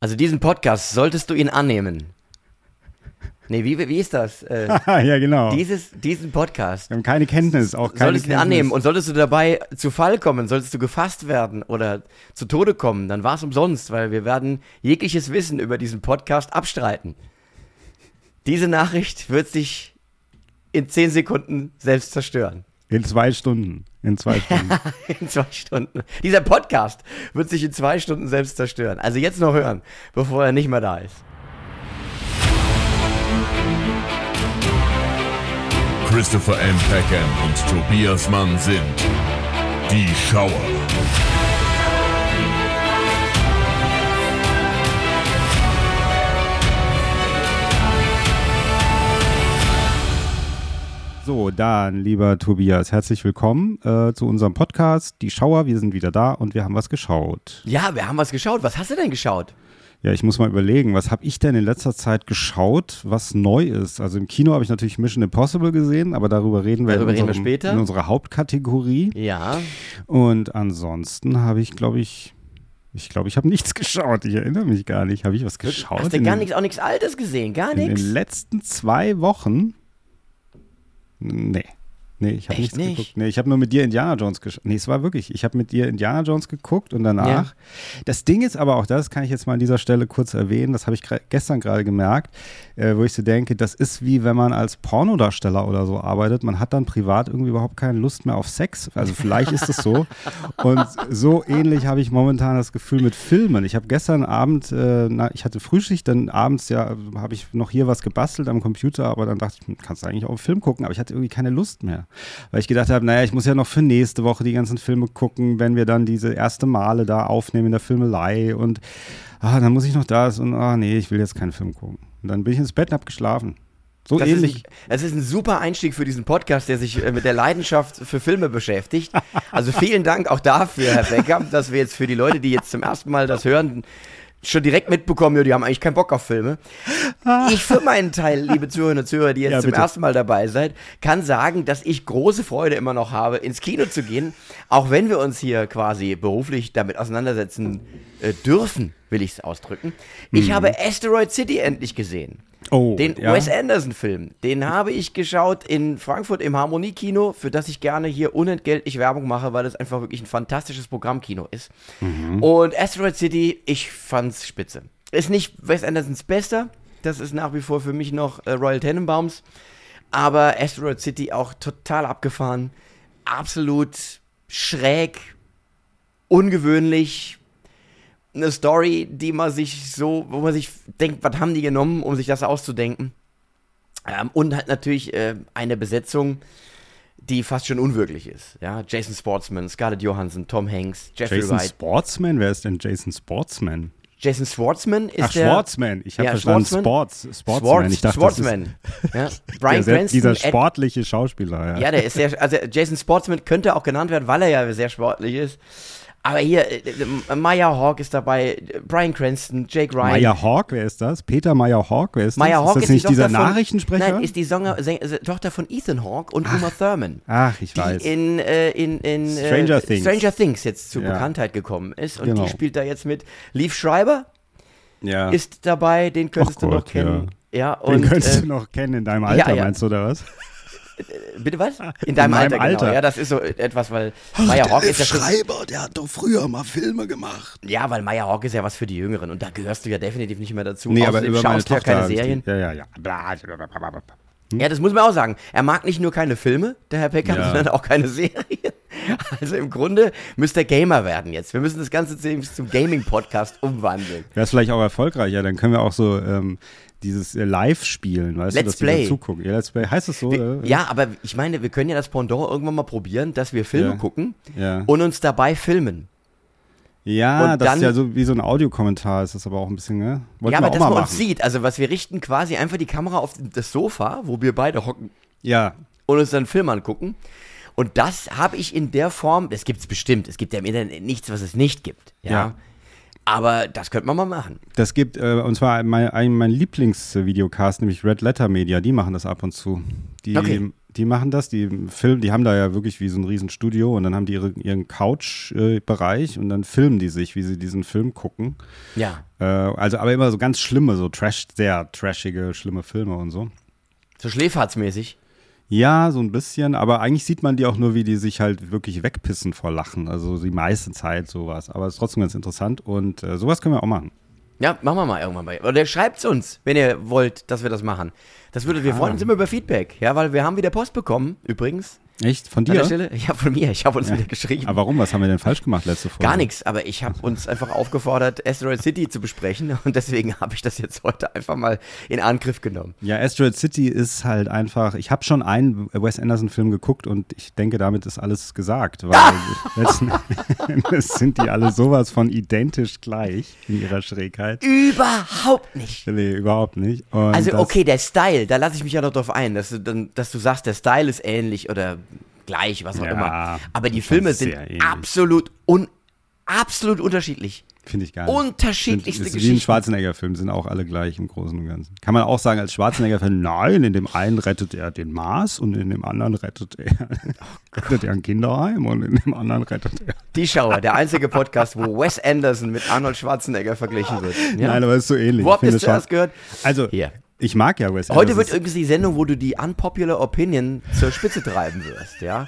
Also diesen Podcast solltest du ihn annehmen. Nee, wie, wie ist das? Äh, ja, genau. dieses, diesen Podcast. Wir haben keine Kenntnis, auch keine Solltest du ihn annehmen und solltest du dabei zu Fall kommen, solltest du gefasst werden oder zu Tode kommen, dann war es umsonst, weil wir werden jegliches Wissen über diesen Podcast abstreiten. Diese Nachricht wird sich in 10 Sekunden selbst zerstören. In zwei Stunden. In zwei Stunden. In zwei Stunden. Dieser Podcast wird sich in zwei Stunden selbst zerstören. Also jetzt noch hören, bevor er nicht mehr da ist. Christopher M. Peckham und Tobias Mann sind die Schauer. So, dann, lieber Tobias, herzlich willkommen äh, zu unserem Podcast. Die Schauer, wir sind wieder da und wir haben was geschaut. Ja, wir haben was geschaut. Was hast du denn geschaut? Ja, ich muss mal überlegen, was habe ich denn in letzter Zeit geschaut, was neu ist? Also im Kino habe ich natürlich Mission Impossible gesehen, aber darüber reden wir, Darüber in, reden wir unserem, später. in unserer Hauptkategorie. Ja. Und ansonsten habe ich, glaube ich, ich glaube, ich habe nichts geschaut. Ich erinnere mich gar nicht. Habe ich was geschaut? Hast du in gar nichts, auch nichts Altes gesehen? Gar In nichts? den letzten zwei Wochen? Nee. Nee, ich habe nichts nicht? geguckt. Nee, ich habe nur mit dir Indiana Jones geschaut. Nee, es war wirklich, ich habe mit dir Indiana Jones geguckt und danach. Ja. Das Ding ist aber auch, das kann ich jetzt mal an dieser Stelle kurz erwähnen, das habe ich gestern gerade gemerkt, äh, wo ich so denke, das ist wie wenn man als Pornodarsteller oder so arbeitet. Man hat dann privat irgendwie überhaupt keine Lust mehr auf Sex. Also vielleicht ist es so. Und so ähnlich habe ich momentan das Gefühl mit Filmen. Ich habe gestern Abend, äh, na, ich hatte Frühschicht, dann abends ja habe ich noch hier was gebastelt am Computer, aber dann dachte ich, hm, kannst du eigentlich auch einen Film gucken, aber ich hatte irgendwie keine Lust mehr. Weil ich gedacht habe, naja, ich muss ja noch für nächste Woche die ganzen Filme gucken, wenn wir dann diese erste Male da aufnehmen in der Filmelei und ah, dann muss ich noch das und ah, nee, ich will jetzt keinen Film gucken. Und dann bin ich ins Bett und habe geschlafen. So Das ähnlich. Ist ein, das ist ein super Einstieg für diesen Podcast, der sich äh, mit der Leidenschaft für Filme beschäftigt. Also vielen Dank auch dafür, Herr Becker, dass wir jetzt für die Leute, die jetzt zum ersten Mal das hören, schon direkt mitbekommen, ja, die haben eigentlich keinen Bock auf Filme. Ich für meinen Teil, liebe Zuhörerinnen und Zuhörer, die jetzt Ja, zum ersten Mal dabei seid, kann sagen, dass ich große Freude immer noch habe, ins Kino zu gehen, auch wenn wir uns hier quasi beruflich damit auseinandersetzen äh, dürfen, will ich es ausdrücken. Ich habe Asteroid City endlich gesehen. oh, Den ja. Wes Anderson-Film, den habe ich geschaut in Frankfurt im Harmoniekino, für das ich gerne hier unentgeltlich Werbung mache, weil es einfach wirklich ein fantastisches Programmkino ist. Und Asteroid City, ich fand's spitze. Ist nicht Wes Andersons bester, das ist nach wie vor für mich noch äh, Royal Tenenbaums, aber Asteroid City auch total abgefahren, absolut schräg, ungewöhnlich, eine Story, die man sich so, wo man sich denkt, was haben die genommen, um sich das auszudenken. Ähm, und halt natürlich äh, eine Besetzung, die fast schon unwirklich ist. Ja, Jason Sportsman, Scarlett Johansson, Tom Hanks, Jeffrey Jason Wright. Sportsman? Wer ist denn Jason Sportsman? Jason Schwartzman ist Ach, der. Schwartzman. Ich habe Ja, verstanden Schwartzman. Sports. Sportsman. Schwartz, ich dachte, Schwartzman. Ja, Brian der, Cranston. dieser sportliche Schauspieler. Ja. Ja, der ist sehr, also Jason Sportsman könnte auch genannt werden, weil er ja sehr sportlich ist. Aber hier, äh, äh, Maya Hawk ist dabei, äh, Brian Cranston, Jake Ryan. Meyer Hawk, wer ist das? Peter Meyer Hawk, wer ist Maya das? Hawk ist ist, das nicht die dieser von, Nachrichtensprecher? Nein, ist die äh, Tochter von Ethan Hawke und Uma Thurman. Ach, ich Die weiß. in, äh, in, in äh, Stranger Things. Stranger Things jetzt zur Ja. Bekanntheit gekommen ist. Und Genau. die spielt da jetzt mit. Leaf Schreiber ja. ist dabei, den könntest Ach du noch Gott, ja. kennen. Ja, Den und könntest äh, du noch kennen in deinem Alter, ja. meinst du, oder was? Bitte was? In deinem meinem Alter, Alter. genau. Ja, das ist so etwas, weil Maya Hawk ist ja schon, Schreiber, der hat doch früher mal Filme gemacht. Ja, weil Maya Hawk ist ja was für die Jüngeren und da gehörst du ja definitiv nicht mehr dazu. Nee, aber über meine ja Tochter. keine die- Serien. Ja, ja, ja. Bla, bla, bla, bla, bla. Ja, das muss man auch sagen. Er mag nicht nur keine Filme, der Herr Becker, Ja. sondern auch keine Serien. Also im Grunde müsste er Gamer werden jetzt. Wir müssen das Ganze zum, Gaming-Podcast umwandeln. Wäre es vielleicht auch erfolgreicher, dann können wir auch so ähm, dieses äh, Live spielen, weißt Let's du, dass Play. zugucken. Ja, Let's Play. Heißt es so? Wir, ja, aber ich meine, wir können ja das Pendant irgendwann mal probieren, dass wir Filme Ja. gucken Ja. und uns dabei filmen. Ja, Und das dann- ist ja so wie so ein Audiokommentar, ist das aber auch ein bisschen, ne? Wollten ja, aber dass man machen. uns sieht. Also was wir richten quasi einfach die Kamera auf das Sofa, wo wir beide hocken Ja, und uns dann Film angucken. Und das habe ich in der Form, das gibt es bestimmt. Es gibt ja im Internet nichts, was es nicht gibt. Ja. Ja. Aber das könnte man mal machen. das gibt, äh, und zwar mein, ein, mein Lieblingsvideocast, nämlich Red Letter Media, die machen das ab und zu. Die, Okay. die machen das, die filmen, die haben da ja wirklich wie so ein Riesenstudio und dann haben die ihre, ihren Couch-Bereich und dann filmen die sich, wie sie diesen Film gucken. Ja. Äh, also aber immer so ganz schlimme, so trash, sehr trashige, schlimme Filme und so. So schläferzmäßig. Ja, so ein bisschen, aber eigentlich sieht man die auch nur, wie die sich halt wirklich wegpissen vor Lachen. Also die meiste Zeit sowas. Aber es ist trotzdem ganz interessant und äh, sowas können wir auch machen. Ja, machen wir mal irgendwann bei. Oder schreibt uns, wenn ihr wollt, dass wir das machen. Das würde, wir freuen uns immer über Feedback, ja, weil wir haben wieder Post bekommen, übrigens. Echt? Von An der dir? Stelle. Ja, von mir. Ich habe uns wieder geschrieben. Aber warum? Was haben wir denn falsch gemacht letzte Folge? Gar nichts, aber ich habe uns einfach aufgefordert, Asteroid City zu besprechen und deswegen habe ich das jetzt heute einfach mal in Angriff genommen. Ja, Asteroid City ist halt einfach. Ich habe schon einen Wes Anderson-Film geguckt und ich denke, damit ist alles gesagt. Weil letzten Endes sind die alle sowas von identisch gleich in ihrer Schrägheit. Überhaupt nicht. Nee, überhaupt nicht. Und Also okay, der Style, da lasse ich mich ja noch drauf ein, dass du, dann, dass du sagst, der Style ist ähnlich oder gleich, was auch Ja, immer. Aber die Filme sind ähnlich. absolut un, absolut unterschiedlich. Finde ich gar nicht. Unterschiedlichste sind, ist Wie ein Geschichten. Schwarzenegger-Film, sind auch alle gleich im Großen und Ganzen. Kann man auch sagen, als Schwarzenegger-Film, nein, in dem einen rettet er den Mars und in dem anderen rettet er, rettet er ein Kinderheim und in dem anderen rettet er. Die Schauer, der einzige Podcast, wo Wes Anderson mit Arnold Schwarzenegger verglichen wird. Ja. Nein, aber es ist so ähnlich. Wo habt ihr es zuerst gehört? Also, Hier. Ich mag ja Wes Heute Anderson. wird übrigens die Sendung, wo du die unpopular Opinion zur Spitze treiben wirst, ja.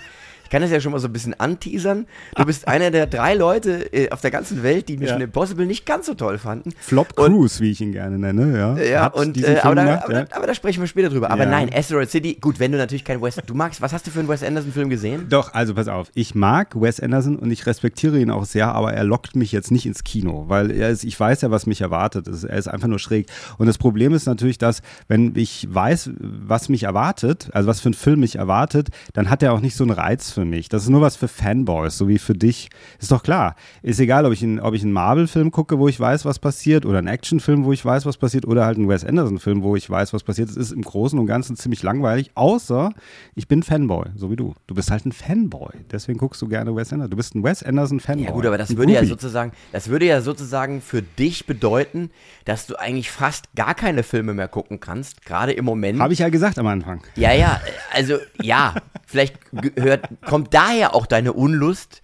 Ich kann das ja schon mal so ein bisschen anteasern. Du bist einer der drei Leute äh, auf der ganzen Welt, die Mission Ja. Impossible nicht ganz so toll fanden. Flop Cruise, wie ich ihn gerne nenne, ja. Ja, und äh, aber, da, gemacht, aber, ja. aber da sprechen wir später drüber. Aber Ja. nein, Asteroid City, gut, wenn du natürlich kein Wes, du magst, was hast du für einen Wes Anderson Film gesehen? Doch, also pass auf. Ich mag Wes Anderson und ich respektiere ihn auch sehr, aber er lockt mich jetzt nicht ins Kino, weil er ist, ich weiß ja, was mich erwartet. Er ist einfach nur schräg. Und das Problem ist natürlich, dass, wenn ich weiß, was mich erwartet, also was für ein Film mich erwartet, dann hat er auch nicht so einen Reiz für mich. Das ist nur was für Fanboys, so wie für dich. Ist doch klar. Ist egal, ob ich, ob ich einen Marvel-Film gucke, wo ich weiß, was passiert, oder einen Actionfilm, wo ich weiß, was passiert, oder halt einen Wes Anderson-Film, wo ich weiß, was passiert. Es ist im Großen und Ganzen ziemlich langweilig, außer ich bin Fanboy, so wie du. Du bist halt ein Fanboy. Deswegen guckst du gerne Wes Anderson. Du bist ein Wes Anderson-Fanboy. Ja gut, aber das Ein würde ja sozusagen, das würde ja sozusagen für dich bedeuten, dass du eigentlich fast gar keine Filme mehr gucken kannst, gerade im Moment. Habe ich ja gesagt am Anfang. Ja, ja, also ja, vielleicht gehört, kommt daher auch deine Unlust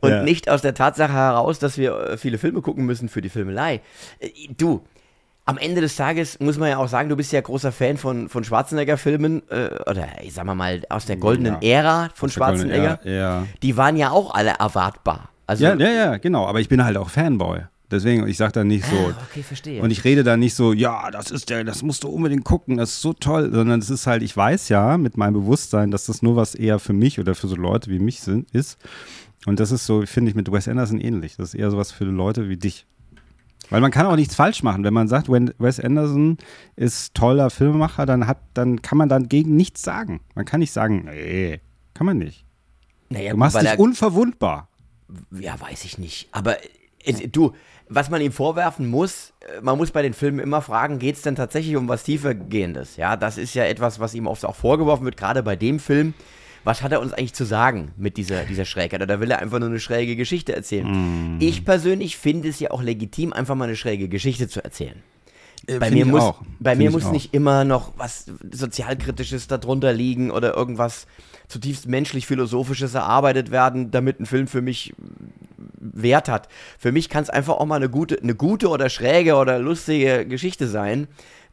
und Ja. nicht aus der Tatsache heraus, dass wir äh, viele Filme gucken müssen für die Filmelei. Äh, Du, am Ende des Tages muss man ja auch sagen, du bist ja großer Fan von, von Schwarzenegger-Filmen, äh, oder ich sag mal mal aus der goldenen Ja. Ära von Aus Schwarzenegger. Ära, ja. Die waren ja auch alle erwartbar. Also, Ja, ja, ja, genau. Aber ich bin halt auch Fanboy. Deswegen, ich sage da nicht so. Ah, okay, verstehe. Und ich rede da nicht so, ja, das ist der, das musst du unbedingt gucken, das ist so toll, sondern es ist halt, ich weiß ja mit meinem Bewusstsein, dass das nur was eher für mich oder für so Leute wie mich sind, ist. Und das ist so, finde ich, mit Wes Anderson ähnlich. Das ist eher sowas für Leute wie dich. Weil man kann auch nichts falsch machen. Wenn man sagt, wenn Wes Anderson ist toller Filmemacher, dann hat, dann kann man dagegen nichts sagen. Man kann nicht sagen, nee, kann man nicht. naja, Du machst dich er- unverwundbar. Ja, weiß ich nicht. Aber äh, du, was man ihm vorwerfen muss, äh, man muss bei den Filmen immer fragen, geht es denn tatsächlich um was tiefergehendes? Ja, das ist ja etwas, was ihm oft auch vorgeworfen wird, gerade bei dem Film. Was hat er uns eigentlich zu sagen mit dieser, dieser Schrägheit? Oder will er einfach nur eine schräge Geschichte erzählen? Ich persönlich finde es ja auch legitim, einfach mal eine schräge Geschichte zu erzählen. Bei Äh, find mir muss, auch. bei Find mir muss auch. nicht immer noch was sozialkritisches darunter liegen oder irgendwas zutiefst menschlich-philosophisches erarbeitet werden, damit ein Film für mich Wert hat. Für mich kann es einfach auch mal eine gute, eine gute oder schräge oder lustige Geschichte sein,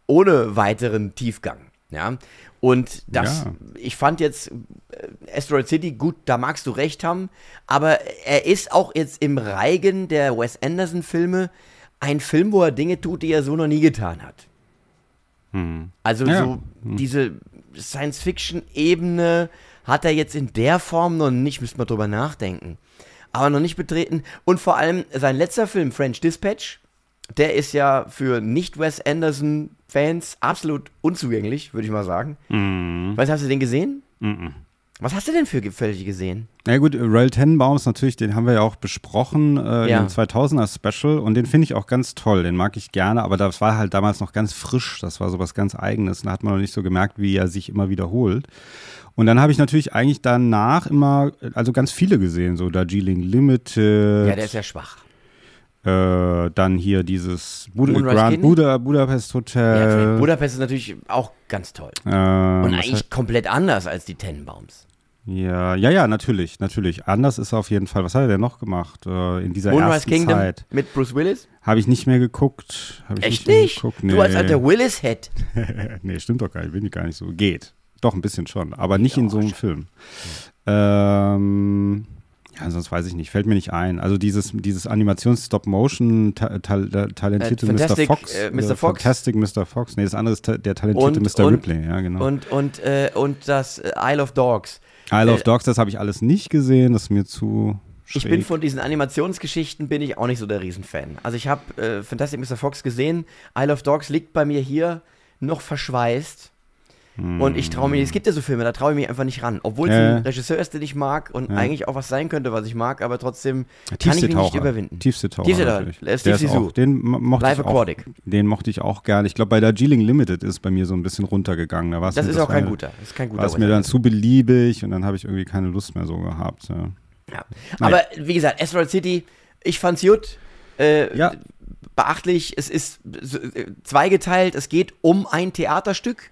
ohne weiteren Tiefgang. Ja. Und das, Ja. ich fand jetzt äh, Asteroid City, gut, da magst du recht haben, aber er ist auch jetzt im Reigen der Wes Anderson-Filme ein Film, wo er Dinge tut, die er so noch nie getan hat. Also Ja. so diese Science-Fiction-Ebene hat er jetzt in der Form noch nicht, müsste man drüber nachdenken, aber noch nicht betreten. Und vor allem sein letzter Film, French Dispatch, der ist ja für Nicht-Wes Anderson-Fans absolut unzugänglich, würde ich mal sagen. Was hast du den gesehen? Was hast du denn für Gefällig gesehen? Na ja, gut, Royal Tenenbaums natürlich, den haben wir ja auch besprochen äh, Ja. im 2000er Special und den finde ich auch ganz toll, den mag ich gerne, aber das war halt damals noch ganz frisch, das war so was ganz eigenes, da hat man noch nicht so gemerkt, wie er sich immer wiederholt. Und dann habe ich natürlich eigentlich danach immer, also ganz viele gesehen, so Darjeeling Limited, Ja, der ist ja schwach. Äh, dann hier dieses Bud Grand? Buda, Budapest Ja, Hotel. Budapest ist natürlich auch ganz toll. äh, Und eigentlich komplett anders als die Tenenbaums. Ja, ja, ja, natürlich, natürlich. Anders ist er auf jeden Fall. Was hat er denn noch gemacht äh, in dieser Moonrise ersten Kingdom Zeit? mit Bruce Willis? Habe ich nicht mehr geguckt. Hab ich Echt nicht? Geguckt. Du als Nee. alter Willis-Head. nee, stimmt doch gar nicht. Bin ich gar nicht so. Geht. Doch, ein bisschen schon. Aber nicht in so einem Film. Ähm, ja, sonst weiß ich nicht. Fällt mir nicht ein. Also dieses, dieses Animations-Stop-Motion-talentierte Äh, Mr. Fox. äh, Mr. oder Fox. Fantastic Mr. Fox. Nee, das andere ist ta der talentierte Und- Mr. und- Ripley. Ja, genau. Und, und, äh, und das äh, Isle of Dogs. Isle of äh, Dogs, das habe ich alles nicht gesehen. Das ist mir zu schräg. Ich bin von diesen Animationsgeschichten bin ich auch nicht so der Riesenfan. Also ich habe äh, Fantastic Mr. Fox gesehen. Isle of Dogs liegt bei mir hier noch verschweißt. Und ich traue mir, es gibt ja so Filme, da traue ich mich einfach nicht ran. Obwohl es Ja, ja. ein Regisseur ist, den ich mag und Ja. eigentlich auch was sein könnte, was ich mag, aber trotzdem kann ich mich nicht Taucher. überwinden. Tiefsee Taucher. Tiefsee Taucher. Äh, Steve Der auch, den mo- mochte Live ich auch. Den mochte ich auch gerne. Ich glaube, bei Darjeeling Limited ist bei mir so ein bisschen runtergegangen. Da Das ist auch kein guter. Das ist kein guter War es mir dann zu beliebig und dann habe ich irgendwie keine Lust mehr so gehabt. Ja. Ja. Aber wie gesagt, Asteroid City, ich fand's gut. Äh, Ja. Beachtlich, es ist äh, zweigeteilt, es geht um ein Theaterstück,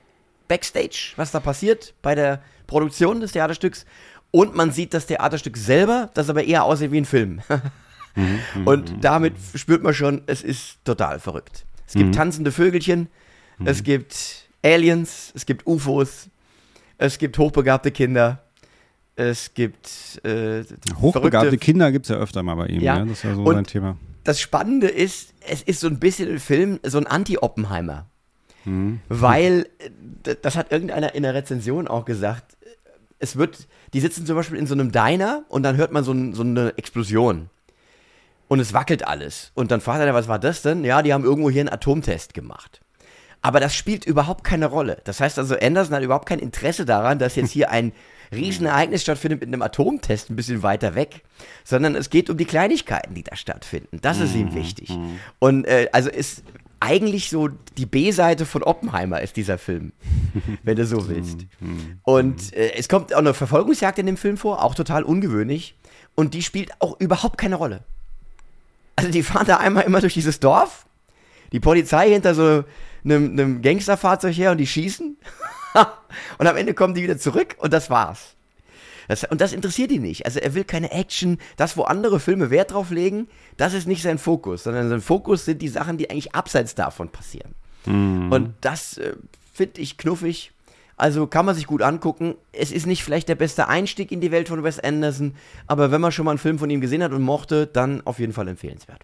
Backstage, was da passiert bei der Produktion des Theaterstücks. Und man sieht das Theaterstück selber, das aber eher aussieht wie ein Film. Und damit spürt man schon, es ist total verrückt. Es gibt tanzende Vögelchen, es gibt Aliens, es gibt UFOs, es gibt hochbegabte Kinder, es gibt äh, Hochbegabte verrückte Kinder gibt es ja öfter mal bei ihm. Ja. Ja. Das ist ja so Und- sein Thema. das Spannende ist, es ist so ein bisschen ein Film, so ein Anti-Oppenheimer. Mhm. Weil, äh, das hat irgendeiner in der Rezension auch gesagt, es wird, die sitzen zum Beispiel in so einem Diner und dann hört man so, ein, so eine Explosion. Und es wackelt alles. Und dann fragt er, was war das denn? Ja, die haben irgendwo hier einen Atomtest gemacht. Aber das spielt überhaupt keine Rolle. Das heißt also, Anderson hat überhaupt kein Interesse daran, dass jetzt hier ein Riesenereignis stattfindet mit einem Atomtest ein bisschen weiter weg, sondern es geht um die Kleinigkeiten, die da stattfinden. Das ist ihm wichtig. Und äh, also ist eigentlich so die B-Seite von Oppenheimer ist dieser Film, wenn du so willst. Und äh, es kommt auch eine Verfolgungsjagd in dem Film vor, auch total ungewöhnlich. Und die spielt auch überhaupt keine Rolle. Also die fahren da einmal immer durch dieses Dorf, die Polizei hinter so einem, einem Gangsterfahrzeug her und die schießen. und am Ende kommen die wieder zurück und das war's. Das, und das interessiert ihn nicht. Also er will keine Action. Das, wo andere Filme Wert drauf legen, das ist nicht sein Fokus, sondern sein Fokus sind die Sachen, die eigentlich abseits davon passieren. Und das äh, finde ich knuffig. Also kann man sich gut angucken. Es ist nicht vielleicht der beste Einstieg in die Welt von Wes Anderson, aber wenn man schon mal einen Film von ihm gesehen hat und mochte, dann auf jeden Fall empfehlenswert.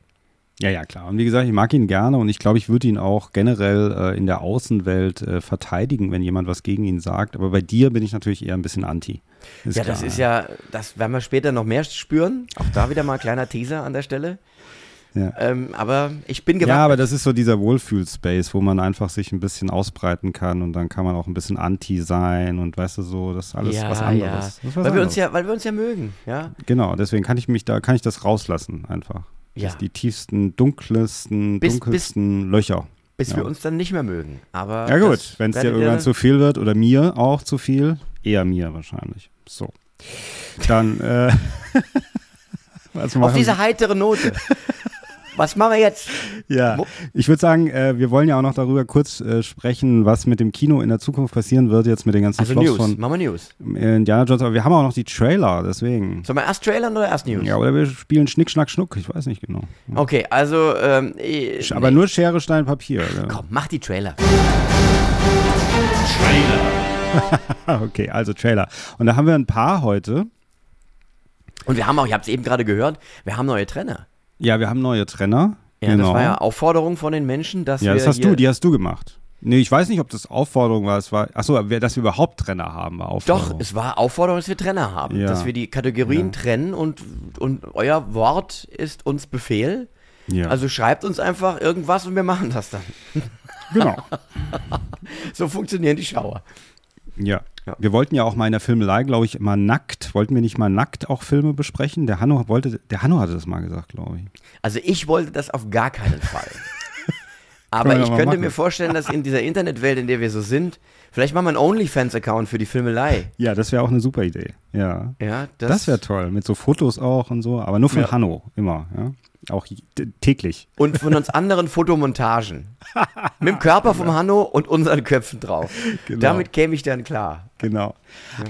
Ja, ja, klar. Und wie gesagt, ich mag ihn gerne und ich glaube, ich würde ihn auch generell äh, in der Außenwelt äh, verteidigen, wenn jemand was gegen ihn sagt. Aber bei dir bin ich natürlich eher ein bisschen anti. Ist ja, das klar. ist ja, das werden wir später noch mehr spüren. Auch da wieder mal ein kleiner Teaser an der Stelle. Ja. Ähm, aber ich bin Ja, gewappnet. aber das ist so dieser Wohlfühlspace, wo man einfach sich ein bisschen ausbreiten kann und dann kann man auch ein bisschen anti sein und weißt du so, das ist alles ja, was anderes. ja. Das was Weil wir uns ja, weil wir uns ja mögen, ja. Genau, deswegen kann ich mich da, kann ich das rauslassen einfach. Ja. Das die tiefsten, dunkelsten, Bis- dunkelsten Löcher. Bis Ja. wir uns dann nicht mehr mögen. Aber Ja gut, wenn es dir irgendwann zu viel wird oder mir auch zu viel, eher mir wahrscheinlich. So. Dann, äh, was Auf diese heitere Note. Was machen wir jetzt? Ja, ich würde sagen, äh, wir wollen ja auch noch darüber kurz äh, sprechen, was mit dem Kino in der Zukunft passieren wird, jetzt mit den ganzen Also Flops News. von Machen wir News. Indiana Jones. Aber wir haben auch noch die Trailer, deswegen. Sollen wir erst trailern oder erst News? Ja, oder wir spielen Schnick, Schnack, Schnuck, ich weiß nicht genau. Okay, also, ähm, äh, Aber nee. nur Schere, Stein, Papier. Ja. Komm, mach die Trailer. Okay, also Trailer. Und da haben wir ein paar heute. Und wir haben auch, ich habe es eben gerade gehört, wir haben neue Trainer. Ja, wir haben neue Trenner. Ja, genau. das war ja Aufforderung von den Menschen, dass Ja, wir das hast du, die hast du gemacht. Nee, ich weiß nicht, ob das Aufforderung war. Es war, achso, dass wir überhaupt Trenner haben, war Aufforderung. Doch, es war Aufforderung, dass wir Trainer haben, Ja. dass wir die Kategorien trennen und, und euer Wort ist uns Befehl. ja. Also schreibt uns einfach irgendwas und wir machen das dann. genau. So funktionieren die Schauer. Ja. Ja. Wir wollten ja auch mal in der Filmelei, glaube ich, mal nackt. Wollten wir nicht mal nackt auch Filme besprechen? Der Hanno wollte, der Hanno hatte das mal gesagt, glaube ich. Also ich wollte das auf gar keinen Fall. Aber ich könnte machen. mir vorstellen, dass in dieser Internetwelt, in der wir so sind, vielleicht machen wir einen OnlyFans-Account für die Filmelei. Ja, das wäre auch eine super Idee. Ja. Ja, Das, wäre toll. Mit so Fotos auch und so. Aber nur von Ja. Hanno, immer. Ja. Auch täglich. und von uns anderen Fotomontagen. Mit dem Körper vom Hanno und unseren Köpfen drauf. Genau. Damit käme ich dann klar. Genau.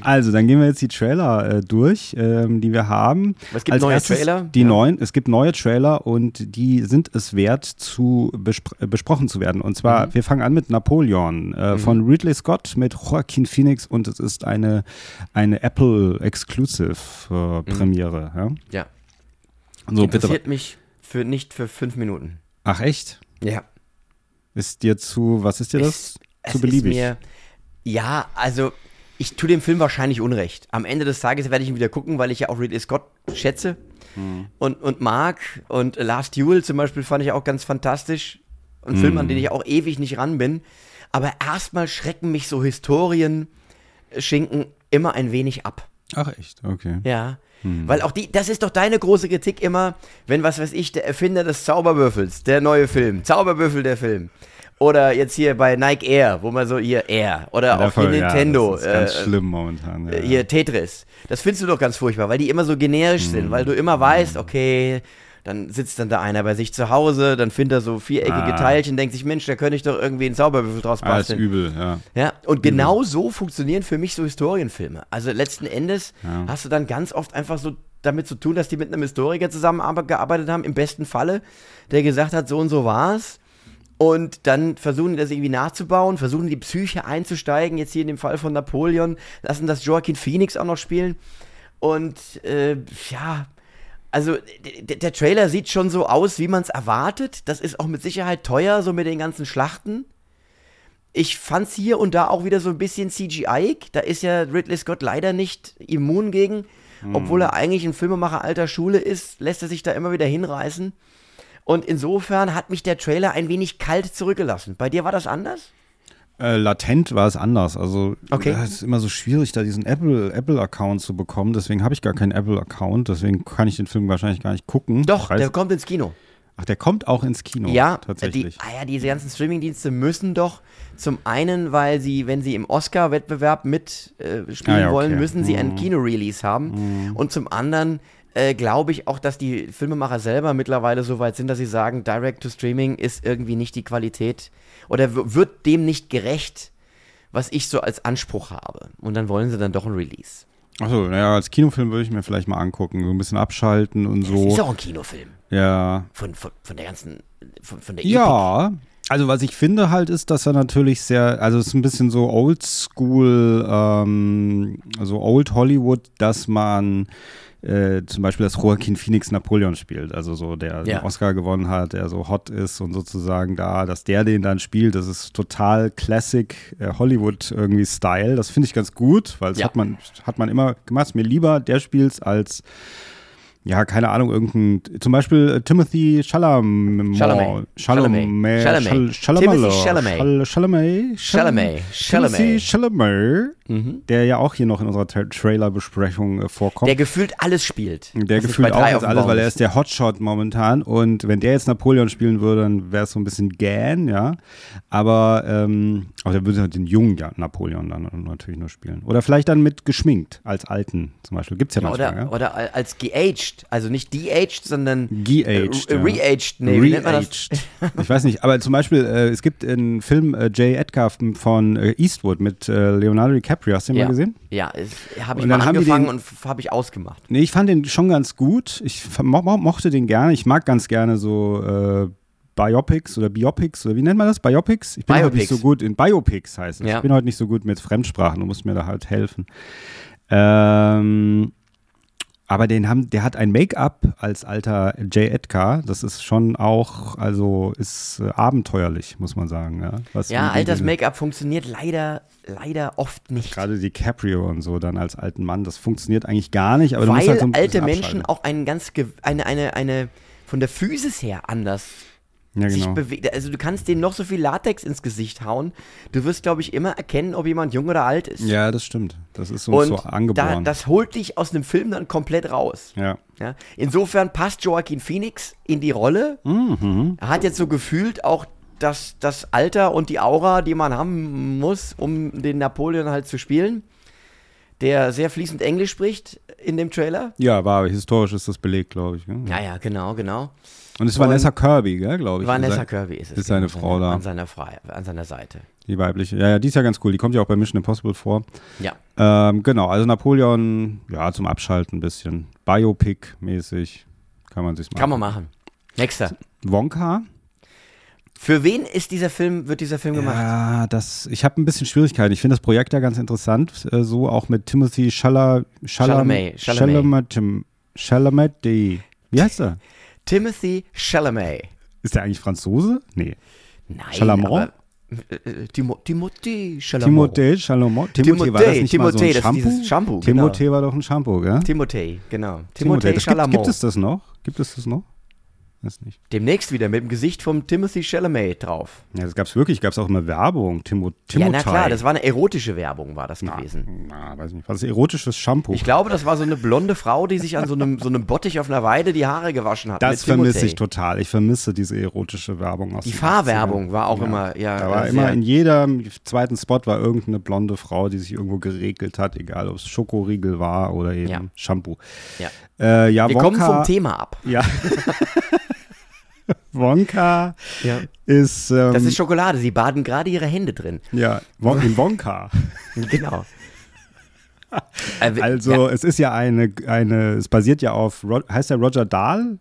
Also, dann gehen wir jetzt die Trailer äh, durch, ähm, die wir haben. Es gibt neue Trailer, Die ja. neuen, es gibt neue Trailer und die sind es wert, zu bespr äh, besprochen zu werden. Und zwar, Mhm. wir fangen an mit Napoleon äh, von Ridley Scott mit Joaquin Phoenix und es ist eine, eine Apple Exclusive äh, Premiere. Ja? Ja. So, bitte. Interessiert mich für nicht für fünf Minuten. Ach, echt? Ja. Ist dir zu, was ist dir das? Es- zu es beliebig. Mir, ja, also ich tue dem Film wahrscheinlich Unrecht. Am Ende des Tages werde ich ihn wieder gucken, weil ich ja auch Ridley Scott schätze Hm. und, und mag. Und Last Duel zum Beispiel fand ich auch ganz fantastisch. Ein Film, Hm. an den ich auch ewig nicht ran bin. Aber erstmal schrecken mich so Historien, Schinken immer ein wenig ab. Ach, echt? Okay. Ja. Hm. Weil auch die, das ist doch deine große Kritik immer, wenn, was weiß ich, der Erfinder des Zauberwürfels, der neue Film, Zauberwürfel der Film. Oder jetzt hier bei Nike Air, wo man so hier Air. Oder auch hier Davon- ja, Nintendo. das ist ganz äh, schlimm momentan. Ja. hier Tetris. Das findest du doch ganz furchtbar, weil die immer so generisch Hm. sind, weil du immer weißt, okay, dann sitzt dann da einer bei sich zu Hause, dann findet er so viereckige Ah. Teilchen, denkt sich, Mensch, da könnte ich doch irgendwie einen Zauberwürfel draus basteln. übel, ja. Ja, und genau so funktionieren für mich so Historienfilme. Also letzten Endes Ja. hast du dann ganz oft einfach so damit zu tun, dass die mit einem Historiker zusammengearbeitet haben, im besten Falle, der gesagt hat, so und so war's. Und dann versuchen die das irgendwie nachzubauen, versuchen die Psyche einzusteigen, jetzt hier in dem Fall von Napoleon, lassen das Joaquin Phoenix auch noch spielen. Und äh, ja, also der Trailer sieht schon so aus, wie man es erwartet. Das ist auch mit Sicherheit teuer, so mit den ganzen Schlachten. Ich fand's hier und da auch wieder so ein bisschen CGI. Da ist ja Ridley Scott leider nicht immun gegen. Obwohl er eigentlich ein Filmemacher alter Schule ist, lässt er sich da immer wieder hinreißen. Und insofern hat mich der Trailer ein wenig kalt zurückgelassen. Bei dir war das anders? Äh, latent war es anders. Also Okay. es ist immer so schwierig, da diesen Apple Apple Account zu bekommen. Deswegen habe ich gar keinen Apple Account. Deswegen kann ich den Film wahrscheinlich gar nicht gucken. Doch, der kommt ins Kino. Ach, der kommt auch ins Kino. ja, tatsächlich. Die, ah ja, diese ganzen Streamingdienste müssen doch zum einen, weil sie, wenn sie im Oscar-Wettbewerb mitspielen äh, Ah ja, okay. wollen, müssen sie Mhm. einen Kino-Release haben. Und zum anderen äh, glaube ich auch, dass die Filmemacher selber mittlerweile so weit sind, dass sie sagen, Direct-to-Streaming ist irgendwie nicht die Qualität oder wird dem nicht gerecht, was ich so als Anspruch habe. Und dann wollen sie dann doch ein Release. Achso, naja, als Kinofilm würde ich mir vielleicht mal angucken. So ein bisschen abschalten und Das ist so. auch ein Kinofilm. Ja. Von, von, von der ganzen, von, von der. Ja. Also was ich finde halt ist, dass er natürlich sehr, also es ist ein bisschen so oldschool, ähm, so old Hollywood, dass man äh, zum Beispiel das Joaquin Phoenix Napoleon spielt, also so der Ja. Oscar gewonnen hat, der so hot ist und sozusagen da, dass der den dann spielt, das ist total Classic äh, Hollywood irgendwie Style. Das finde ich ganz gut, weil das Ja. hat man hat man immer gemacht. Mir lieber der spielt als ja, keine Ahnung, irgendein, zum Beispiel äh, Timothy Chalamet. Chalamet. Chalamet. Chalamet. Chalamet. Chalamet. Chal- Chalamet. Chalamet. Chalamet. Mhm. der ja auch hier noch in unserer Tra Trailer-Besprechung äh, vorkommt. Der gefühlt alles spielt. Der gefühlt auch alles, weil er ist. der Hotshot momentan und wenn der jetzt Napoleon spielen würde, dann wäre es so ein bisschen gähn, ja. Aber, ähm, aber der würde halt den jungen Napoleon dann natürlich nur spielen. Oder vielleicht dann mit geschminkt, als alten zum Beispiel. Gibt's ja manchmal, Oder, als geaged, also nicht de-aged, sondern Ge-aged, äh, ja. re-aged, nee, wie nennt man das? Ich weiß nicht, aber zum Beispiel, äh, es gibt einen Film äh, J. Edgar von äh, Eastwood mit äh, Leonardo DiCaprio. Hast du den Ja. mal gesehen? Ja, habe ich Und mal angefangen den- und habe ich ausgemacht. Nee, ich fand den schon ganz gut. Ich mo mo mochte den gerne. Ich mag ganz gerne so äh, Biopics oder Biopics oder wie nennt man das? Biopics? Ich bin heute nicht Biopics. so gut in Biopics heißt es. Ja. Ich bin heute nicht so gut mit Fremdsprachen. Du musst mir da halt helfen. Ähm, aber den haben, der hat ein Make-up als alter J. Edgar. Das ist schon auch, also ist äh, abenteuerlich, muss man sagen. Ja, Was Ja, den- Make-up funktioniert leider, leider oft nicht. Gerade DiCaprio und so dann als alten Mann, das funktioniert eigentlich gar nicht. Aber du musst weil halt so alte Menschen auch einen ganz, eine, eine, eine, von der Physis her anders ja, sich genau. bewegen. Also du kannst denen noch so viel Latex ins Gesicht hauen. Du wirst, glaube ich, immer erkennen, ob jemand jung oder alt ist. Ja, das stimmt. Das ist so, Und so da, angeboren. das holt dich aus einem Film dann komplett raus. ja. Ja? Insofern passt Joaquin Phoenix in die Rolle. Mhm. Er hat jetzt so gefühlt auch das, das Alter und die Aura, die man haben muss, um den Napoleon halt zu spielen. Der sehr fließend Englisch spricht in dem Trailer. ja, war historisch ist das belegt, glaube ich. ne? Ja, ja, genau, genau. Und es ist Und- Vanessa Kirby, glaube ich. Vanessa Kirby ist es. ist seine genau, Frau da. An seiner, an seiner Seite. Die weibliche. Ja, ja, die ist ja ganz cool. Die kommt ja auch bei Mission Impossible vor. Ja. Ähm, genau, also Napoleon, ja, zum Abschalten ein bisschen. Biopic-mäßig. Kann man sich machen. Kann man machen. Nächster. Wonka? Für wen ist dieser Film, wird dieser Film gemacht? Ja, das, ich habe ein bisschen Schwierigkeiten. Ich finde das Projekt ja ganz interessant, äh, so auch mit Timothy Chalamet. Chalamet, Chalamet. Chalamet. Chalamet. die- Wie heißt er? Timothy Chalamet. Ist der eigentlich Franzose? Nee. Nein, Chalamet? aber äh, äh, Timo, Timothée Chalamet. Timothée Chalamet. Timothée, war das nicht mal so Timothée, ein Shampoo? Shampoo, Timothée genau. war doch ein Shampoo, gell? Timothée, genau. Timothée. Timothée Das gibt, gibt es das noch? Gibt es das noch? Weiß nicht. Demnächst wieder mit dem Gesicht vom Timothy Chalamet drauf. Ja, das gab es wirklich. Gab es auch immer Werbung. Timo, Timotei. Ja, na klar, das war eine erotische Werbung, war das gewesen. Na, weiß nicht. Was ist erotisches Shampoo? Ich glaube, das war so eine blonde Frau, die sich an so einem, so einem Bottich auf einer Weide die Haare gewaschen hat. das vermisse ich total. Ich vermisse diese erotische Werbung aus Die Fahrwerbung 80ern. war auch immer, ja. Da war äh, immer in jedem zweiten Spot war irgendeine blonde Frau, die sich irgendwo geregelt hat, egal ob es Schokoriegel war oder eben Ja. Shampoo. Ja. Äh, ja, Wir Wonka, kommen vom Thema ab. Ja. Wonka Ja. ist, ähm, Das ist Schokolade, sie baden gerade ihre Hände drin. ja, Won in Wonka. Genau. Also es ist ja eine, eine, es basiert ja auf, heißt der Roger Dahl?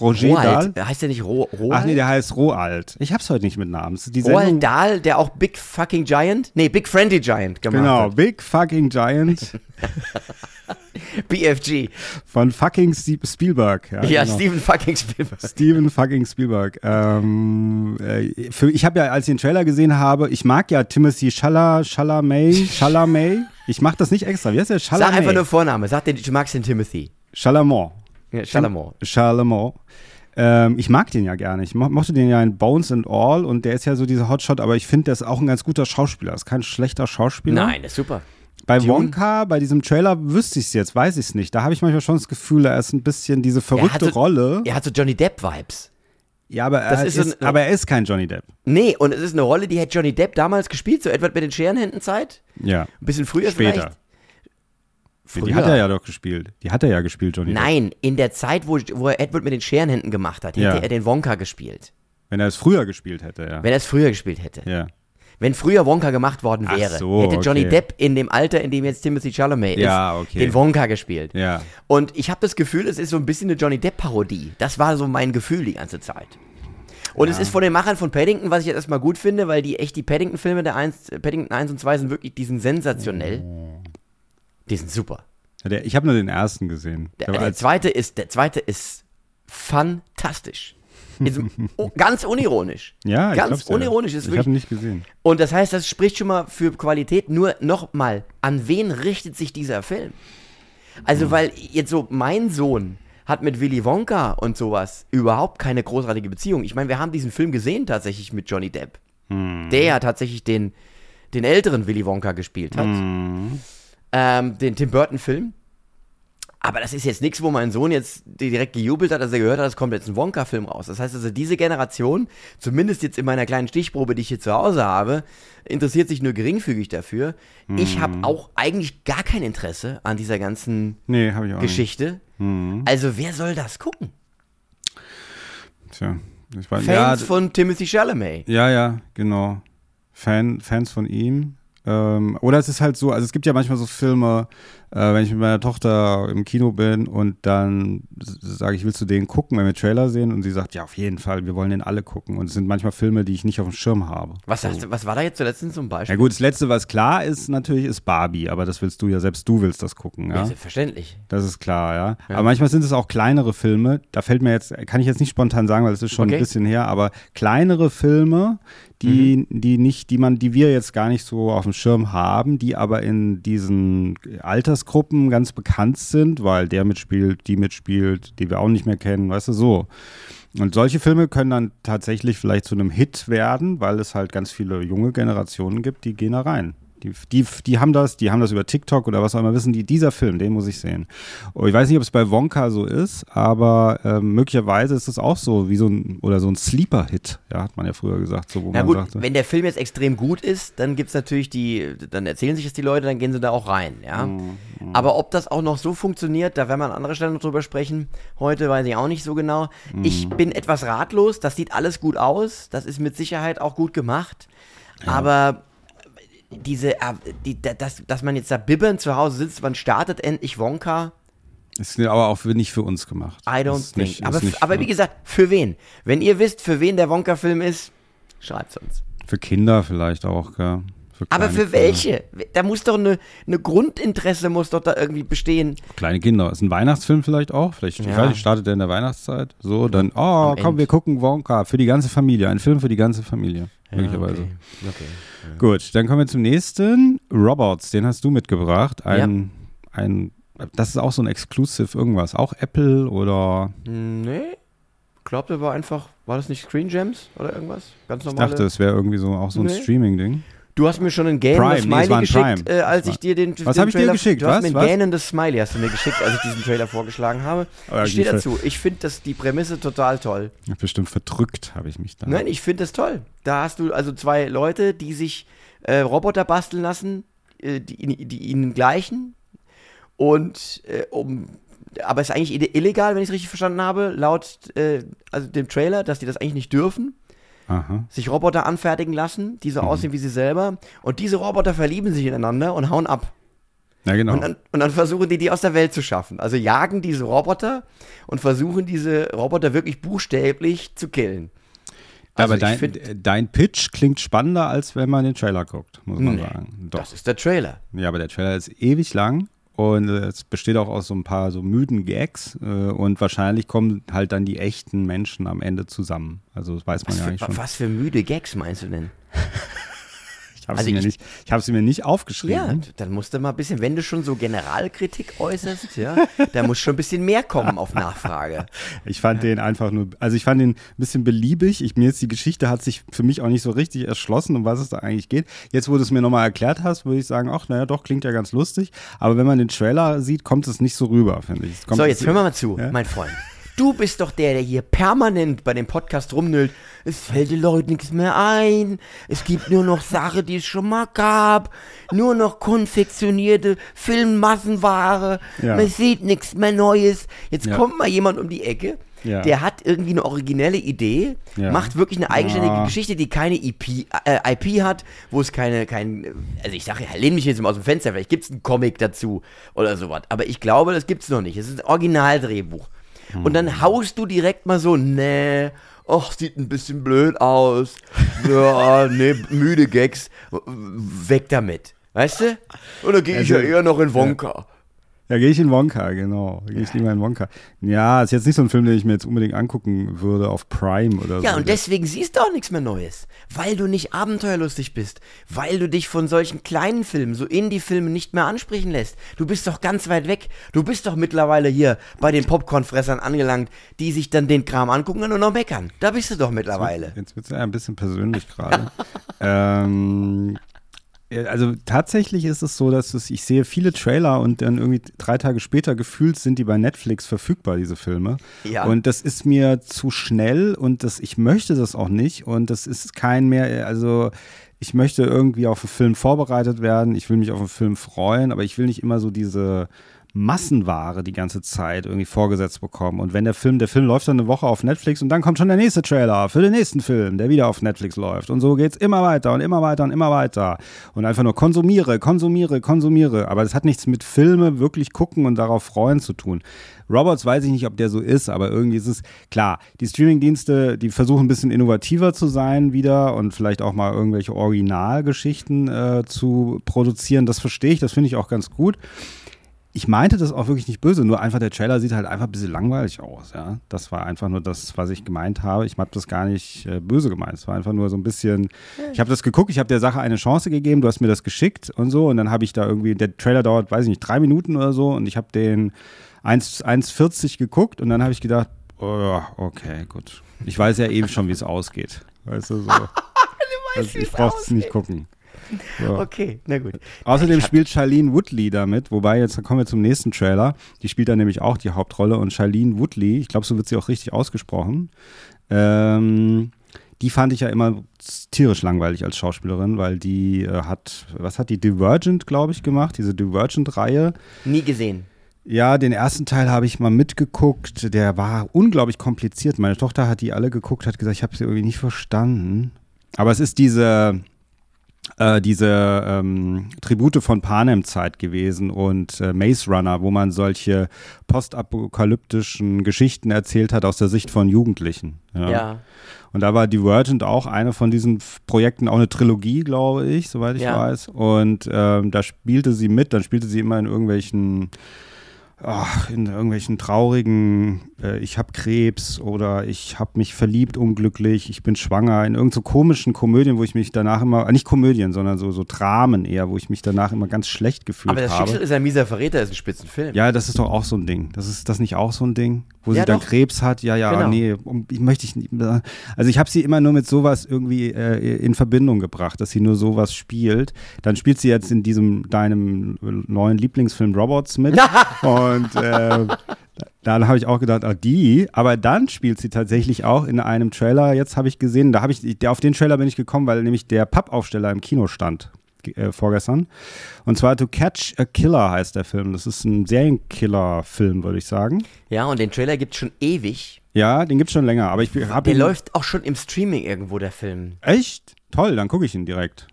Roger Roald, Dahl? heißt der nicht Ro Roald? Ach nee, der heißt Roald. Ich hab's heute nicht mit Namen. Die Sendung, Roald Dahl, der auch Big Fucking Giant, nee, Big Friendly Giant gemacht genau, hat. Big Fucking Giant BFG. von fucking Steve Spielberg. Ja, Ja, genau. Steven fucking Spielberg. Steven fucking Spielberg. Ähm, äh, für, ich habe ja, als ich den Trailer gesehen habe, ich mag ja Timothy Chalamet, Chalamet, Chalamet. Ich mach das nicht extra. Wie heißt der? Sag Chalamet. einfach nur Vorname, sag den, du magst den Timothy. Chalamet. Ja, Chalamet. Chalamet. Ähm, ich mag den ja gerne. Ich mo mochte den ja in Bones and All und der ist ja so dieser Hotshot, aber ich finde, der ist auch ein ganz guter Schauspieler. Ist kein schlechter Schauspieler. Nein, das ist super. Bei Dune? Wonka, bei diesem Trailer wüsste ich es jetzt, weiß ich es nicht. Da habe ich manchmal schon das Gefühl, er ist ein bisschen diese Er verrückte hat so, Rolle. Er hat so Johnny Depp-Vibes. Ja, aber er ist ist, so ein- aber er ist kein Johnny Depp. Nee, und es ist eine Rolle, die hat Johnny Depp damals gespielt, so etwa mit den Scherenhänden-Zeit. Ja. Ein bisschen früher Später. vielleicht. Die Früher. hat er ja doch gespielt. Die hat er ja gespielt, Johnny Depp. Nein, in der Zeit, wo, wo er Edward mit den Scherenhänden gemacht hat, hätte Ja. er den Wonka gespielt. Wenn er es früher gespielt hätte, ja. Wenn er es früher gespielt hätte. ja. Wenn früher Wonka gemacht worden wäre, so, hätte Johnny okay. Depp in dem Alter, in dem jetzt Timothy Chalamet Ja, ist, okay. den Wonka gespielt. Ja. Und ich habe das Gefühl, es ist so ein bisschen eine Johnny Depp-Parodie. Das war so mein Gefühl die ganze Zeit. Und es ist von den Machern von Paddington, was ich jetzt erstmal gut finde, weil die echt die Paddington-Filme, der 1, Paddington 1 und 2 sind wirklich, die sind sensationell. Die sind super. Der, ich habe nur den ersten gesehen. Der, Der zweite ist, der zweite ist fantastisch. Ist, oh, ganz unironisch. ja, ich ganz dir. unironisch ist Ich wirklich. habe ihn nicht gesehen. Und das heißt, das spricht schon mal für Qualität. Nur nochmal, an wen richtet sich dieser Film? Also, Hm. weil jetzt so, mein Sohn hat mit Willy Wonka und sowas überhaupt keine großartige Beziehung. Ich meine, wir haben diesen Film gesehen tatsächlich mit Johnny Depp. Hm. Der ja tatsächlich den, den älteren Willy Wonka gespielt hat. Hm. Ähm, den Tim Burton-Film. Aber das ist jetzt nichts, wo mein Sohn jetzt direkt gejubelt hat, als er gehört hat, es kommt jetzt ein Wonka-Film raus. Das heißt also, diese Generation, zumindest jetzt in meiner kleinen Stichprobe, die ich hier zu Hause habe, interessiert sich nur geringfügig dafür. Ich Mhm. habe auch eigentlich gar kein Interesse an dieser ganzen Nee, ich Geschichte. Mhm. Also, wer soll das gucken? Tja, ich weiß, Fans ja, von Timothy Chalamet. Ja, ja, genau. Fan, Fans von ihm. Ähm, oder es ist halt so, also es gibt ja manchmal so Filme, äh, wenn ich mit meiner Tochter im Kino bin und dann sage ich, willst du den gucken, wenn wir Trailer sehen? Und sie sagt, ja, auf jeden Fall, wir wollen den alle gucken. Und es sind manchmal Filme, die ich nicht auf dem Schirm habe. Was, sagst, was war da jetzt zuletzt zum Beispiel? Ja gut, das Letzte, was klar ist, natürlich ist Barbie, aber das willst du ja, selbst du willst das gucken, Ja, ja? selbstverständlich. Das ist klar, ja. Aber manchmal sind es auch kleinere Filme. Da fällt mir jetzt, kann ich jetzt nicht spontan sagen, weil es ist schon Okay. ein bisschen her, aber kleinere Filme, die, die nicht, die man, die wir jetzt gar nicht so auf dem Schirm haben, die aber in diesen Altersgruppen ganz bekannt sind, weil der mitspielt, die mitspielt, die wir auch nicht mehr kennen, weißt du, so. Und solche Filme können dann tatsächlich vielleicht zu einem Hit werden, weil es halt ganz viele junge Generationen gibt, die gehen da rein. Die, die, die haben das, die haben das über TikTok oder was auch immer, wissen die, dieser Film, den muss ich sehen. Und ich weiß nicht, ob es bei Wonka so ist, aber äh, möglicherweise ist es auch so, wie so ein, oder so ein Sleeper-Hit, ja, hat man ja früher gesagt, so wo Na man gut, sagte. wenn der Film jetzt extrem gut ist, dann gibt es natürlich die, dann erzählen sich das die Leute, dann gehen sie da auch rein, ja. Mhm, Aber ob das auch noch so funktioniert, da werden wir an anderer Stelle noch drüber sprechen. Heute weiß ich auch nicht so genau. Mhm. Ich bin etwas ratlos, das sieht alles gut aus, das ist mit Sicherheit auch gut gemacht. Aber diese, äh, die, dass, dass man jetzt da bibbern zu Hause sitzt, wann startet endlich Wonka? Ist aber auch nicht für uns gemacht. I don't Ist think. nicht- aber, aber wie gesagt, für wen? Wenn ihr wisst, für wen der Wonka-Film ist, schreibt's uns. Für Kinder vielleicht auch, gell. Für Aber für Kinder. welche? Da muss doch eine, eine Grundinteresse muss doch da irgendwie bestehen. Kleine Kinder. Ist ein Weihnachtsfilm vielleicht auch? Vielleicht, ich Ja. weiß startet der in der Weihnachtszeit? So, dann, oh, Am komm, Ende. wir gucken Wonka. Für die ganze Familie. Ein Film für die ganze Familie. Möglicherweise. okay. okay. Gut, dann kommen wir zum nächsten. Robots, den hast du mitgebracht. Ein, ein, das ist auch so ein Exclusive irgendwas. Auch Apple oder Nee. Glaubt ihr war einfach, war das nicht Screen Gems oder irgendwas? Ganz ich normale. dachte, es wäre irgendwie so auch so ein Nee. Streaming-Ding. Du hast mir schon ein gähnendes Prime, nee, Smiley ein geschickt, äh, als ich dir den, Was den hab ich dir Trailer, geschickt? Du hast Was? mir ein Was? gähnendes Smiley hast du mir geschickt, als ich diesen Trailer vorgeschlagen habe. Ja, ich stehe dazu. Ich finde das die Prämisse total toll. Bestimmt verdrückt habe ich mich da. Nein, ich finde das toll. Da hast du also zwei Leute, die sich äh, Roboter basteln lassen, äh, die, die ihnen gleichen. Und äh, um. Aber es ist eigentlich ille- illegal, wenn ich es richtig verstanden habe, laut äh, also dem Trailer, dass die das eigentlich nicht dürfen. Aha. Sich Roboter anfertigen lassen, die so Mhm. aussehen wie sie selber. Und diese Roboter verlieben sich ineinander und hauen ab. Ja, genau. Und, dann, und dann versuchen die, die aus der Welt zu schaffen. Also jagen diese Roboter und versuchen diese Roboter wirklich buchstäblich zu killen. Also Aber dein, find- dein Pitch klingt spannender, als wenn man den Trailer guckt, muss man Nee, sagen. Doch. Das ist der Trailer. Ja, aber der Trailer ist ewig lang und es besteht auch aus so ein paar so müden Gags äh, und wahrscheinlich kommen halt dann die echten Menschen am Ende zusammen. Also das weiß man Was ja für, eigentlich schon. was für müde Gags meinst du denn? Ich habe also sie, mir ich- nicht- ich hab sie mir nicht Ja, aufgeschrieben. dann musst du mal ein bisschen, wenn du schon so Generalkritik äußerst, ja, da muss schon ein bisschen mehr kommen auf Nachfrage. Ich fand den einfach nur, also ich fand den ein bisschen beliebig. Ich, mir jetzt die Geschichte hat sich für mich auch nicht so richtig erschlossen, um was es da eigentlich geht. Jetzt, wo du es mir nochmal erklärt hast, würde ich sagen, ach, naja, doch, klingt ja ganz lustig. Aber wenn man den Trailer sieht, kommt es nicht so rüber, finde ich. So, jetzt hör mal, mal zu, Ja? mein Freund. Du bist doch der, der hier permanent bei dem Podcast rumnüllt. Es fällt den Leuten nichts mehr ein. Es gibt nur noch Sachen, die es schon mal gab. Nur noch konfektionierte Filmmassenware. Ja. Man sieht nichts mehr Neues. Jetzt Ja. kommt mal jemand um die Ecke. Ja. Der hat irgendwie eine originelle Idee, Ja. macht wirklich eine eigenständige Ja. Geschichte, die keine IP, äh, IP hat, wo es keine, kein, also ich sage, lehn mich jetzt mal aus dem Fenster, vielleicht gibt es einen Comic dazu oder sowas, aber ich glaube, das gibt es noch nicht. Es ist ein Originaldrehbuch. Und dann haust du direkt mal so, nee, ach, sieht ein bisschen blöd aus, ja, nee, müde Gags, weg damit. Weißt du? Und dann gehe ich Also, ja eher noch in Wonka. Ja, gehe ich in Wonka, genau. Gehe ich lieber in Wonka. Ja, ist jetzt nicht so ein Film, den ich mir jetzt unbedingt angucken würde auf Prime oder so. Ja, und deswegen siehst du auch nichts mehr Neues. Weil du nicht abenteuerlustig bist. Weil du dich von solchen kleinen Filmen, so Indie-Filmen nicht mehr ansprechen lässt. Du bist doch ganz weit weg. Du bist doch mittlerweile hier bei den Popcornfressern angelangt, die sich dann den Kram angucken und nur noch meckern. Da bist du doch mittlerweile. Jetzt wird es ja ein bisschen persönlich gerade. ähm, ja, also tatsächlich ist es so, dass es, ich sehe viele Trailer und dann irgendwie drei Tage später gefühlt sind die bei Netflix verfügbar, diese Filme. Ja. Und das ist mir zu schnell und das, ich möchte das auch nicht und das ist kein mehr, also ich möchte irgendwie auf einen Film vorbereitet werden, ich will mich auf einen Film freuen, aber ich will nicht immer so diese Massenware die ganze Zeit irgendwie vorgesetzt bekommen. Und wenn der Film, der Film läuft dann eine Woche auf Netflix und dann kommt schon der nächste Trailer für den nächsten Film, der wieder auf Netflix läuft. Und so geht's immer weiter und immer weiter und immer weiter. Und einfach nur konsumiere, konsumiere, konsumiere. Aber das hat nichts mit Filme wirklich gucken und darauf freuen zu tun. Robots weiß ich nicht, ob der so ist, aber irgendwie ist es klar. Die Streamingdienste, die versuchen ein bisschen innovativer zu sein wieder und vielleicht auch mal irgendwelche Originalgeschichten äh, zu produzieren. Das verstehe ich, das finde ich auch ganz gut ich meinte das auch wirklich nicht böse, nur einfach der Trailer sieht halt einfach ein bisschen langweilig aus, ja. Das war einfach nur das, was ich gemeint habe. Ich habe das gar nicht äh, böse gemeint. Es war einfach nur so ein bisschen, ich habe das geguckt, ich habe der Sache eine Chance gegeben, du hast mir das geschickt und so und dann habe ich da irgendwie, der Trailer dauert, weiß ich nicht, drei Minuten oder so und ich habe den 1 1,40 geguckt und dann habe ich gedacht, oh, ja, okay, gut. Ich weiß ja eben schon, wie es ausgeht. Weißt du, so. Also ich brauche es nicht gucken. So. Okay, na gut. Außerdem spielt Charlene Woodley damit, wobei jetzt kommen wir zum nächsten Trailer. Die spielt da nämlich auch die Hauptrolle und Charlene Woodley, ich glaube, so wird sie auch richtig ausgesprochen. Ähm, die fand ich ja immer tierisch langweilig als Schauspielerin, weil die äh, hat, was hat die Divergent, glaube ich, gemacht, diese Divergent-Reihe. Nie gesehen. Ja, den ersten Teil habe ich mal mitgeguckt. Der war unglaublich kompliziert. Meine Tochter hat die alle geguckt, hat gesagt, ich habe sie irgendwie nicht verstanden. Aber es ist diese, äh, diese ähm, Tribute von Panem-Zeit gewesen und äh, Maze Runner, wo man solche postapokalyptischen Geschichten erzählt hat aus der Sicht von Jugendlichen. Ja. Und da war Divergent auch eine von diesen Projekten, auch eine Trilogie, glaube ich, soweit ich Ja. weiß. Und ähm, da spielte sie mit, dann spielte sie immer in irgendwelchen, ach, in irgendwelchen traurigen, äh, ich habe Krebs oder ich habe mich verliebt unglücklich, ich bin schwanger, in irgend so komischen Komödien, wo ich mich danach immer, äh, nicht Komödien, sondern so, so Dramen eher, wo ich mich danach immer ganz schlecht gefühlt Aber das habe. Schicksal ist ein mieser Verräter, ist ein Spitzenfilm. Ja, das ist doch auch so ein Ding. Das ist das nicht auch so ein Ding, wo Ja, sie dann doch. Krebs hat? Ja, ja, Genau. nee, ich möchte ich nicht. Also ich habe sie immer nur mit sowas irgendwie äh, in Verbindung gebracht, dass sie nur sowas spielt. Dann spielt sie jetzt in diesem deinem neuen Lieblingsfilm Robots mit und äh, dann habe ich auch gedacht, ah, die, aber dann spielt sie tatsächlich auch in einem Trailer, jetzt habe ich gesehen, da habe ich, auf den Trailer bin ich gekommen, weil nämlich der Pappaufsteller im Kino stand, äh, vorgestern. Und zwar To Catch a Killer heißt der Film. Das ist ein Serienkiller-Film, würde ich sagen. Ja, und den Trailer gibt es schon ewig. Ja, den gibt's schon länger, aber ich habe Der läuft auch schon im Streaming irgendwo, der Film. Echt? Toll, dann gucke ich ihn direkt.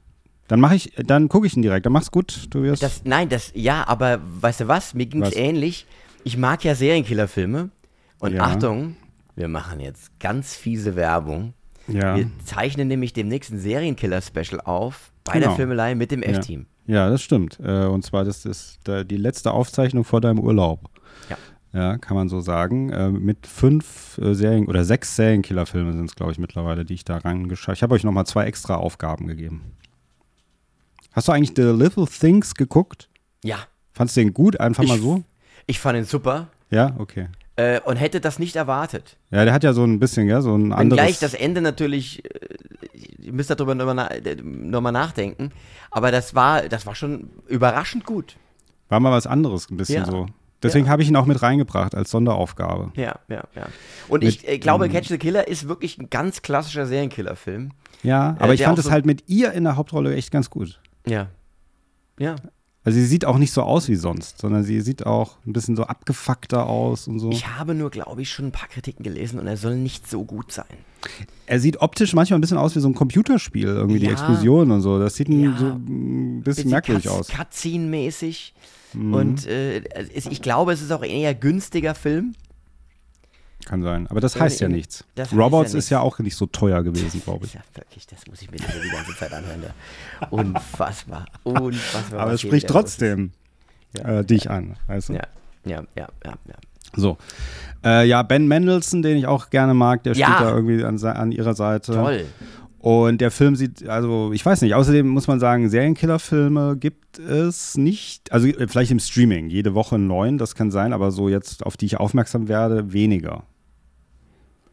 Dann mache ich, dann gucke ich ihn direkt. Dann mach's gut, Tobias. Das, nein, das, ja, aber weißt du was? Mir ging es Was? ähnlich. Ich mag ja Serienkillerfilme. Und Ja. Achtung, wir machen jetzt ganz fiese Werbung. ja. Wir zeichnen nämlich demnächst ein Serienkiller-Special auf bei der Genau. Filmelei mit dem F-Team. Ja, das stimmt. Äh, Und zwar, das ist die letzte Aufzeichnung vor deinem Urlaub. Ja. Ja, kann man so sagen. Äh, Mit fünf äh, Serien oder sechs Serienkiller-Filme sind es, glaube ich, mittlerweile, die ich da rangeschaut Ich habe euch nochmal zwei extra Aufgaben gegeben. Hast du eigentlich The Little Things geguckt? Ja. Fandst du den gut? Einfach Ich- mal so? Ich fand ihn super Ja, okay. äh, und hätte das nicht erwartet. Ja, der hat ja so ein bisschen, ja, so ein anderes. gleich das Ende natürlich, äh, ihr müsst darüber nochmal na, äh, noch mal nachdenken, aber das war, das war schon überraschend gut. war mal was anderes, ein bisschen Ja. so. Deswegen Ja. habe ich ihn auch mit reingebracht als Sonderaufgabe. Ja, ja, ja. Und Mit, ich äh, glaube, Catch the Killer ist wirklich ein ganz klassischer Serienkiller-Film. Ja, aber ich der fand es so- halt mit ihr in der Hauptrolle echt ganz gut. Ja. Ja. Also sie sieht auch nicht so aus wie sonst, sondern sie sieht auch ein bisschen so abgefuckter aus und so. Ich habe nur, glaube ich, schon ein paar Kritiken gelesen und er soll nicht so gut sein. er sieht optisch manchmal ein bisschen aus wie so ein Computerspiel, irgendwie die Ja. Explosionen und so. Das sieht ein, Ja. so ein bisschen merkwürdig Cuts- aus. Mhm. Cutscene-mäßig. Und äh, ich glaube, es ist auch ein eher günstiger Film. Kann sein. Aber das heißt ja nichts. Robots ja ist ja auch nicht so teuer gewesen, glaube ich. ja wirklich, das muss ich mir die ganze Zeit anhören. Da. Unfassbar. Unfassbar. Aber es spricht trotzdem Ja. äh, dich an, weißt du? Ja, ja, ja, ja. ja. So. Äh, ja, Ben Mendelssohn, den ich auch gerne mag, der steht da irgendwie an, an ihrer Seite. Toll. Und der Film sieht, also ich weiß nicht, außerdem muss man sagen, Serienkiller-Filme gibt es nicht. Also äh, vielleicht im Streaming, jede Woche neuen, das kann sein, aber so jetzt, auf die ich aufmerksam werde, weniger.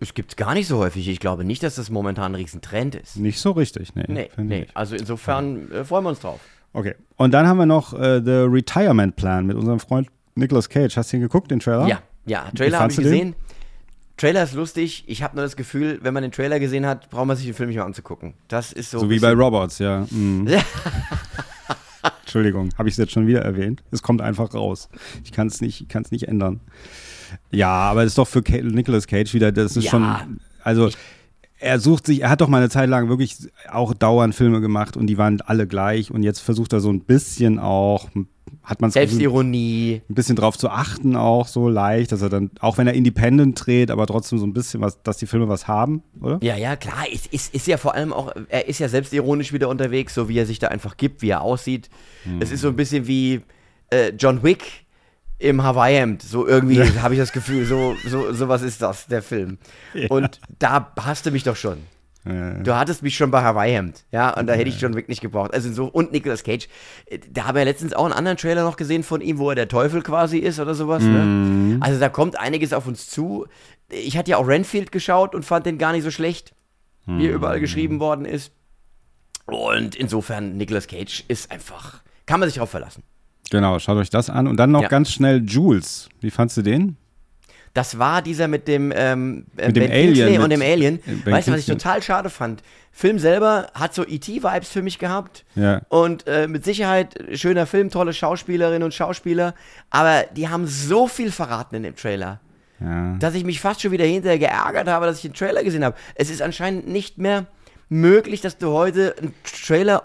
Es gibt es gar nicht so häufig. Ich glaube nicht, dass das momentan ein Riesentrend ist. Nicht so richtig, nee. Nee, nee. Also insofern äh, freuen wir uns drauf. Okay. Und dann haben wir noch äh, The Retirement Plan mit unserem Freund Nicolas Cage. Hast du ihn geguckt, den Trailer? Ja, ja. Trailer habe ich den? gesehen. Trailer ist lustig. Ich habe nur das Gefühl, wenn man den Trailer gesehen hat, braucht man sich den Film nicht mehr anzugucken. Das ist so. So wie bei Robots, ja. Mhm. Entschuldigung, habe ich es jetzt schon wieder erwähnt. Es kommt einfach raus. Ich kann es nicht, nicht ändern. Ja, aber das ist doch für Nicolas Cage wieder, das ist Ja. schon, also er sucht sich, er hat doch mal eine Zeit lang wirklich auch dauernd Filme gemacht und die waren alle gleich und jetzt versucht er so ein bisschen auch, hat man Selbstironie. ein bisschen drauf zu achten auch so leicht, dass er dann, auch wenn er independent dreht, aber trotzdem so ein bisschen was, dass die Filme was haben, oder? Ja, ja, klar. Ist, ist, ist ja vor allem auch, er ist ja selbstironisch wieder unterwegs, so wie er sich da einfach gibt, wie er aussieht. Es ist so ein bisschen wie äh, John Wick im Hawaii-Hemd. So irgendwie habe ich das Gefühl, so, so, so was ist das, der Film. Und da hast du mich doch schon. Äh, Du hattest mich schon bei Hawaii-Hemd, ja, und da hätte ich John Wick nicht gebraucht. Also so, und Nicolas Cage. Da haben wir letztens auch einen anderen Trailer noch gesehen von ihm, wo er der Teufel quasi ist oder sowas, ne? Also da kommt einiges auf uns zu. Ich hatte ja auch Renfield geschaut und fand den gar nicht so schlecht, wie er überall geschrieben worden ist. Und insofern, Nicolas Cage ist einfach, kann man sich drauf verlassen. Genau, schaut euch das an. Und dann noch Ja. ganz schnell Jules. Wie fandst du den? Das war dieser mit dem, ähm, äh, Mit dem Alien, Kingsley und mit- dem Alien. Ben weißt du, was ich total schade fand? Film selber hat so E.T.-Vibes für mich gehabt. Ja. Und äh, mit Sicherheit schöner Film, tolle Schauspielerinnen und Schauspieler. Aber die haben so viel verraten in dem Trailer, Ja. dass ich mich fast schon wieder hinterher geärgert habe, dass ich den Trailer gesehen habe. Es ist anscheinend nicht mehr möglich, dass du heute einen Trailer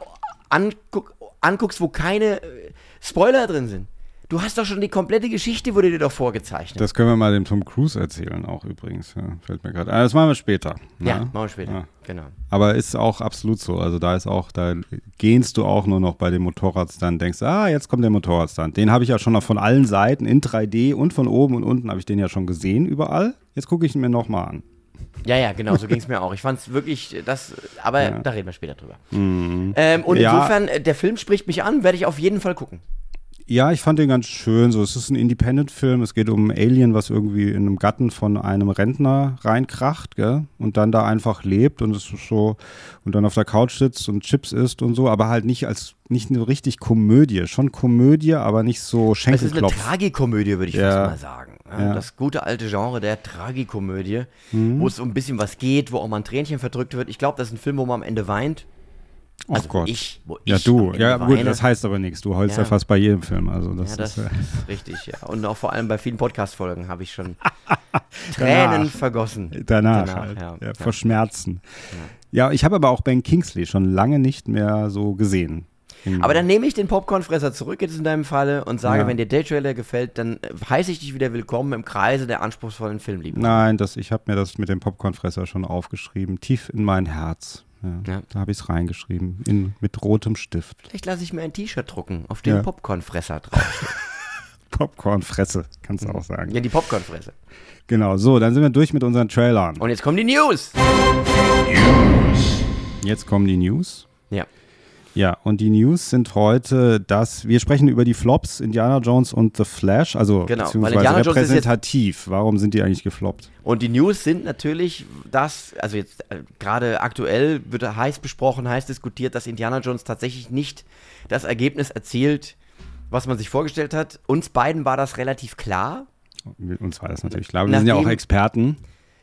anguck, anguckst, wo keine äh, Spoiler drin sind. Du hast doch schon die komplette Geschichte, wurde dir doch vorgezeichnet. Das können wir mal dem Tom Cruise erzählen, auch übrigens. Ja, fällt mir gerade. Das machen wir später. ja, ne? machen wir später. Ja. Genau. Aber ist auch absolut so. Also da ist auch, da gehst du auch nur noch bei dem Motorradstand, denkst, ah, jetzt kommt der Motorradstand. Den habe ich ja schon noch von allen Seiten in 3D und von oben und unten habe ich den ja schon gesehen, überall. Jetzt gucke ich ihn mir nochmal an. Ja, ja, genau, so ging es mir auch. Ich fand es wirklich, das, aber Ja. Mhm. da reden wir später drüber. Ähm, und Ja. insofern, äh, der Film spricht mich an, werde ich auf jeden Fall gucken. Ja, ich fand den ganz schön. So, es ist ein Independent-Film. Es geht um ein Alien, was irgendwie in einem Gatten von einem Rentner reinkracht, gell? Und dann da einfach lebt und es ist so und dann auf der Couch sitzt und Chips isst und so, aber halt nicht als nicht eine richtig Komödie. Schon Komödie, aber nicht so Es ist eine Schenkelklopf. Tragikomödie, würde ich Ja. fast mal sagen. Ja. Das gute alte Genre der Tragikomödie, Mhm. wo es um ein bisschen was geht, wo auch mal ein Tränchen verdrückt wird. Ich glaube, das ist ein Film, wo man am Ende weint. Oh Also Gott. ich, ja, ich du. Ja, gut, das heißt aber nichts. Du heulst ja. Ja. fast bei jedem Film. Also das, Ja, das ist, ist richtig, ja. Und auch vor allem bei vielen Podcast-Folgen habe ich schon Tränen Danach. vergossen. danach, Danach, halt. ja. Ja, Ja. vor Schmerzen. Ja, ich habe aber auch Ben Kingsley schon lange nicht mehr so gesehen. Aber dann nehme ich den Popcornfresser zurück jetzt in deinem Falle und sage, Ja. wenn dir der Trailer gefällt, dann heiße ich dich wieder willkommen im Kreise der anspruchsvollen Filmliebe. Nein, das, ich habe mir das mit dem Popcornfresser schon aufgeschrieben, tief in mein Herz. Ja, Ja. Da habe ich es reingeschrieben, in, mit rotem Stift. Vielleicht lasse ich mir ein T-Shirt drucken, auf dem Ja. Popcornfresser drauf. Popcornfresse, kannst du auch sagen. ja, die Popcornfresse. Genau, so, dann sind wir durch mit unseren Trailern. Und jetzt kommen die News. Jetzt kommen die News. Ja. Ja, und die News sind heute, dass wir sprechen über die Flops Indiana Jones und The Flash, also Genau, beziehungsweise repräsentativ. Warum sind die eigentlich gefloppt? Und die News sind natürlich das, also jetzt äh, gerade aktuell wird heiß besprochen, heiß diskutiert, dass Indiana Jones tatsächlich nicht das Ergebnis erzielt, was man sich vorgestellt hat. Uns beiden war das relativ klar. Uns war das natürlich klar. Wir sind ja auch Nachdem- Experten.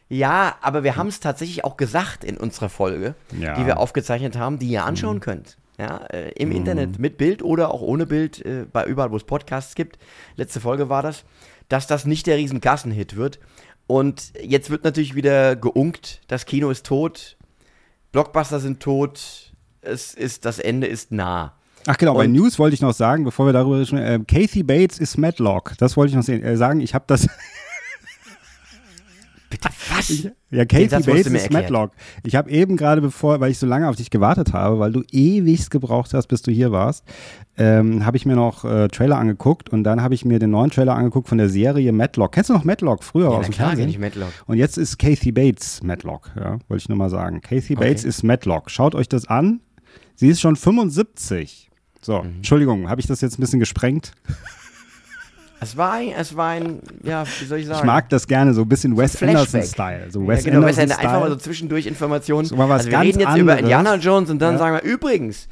Ja, aber wir haben es tatsächlich auch gesagt in unserer Folge, Ja. die wir aufgezeichnet haben, die ihr anschauen könnt. Ja, äh, im Internet mit Bild oder auch ohne Bild, äh, bei überall, wo es Podcasts gibt. Letzte Folge war das, dass das nicht der riesen Kassenhit wird. Und jetzt wird natürlich wieder geunkt, das Kino ist tot, Blockbuster sind tot, es ist, das Ende ist nah. Ach genau, bei Und- News wollte ich noch sagen, bevor wir darüber sprechen, äh, Kathy Bates ist Matlock. Das wollte ich noch sehen, äh, sagen. Ich habe das, Was? ja, Kathy Bates ist. Matlock. Ich habe eben gerade, bevor, weil ich so lange auf dich gewartet habe, weil du ewigst gebraucht hast, bis du hier warst, ähm, habe ich mir noch äh, Trailer angeguckt und dann habe ich mir den neuen Trailer angeguckt von der Serie Matlock. Kennst du noch Matlock früher Ja, aus dem klar Fernsehen? ich Matlock. Und jetzt ist Kathy Bates Matlock, ja, wollte ich nur mal sagen. Kathy Bates Okay. ist Matlock. Schaut euch das an. Sie ist schon 75. So, Mhm. Entschuldigung, habe ich das jetzt ein bisschen gesprengt? Es war ein, es war ein, ja, wie soll ich sagen? Ich mag das gerne, so ein bisschen Wes Flashback. Anderson-Style. So Ja, Wes genau, Wes Anderson Anderson, einfach mal so Style. zwischendurch Informationen. So mal was also wir reden jetzt über anderes. Indiana Jones und dann Ja. sagen wir übrigens,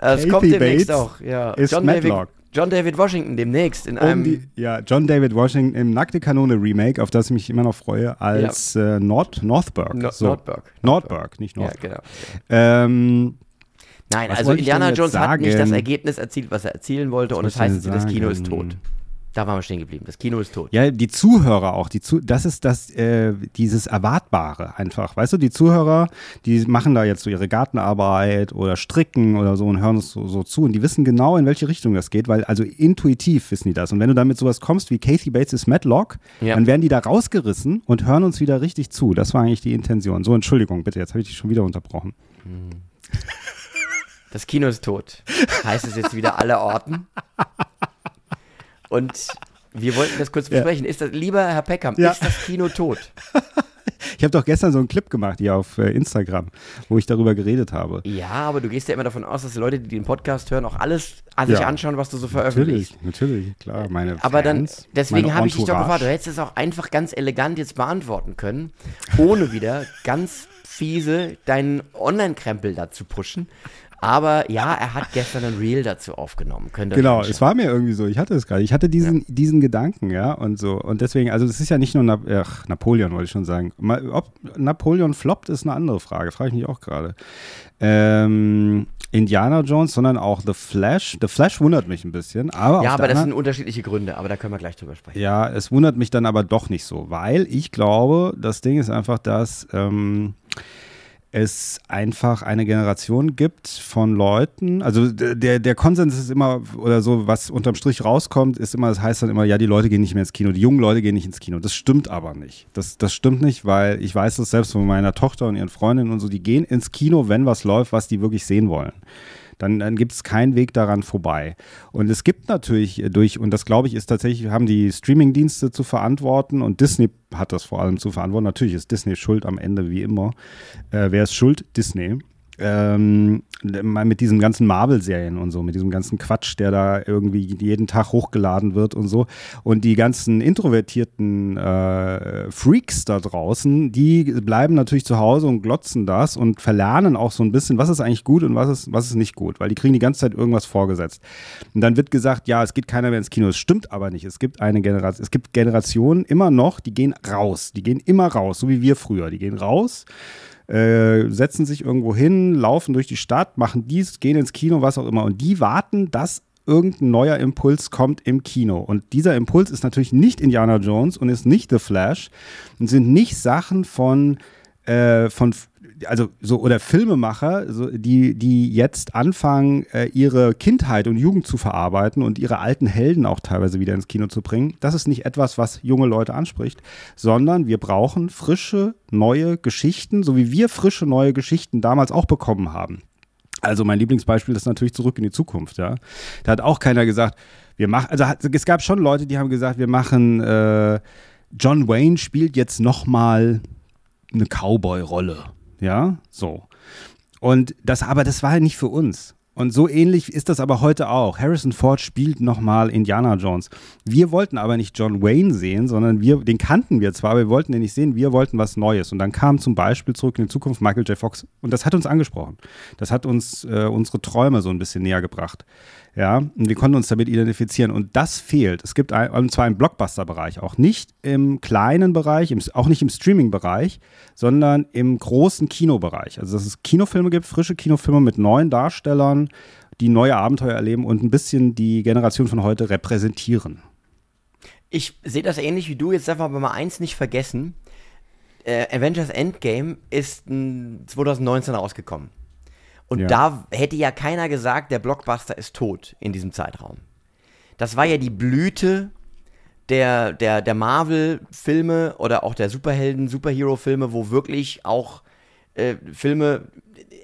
äh, es Kathy kommt demnächst Bates auch, ja, ist John David, Matlock. John David Washington demnächst in einem, die, ja, John David Washington im Nackte Kanone Remake, auf das ich mich immer noch freue, als äh, Nord Northburg. No- so. Nordburg. Nordburg, nicht ja, Nordburg. genau. Ähm, Nein, also Indiana Jones hat nicht das sagen? Ergebnis erzielt, was er erzielen wollte und Was das wollte ich heißt, das Kino ist sagen? tot. Da waren wir stehen geblieben. Das Kino ist tot. Ja, die Zuhörer auch, die Zu das ist das, äh, dieses Erwartbare einfach. Weißt du, die Zuhörer, die machen da jetzt so ihre Gartenarbeit oder stricken oder so und hören uns so, so zu und die wissen genau, in welche Richtung das geht, weil also intuitiv wissen die das. Und wenn du damit sowas kommst wie Kathy Bates ist Matlock, Ja. dann werden die da rausgerissen und hören uns wieder richtig zu. Das war eigentlich die Intention. So, Entschuldigung, bitte, jetzt habe ich dich schon wieder unterbrochen. Das Kino ist tot. Heißt es jetzt wieder alle Orten. Und wir wollten das kurz besprechen. Ist das, lieber Herr Peckham, Ja. ist das Kino tot? Ich habe doch gestern so einen Clip gemacht hier auf äh, Instagram, wo ich darüber geredet habe. Ja, aber du gehst ja immer davon aus, dass die Leute, die den Podcast hören, auch alles an sich Ja. anschauen, was du so veröffentlichst. Natürlich, natürlich, klar. Meine Aber dann, deswegen habe ich dich doch gefragt, du hättest es auch einfach ganz elegant jetzt beantworten können, ohne wieder ganz fiese deinen Online-Krempel da zu pushen. Aber ja, er hat gestern ein Reel dazu aufgenommen. Genau, es war mir irgendwie so. Ich hatte es gerade. Ich hatte diesen, diesen Gedanken, ja, und so. Und deswegen, also das ist ja nicht nur Na ach, Napoleon, wollte ich schon sagen. Ob Napoleon floppt, ist eine andere Frage. Frage ich mich auch gerade. Ähm, Indiana Jones, sondern auch The Flash. The Flash wundert mich ein bisschen, aber Ja, aber das sind unterschiedliche Gründe, aber da können wir gleich drüber sprechen. Ja, es wundert mich dann aber doch nicht so, weil ich glaube, das Ding ist einfach, dass ähm, es einfach eine Generation gibt von Leuten, also der, der Konsens ist immer, oder so, was unterm Strich rauskommt, ist immer, das heißt dann immer, ja, die Leute gehen nicht mehr ins Kino, die jungen Leute gehen nicht ins Kino. Das stimmt aber nicht. Das, das stimmt nicht, weil ich weiß das selbst von meiner Tochter und ihren Freundinnen und so, die gehen ins Kino, wenn was läuft, was die wirklich sehen wollen dann, dann gibt es keinen Weg daran vorbei. Und es gibt natürlich äh, durch, und das glaube ich ist tatsächlich, haben die Streamingdienste zu verantworten und Disney hat das vor allem zu verantworten. Natürlich ist Disney schuld am Ende, wie immer. Äh, wer ist schuld? Disney. Ähm, mit diesen ganzen Marvel-Serien und so, mit diesem ganzen Quatsch, der da irgendwie jeden Tag hochgeladen wird und so. Und die ganzen introvertierten äh, Freaks da draußen, die bleiben natürlich zu Hause und glotzen das und verlernen auch so ein bisschen, was ist eigentlich gut und was ist, was ist nicht gut, weil die kriegen die ganze Zeit irgendwas vorgesetzt. Und dann wird gesagt, ja, es geht keiner mehr ins Kino. Es stimmt aber nicht. Es gibt eine Generation, es gibt Generationen immer noch, die gehen raus. Die gehen immer raus, so wie wir früher. Die gehen raus äh, setzen sich irgendwo hin, laufen durch die Stadt, machen dies, gehen ins Kino, was auch immer. Und die warten, dass irgendein neuer Impuls kommt im Kino. Und dieser Impuls ist natürlich nicht Indiana Jones und ist nicht The Flash und sind nicht Sachen von, äh, von also so oder Filmemacher, so, die, die jetzt anfangen, äh, ihre Kindheit und Jugend zu verarbeiten und ihre alten Helden auch teilweise wieder ins Kino zu bringen. Das ist nicht etwas, was junge Leute anspricht, sondern wir brauchen frische, neue Geschichten, so wie wir frische, neue Geschichten damals auch bekommen haben. Also mein Lieblingsbeispiel ist natürlich zurück in die Zukunft, ja. Da hat auch keiner gesagt, wir machen, also es gab schon Leute, die haben gesagt, wir machen, äh, John Wayne spielt jetzt nochmal eine Cowboy-Rolle, ja, so. Und das, aber das war halt nicht für uns. Und so ähnlich ist das aber heute auch. Harrison Ford spielt nochmal Indiana Jones. Wir wollten aber nicht John Wayne sehen, sondern wir, den kannten wir zwar, aber wir wollten den nicht sehen, wir wollten was Neues. Und dann kam zum Beispiel zurück in die Zukunft Michael J. Fox. Und das hat uns angesprochen. Das hat uns äh, unsere Träume so ein bisschen näher gebracht. Ja, und wir konnten uns damit identifizieren. Und das fehlt. Es gibt ein, und zwar im Blockbuster-Bereich, auch nicht im kleinen Bereich, im, auch nicht im Streaming-Bereich, sondern im großen Kinobereich. Also, dass es Kinofilme gibt, frische Kinofilme mit neuen Darstellern, die neue Abenteuer erleben und ein bisschen die Generation von heute repräsentieren. Ich sehe das ähnlich wie du. Jetzt darf man aber mal eins nicht vergessen. Äh, Avengers Endgame ist n, 2019 rausgekommen. Und Ja. da hätte ja keiner gesagt, der Blockbuster ist tot in diesem Zeitraum. Das war ja die Blüte der, der, der Marvel-Filme oder auch der Superhelden, Superhero-Filme, wo wirklich auch äh, Filme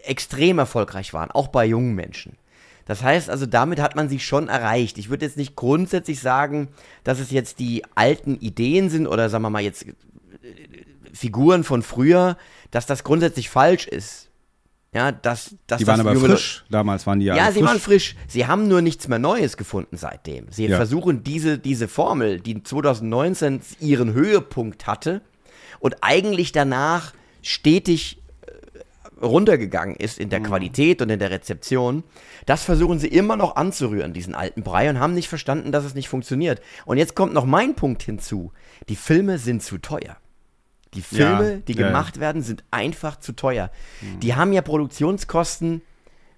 extrem erfolgreich waren, auch bei jungen Menschen. Das heißt also, damit hat man sich schon erreicht. Ich würde jetzt nicht grundsätzlich sagen, dass es jetzt die alten Ideen sind oder sagen wir mal jetzt äh, Figuren von früher, dass das grundsätzlich falsch ist. Ja, dass, dass Die waren das aber Leute- frisch. Damals waren die ja, ja, sie frisch. waren frisch. Sie haben nur nichts mehr Neues gefunden seitdem. Sie Ja. versuchen diese, diese Formel, die 2019 ihren Höhepunkt hatte und eigentlich danach stetig äh, runtergegangen ist in der Mhm. Qualität und in der Rezeption, das versuchen sie immer noch anzurühren, diesen alten Brei, und haben nicht verstanden, dass es nicht funktioniert. Und jetzt kommt noch mein Punkt hinzu. Die Filme sind zu teuer. Die Filme, Ja, die ja, ja. gemacht werden, sind einfach zu teuer. Die haben ja Produktionskosten,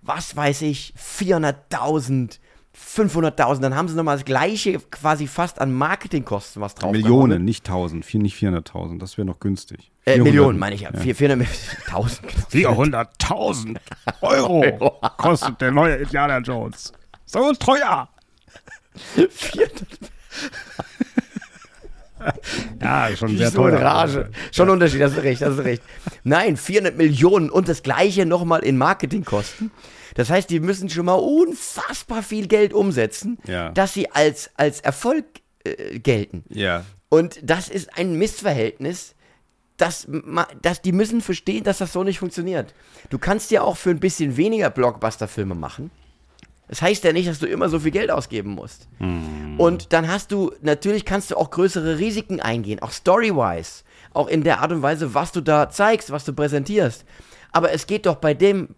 was weiß ich, 400.000, 500.000. Dann haben sie nochmal das gleiche quasi fast an Marketingkosten was drauf. Millionen, nicht 1000, vier, nicht 400.000. Das wäre noch günstig. Äh, 400. Millionen meine ich ja. Vier- 400.000. 400.000 Euro kostet der neue Indiana Jones. So teuer. 400 Ja, schon sehr so teuer. Rage. Schon ein Unterschied, hast du recht, hast du recht. Nein, 400 Millionen und das gleiche nochmal in Marketingkosten. Das heißt, die müssen schon mal unfassbar viel Geld umsetzen, Ja. dass sie als, als Erfolg äh, gelten. Ja. Und das ist ein Missverhältnis, das, ma- das, die müssen verstehen, dass das so nicht funktioniert. Du kannst ja auch für ein bisschen weniger Blockbuster-Filme machen. Das heißt ja nicht, dass du immer so viel Geld ausgeben musst. Und dann hast du, natürlich kannst du auch größere Risiken eingehen, auch story-wise, auch in der Art und Weise, was du da zeigst, was du präsentierst. Aber es geht doch bei dem,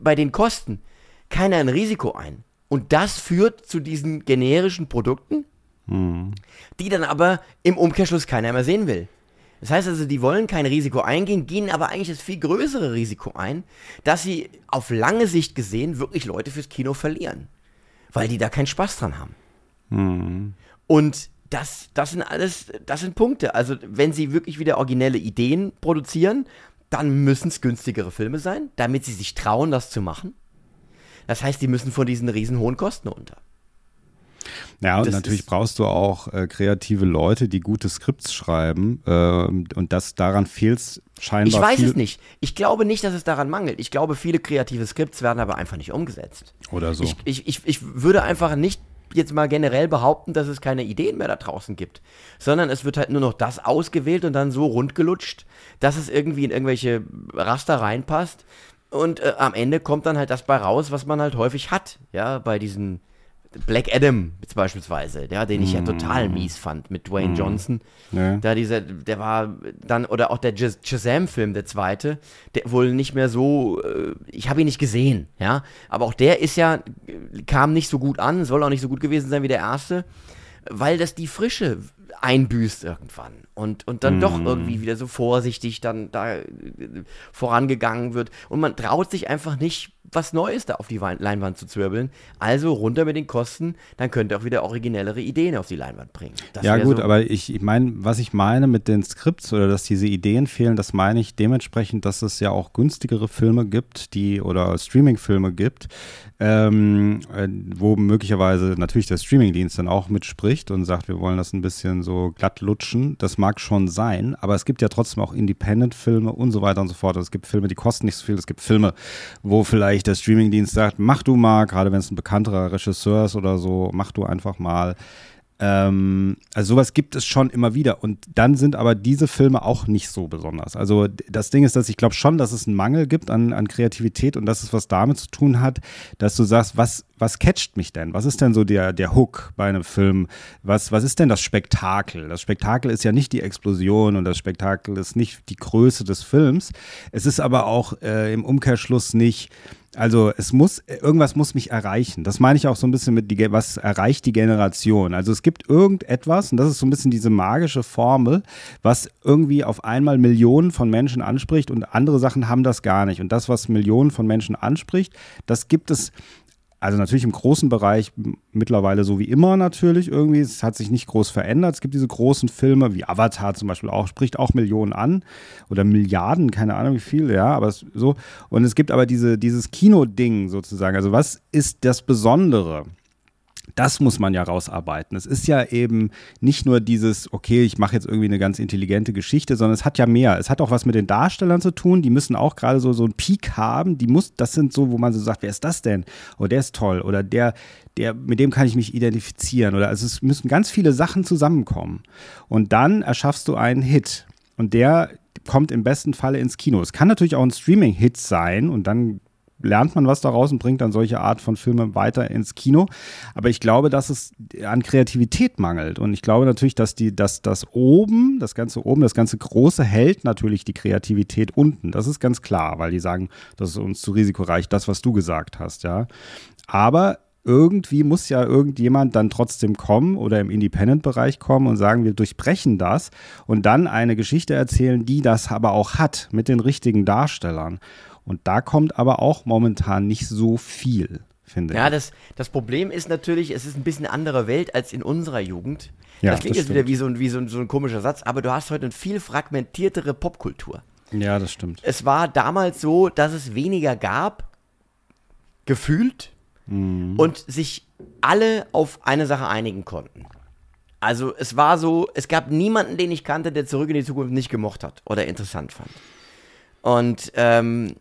bei den Kosten keiner ein Risiko ein. Und das führt zu diesen generischen Produkten, Mhm. die dann aber im Umkehrschluss keiner mehr sehen will. Das heißt also, die wollen kein Risiko eingehen, gehen aber eigentlich das viel größere Risiko ein, dass sie auf lange Sicht gesehen wirklich Leute fürs Kino verlieren. Weil die da keinen Spaß dran haben. Mhm. Und das, das sind alles, das sind Punkte. Also, wenn sie wirklich wieder originelle Ideen produzieren, dann müssen es günstigere Filme sein, damit sie sich trauen, das zu machen. Das heißt, die müssen von diesen riesen hohen Kosten runter. Ja, und Das natürlich brauchst du auch äh, kreative Leute, die gute Skripts schreiben. ähm, und das daran fehlt es scheinbar. Ich weiß es nicht. Ich glaube nicht, dass es daran mangelt. Ich glaube, viele kreative Skripts werden aber einfach nicht umgesetzt. Oder so. Ich, ich, ich, ich würde einfach nicht jetzt mal generell behaupten, dass es keine Ideen mehr da draußen gibt, sondern es wird halt nur noch das ausgewählt und dann so rundgelutscht, dass es irgendwie in irgendwelche Raster reinpasst und äh, am Ende kommt dann halt das bei raus, was man halt häufig hat, ja, bei diesen Black Adam jetzt beispielsweise, ja, den ich ja total mies fand mit Dwayne Johnson. Ja. Da dieser, der war dann, oder auch der Shazam-Film, der zweite, der wohl nicht mehr so, äh, ich habe ihn nicht gesehen, ja, aber auch der ist ja, kam nicht so gut an, soll auch nicht so gut gewesen sein wie der erste, weil das die Frische einbüßt irgendwann. Und, und dann doch irgendwie wieder so vorsichtig dann da äh, vorangegangen wird. Und man traut sich einfach nicht, was Neues da auf die Leinwand zu zwirbeln. Also runter mit den Kosten, dann könnt ihr auch wieder originellere Ideen auf die Leinwand bringen. Das ja gut, so- aber ich, ich meine, was ich meine mit den Skripts oder dass diese Ideen fehlen, das meine ich dementsprechend, dass es ja auch günstigere Filme gibt, die oder Streaming-Filme gibt, ähm, äh, wo möglicherweise natürlich der Streamingdienst dann auch mitspricht und sagt, wir wollen das ein bisschen so glatt lutschen. Das mag schon sein, aber es gibt ja trotzdem auch Independent-Filme und so weiter und so fort. Es gibt Filme, die kosten nicht so viel. Es gibt Filme, wo vielleicht der Streamingdienst sagt, mach du mal, gerade wenn es ein bekannterer Regisseur ist oder so, mach du einfach mal. Ähm, also sowas gibt es schon immer wieder. Und dann sind aber diese Filme auch nicht so besonders. Also das Ding ist, dass ich glaube schon, dass es einen Mangel gibt an, an Kreativität und dass es was damit zu tun hat, dass du sagst, was, was catcht mich denn? Was ist denn so der, der Hook bei einem Film? Was, was ist denn das Spektakel? Das Spektakel ist ja nicht die Explosion und das Spektakel ist nicht die Größe des Films. Es ist aber auch äh, im Umkehrschluss nicht also es muss, irgendwas muss mich erreichen. Das meine ich auch so ein bisschen mit, die, was erreicht die Generation. Also es gibt irgendetwas, und das ist so ein bisschen diese magische Formel, was irgendwie auf einmal Millionen von Menschen anspricht und andere Sachen haben das gar nicht. Und das, was Millionen von Menschen anspricht, das gibt es also natürlich im großen Bereich mittlerweile so wie immer natürlich irgendwie. Es hat sich nicht groß verändert. Es gibt diese großen Filme wie Avatar zum Beispiel auch, spricht auch Millionen an oder Milliarden, keine Ahnung wie viel, ja, aber so. Und es gibt aber diese, dieses Kino-Ding sozusagen. Also was ist das Besondere? Das muss man ja rausarbeiten. Es ist ja eben nicht nur dieses, okay, ich mache jetzt irgendwie eine ganz intelligente Geschichte, sondern es hat ja mehr. Es hat auch was mit den Darstellern zu tun. Die müssen auch gerade so, so einen Peak haben. Die muss, das sind so, wo man so sagt, wer ist das denn? Oh, der ist toll. Oder der, der, mit dem kann ich mich identifizieren. Oder also es müssen ganz viele Sachen zusammenkommen. Und dann erschaffst du einen Hit. Und der kommt im besten Falle ins Kino. Es kann natürlich auch ein Streaming-Hit sein und dann lernt man was daraus und bringt dann solche Art von Filmen weiter ins Kino. Aber ich glaube, dass es an Kreativität mangelt. Und ich glaube natürlich, dass die, dass das oben, das ganze oben, das ganze Große hält natürlich die Kreativität unten. Das ist ganz klar, weil die sagen, das ist uns zu risikoreich, das, was du gesagt hast, ja. Aber irgendwie muss ja irgendjemand dann trotzdem kommen oder im Independent-Bereich kommen und sagen, wir durchbrechen das und dann eine Geschichte erzählen, die das aber auch hat mit den richtigen Darstellern. Und da kommt aber auch momentan nicht so viel, finde Ja, ich. das, das Problem ist natürlich, es ist ein bisschen andere Welt als in unserer Jugend. Ja, das klingt das jetzt wieder wie, so ein, wie so, ein, so ein komischer Satz, aber du hast heute eine viel fragmentiertere Popkultur. Ja, das stimmt. Es war damals so, dass es weniger gab, gefühlt, und sich alle auf eine Sache einigen konnten. Also es war so, es gab niemanden, den ich kannte, der zurück in die Zukunft nicht gemocht hat oder interessant fand. Und ähm,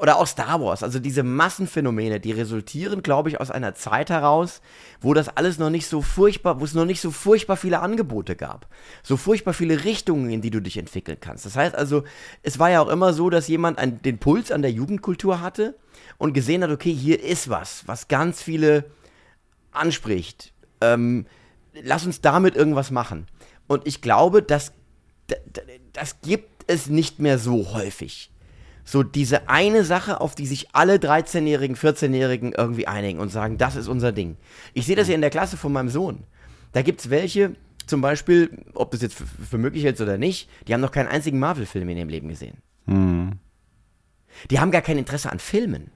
oder auch Star Wars, also diese Massenphänomene, die resultieren, glaube ich, aus einer Zeit heraus, wo das alles noch nicht so furchtbar, wo es noch nicht so furchtbar viele Angebote gab. So furchtbar viele Richtungen, in die du dich entwickeln kannst. Das heißt also, es war ja auch immer so, dass jemand einen, den Puls an der Jugendkultur hatte und gesehen hat, okay, hier ist was, was ganz viele anspricht. Ähm, lass uns damit irgendwas machen. Und ich glaube, das, das, das gibt es nicht mehr so häufig So diese eine Sache, auf die sich alle 13-Jährigen, 14-Jährigen irgendwie einigen und sagen, das ist unser Ding. Ich sehe das ja in der Klasse von meinem Sohn. Da gibt es welche, zum Beispiel, ob das jetzt für, für möglich ist oder nicht, die haben noch keinen einzigen Marvel-Film in ihrem Leben gesehen. Hm. Die haben gar kein Interesse an Filmen.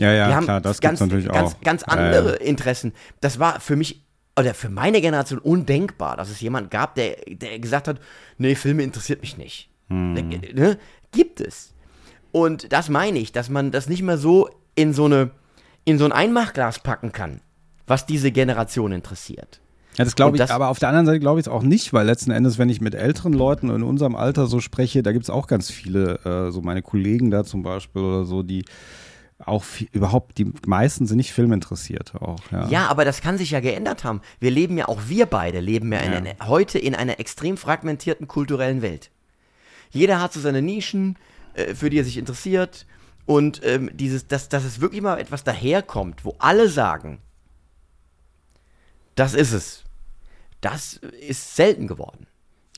Ja, ja, die haben klar, das ganz, gibt's natürlich ganz, auch. ganz Ja, andere ja. Interessen. Das war für mich oder für meine Generation undenkbar, dass es jemand gab, der, der gesagt hat, nee, Filme interessiert mich nicht. Hm. Ne? Gibt es. Und das meine ich, dass man das nicht mehr so in so eine in so ein Einmachglas packen kann, was diese Generation interessiert. Ja, das glaube ich, das- aber auf der anderen Seite glaube ich es auch nicht, weil letzten Endes, wenn ich mit älteren Leuten in unserem Alter so spreche, da gibt es auch ganz viele, äh, so meine Kollegen da zum Beispiel oder so, die auch viel, überhaupt, die meisten sind nicht filminteressiert auch. Ja. Ja, aber das kann sich ja geändert haben. Wir leben ja auch wir beide leben ja, in Ja. einer- heute in einer extrem fragmentierten kulturellen Welt. Jeder hat so seine Nischen, äh, für die er sich interessiert und ähm, dieses, dass, dass es wirklich mal etwas daherkommt, wo alle sagen, das ist es. Das ist selten geworden.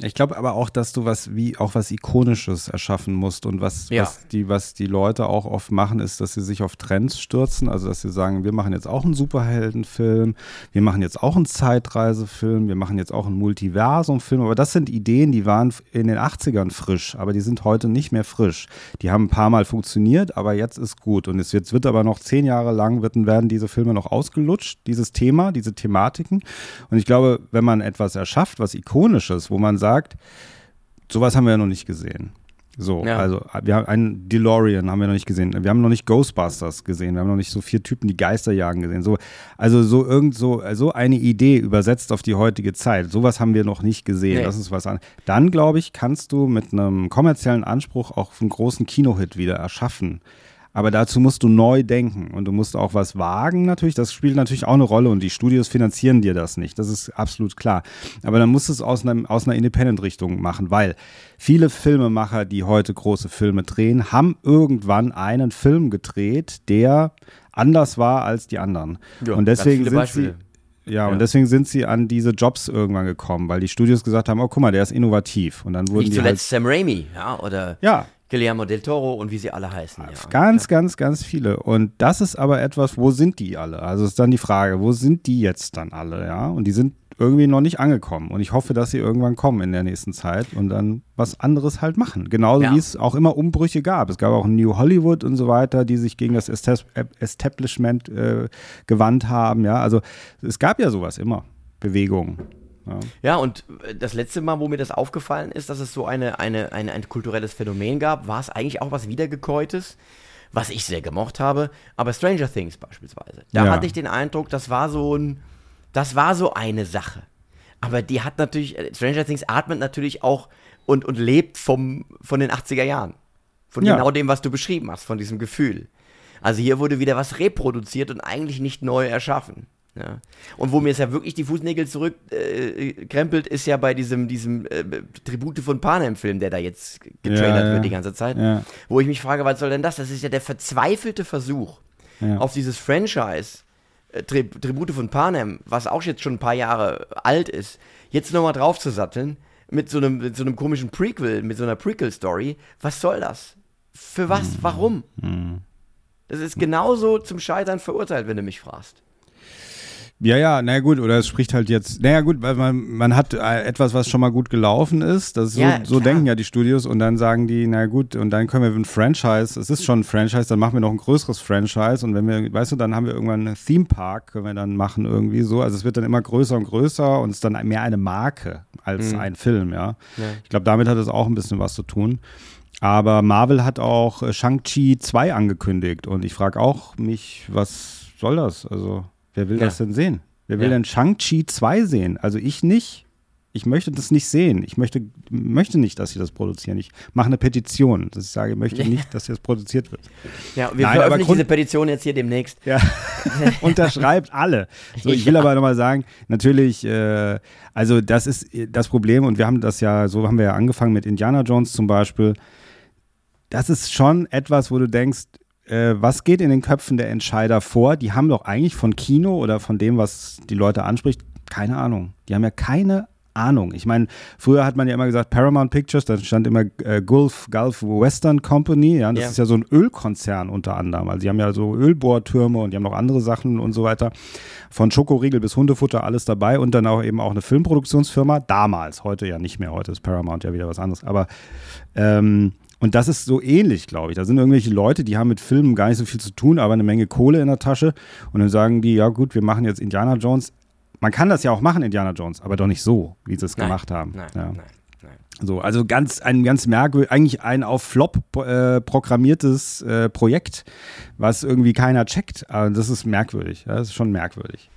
Ich glaube aber auch, dass du was wie auch was Ikonisches erschaffen musst und was, Ja. was, die, was die Leute auch oft machen, ist, dass sie sich auf Trends stürzen. Also dass sie sagen, wir machen jetzt auch einen Superheldenfilm, wir machen jetzt auch einen Zeitreisefilm, wir machen jetzt auch einen Multiversumfilm. Aber das sind Ideen, die waren in den 80ern frisch, aber die sind heute nicht mehr frisch. Die haben ein paar Mal funktioniert, aber jetzt ist gut. Und es wird, wird aber noch zehn Jahre lang wird, werden diese Filme noch ausgelutscht, dieses Thema, diese Thematiken. Und ich glaube, wenn man etwas erschafft, was ikonisches, wo man sagt, sowas haben wir ja noch nicht gesehen. So, Ja. also wir haben einen DeLorean haben wir noch nicht gesehen. Wir haben noch nicht Ghostbusters gesehen. Wir haben noch nicht so vier Typen, die Geister jagen gesehen. So, also so irgend so, so eine Idee übersetzt auf die heutige Zeit. Sowas haben wir noch nicht gesehen. Nee. Das ist was an. Dann glaube ich, kannst du mit einem kommerziellen Anspruch auch einen großen Kinohit wieder erschaffen. Aber dazu musst du neu denken und du musst auch was wagen natürlich. Das spielt natürlich auch eine Rolle und die Studios finanzieren dir das nicht. Das ist absolut klar. Aber dann musst du es aus, einem, aus einer Independent-Richtung machen, weil viele Filmemacher, die heute große Filme drehen, haben irgendwann einen Film gedreht, der anders war als die anderen. Ja, und deswegen sind Beispiele. sie ja, Ja. und deswegen sind sie an diese Jobs irgendwann gekommen, weil die Studios gesagt haben, oh guck mal, der ist innovativ. Und dann wurden Nicht die zuletzt Sam Raimi, ja, oder halt, ja, Guillermo del Toro und wie sie alle heißen. Ja. Ganz, ganz, ganz viele. Und das ist aber etwas, wo sind die alle? Also ist dann die Frage, wo sind die jetzt dann alle, ja? Und die sind irgendwie noch nicht angekommen. Und ich hoffe, dass sie irgendwann kommen in der nächsten Zeit und dann was anderes halt machen. Genauso Ja. wie es auch immer Umbrüche gab. Es gab auch New Hollywood und so weiter, die sich gegen das Establishment äh, gewandt haben, ja? Also es gab ja sowas immer. Bewegungen. Ja. Ja, und äh, das letzte Mal, wo mir das aufgefallen ist, dass es so eine, eine, eine, ein kulturelles Phänomen gab, war es eigentlich auch was Wiedergekäutes, was ich sehr gemocht habe. Aber Stranger Things beispielsweise. Da Ja. hatte ich den Eindruck, das war so ein, das war so eine Sache. Aber die hat natürlich, äh, Stranger Things atmet natürlich auch und, und lebt vom, von den 80er Jahren. Von Ja. genau dem, was du beschrieben hast, von diesem Gefühl. Also hier wurde wieder was reproduziert und eigentlich nicht neu erschaffen. Ja. Und wo mir es ja wirklich die Fußnägel zurückkrempelt, äh, ist ja bei diesem, diesem äh, Tribute von Panem-Film, der da jetzt getrailert Ja, ja. wird die ganze Zeit. Wo ich mich frage, was soll denn das? Das ist ja der verzweifelte Versuch, auf dieses Franchise, äh, Tri Tribute von Panem, was auch jetzt schon ein paar Jahre alt ist, jetzt nochmal draufzusatteln, mit so, einem, mit so einem komischen Prequel, mit so einer Prequel-Story. Was soll das? Für was? Warum? Das ist genauso zum Scheitern verurteilt, wenn du mich fragst. Ja, ja, na gut, oder es spricht halt jetzt, naja gut, weil man, man hat äh, etwas, was schon mal gut gelaufen ist, das ist so, Ja, so klar. denken ja die Studios und dann sagen die, na gut, und dann können wir ein Franchise, es ist schon ein Franchise, dann machen wir noch ein größeres Franchise und wenn wir, weißt du, dann haben wir irgendwann einen Theme Park, können wir dann machen irgendwie so, also es wird dann immer größer und größer und es ist dann mehr eine Marke als ein Film, ja. Ja. Ich glaube, damit hat es auch ein bisschen was zu tun. Aber Marvel hat auch äh, Shang-Chi 2 angekündigt und ich frage auch mich, was soll das? Also, wer will Ja. das denn sehen? Wer will Ja. denn Shang-Chi 2 sehen? Also ich nicht. Ich möchte das nicht sehen. Ich möchte, möchte nicht, dass sie das produzieren. Ich mache eine Petition, dass ich sage, ich möchte nicht, dass das produziert wird. Ja, wir Nein, veröffentlichen diese Petition jetzt hier demnächst. Ja, unterschreibt alle. So, ich will aber nochmal sagen, natürlich, äh, also das ist das Problem und wir haben das ja, so haben wir ja angefangen mit Indiana Jones zum Beispiel. Das ist schon etwas, wo du denkst, äh, was geht in den Köpfen der Entscheider vor? Die haben doch eigentlich von Kino oder von dem, was die Leute anspricht, keine Ahnung. Die haben ja keine Ahnung. Ich meine, früher hat man ja immer gesagt Paramount Pictures, da stand immer äh, Gulf, Gulf Western Company, ja, das Ja. ist ja so ein Ölkonzern unter anderem. Also die haben ja so Ölbohrtürme und die haben noch andere Sachen und so weiter. Von Schokoriegel bis Hundefutter alles dabei und dann auch eben auch eine Filmproduktionsfirma. Damals, heute ja nicht mehr, heute ist Paramount ja wieder was anderes. Aber ähm, und das ist so ähnlich, glaube ich. Da sind irgendwelche Leute, die haben mit Filmen gar nicht so viel zu tun, aber eine Menge Kohle in der Tasche. Und dann sagen die, ja gut, wir machen jetzt Indiana Jones. Man kann das ja auch machen, Indiana Jones, aber doch nicht so, wie sie es Nein, gemacht haben. Nein, ja. nein, nein. So, also ganz ein ganz merkwürdig, eigentlich ein auf Flop äh, programmiertes äh, Projekt, was irgendwie keiner checkt. Aber das ist merkwürdig. Ja, das ist schon merkwürdig.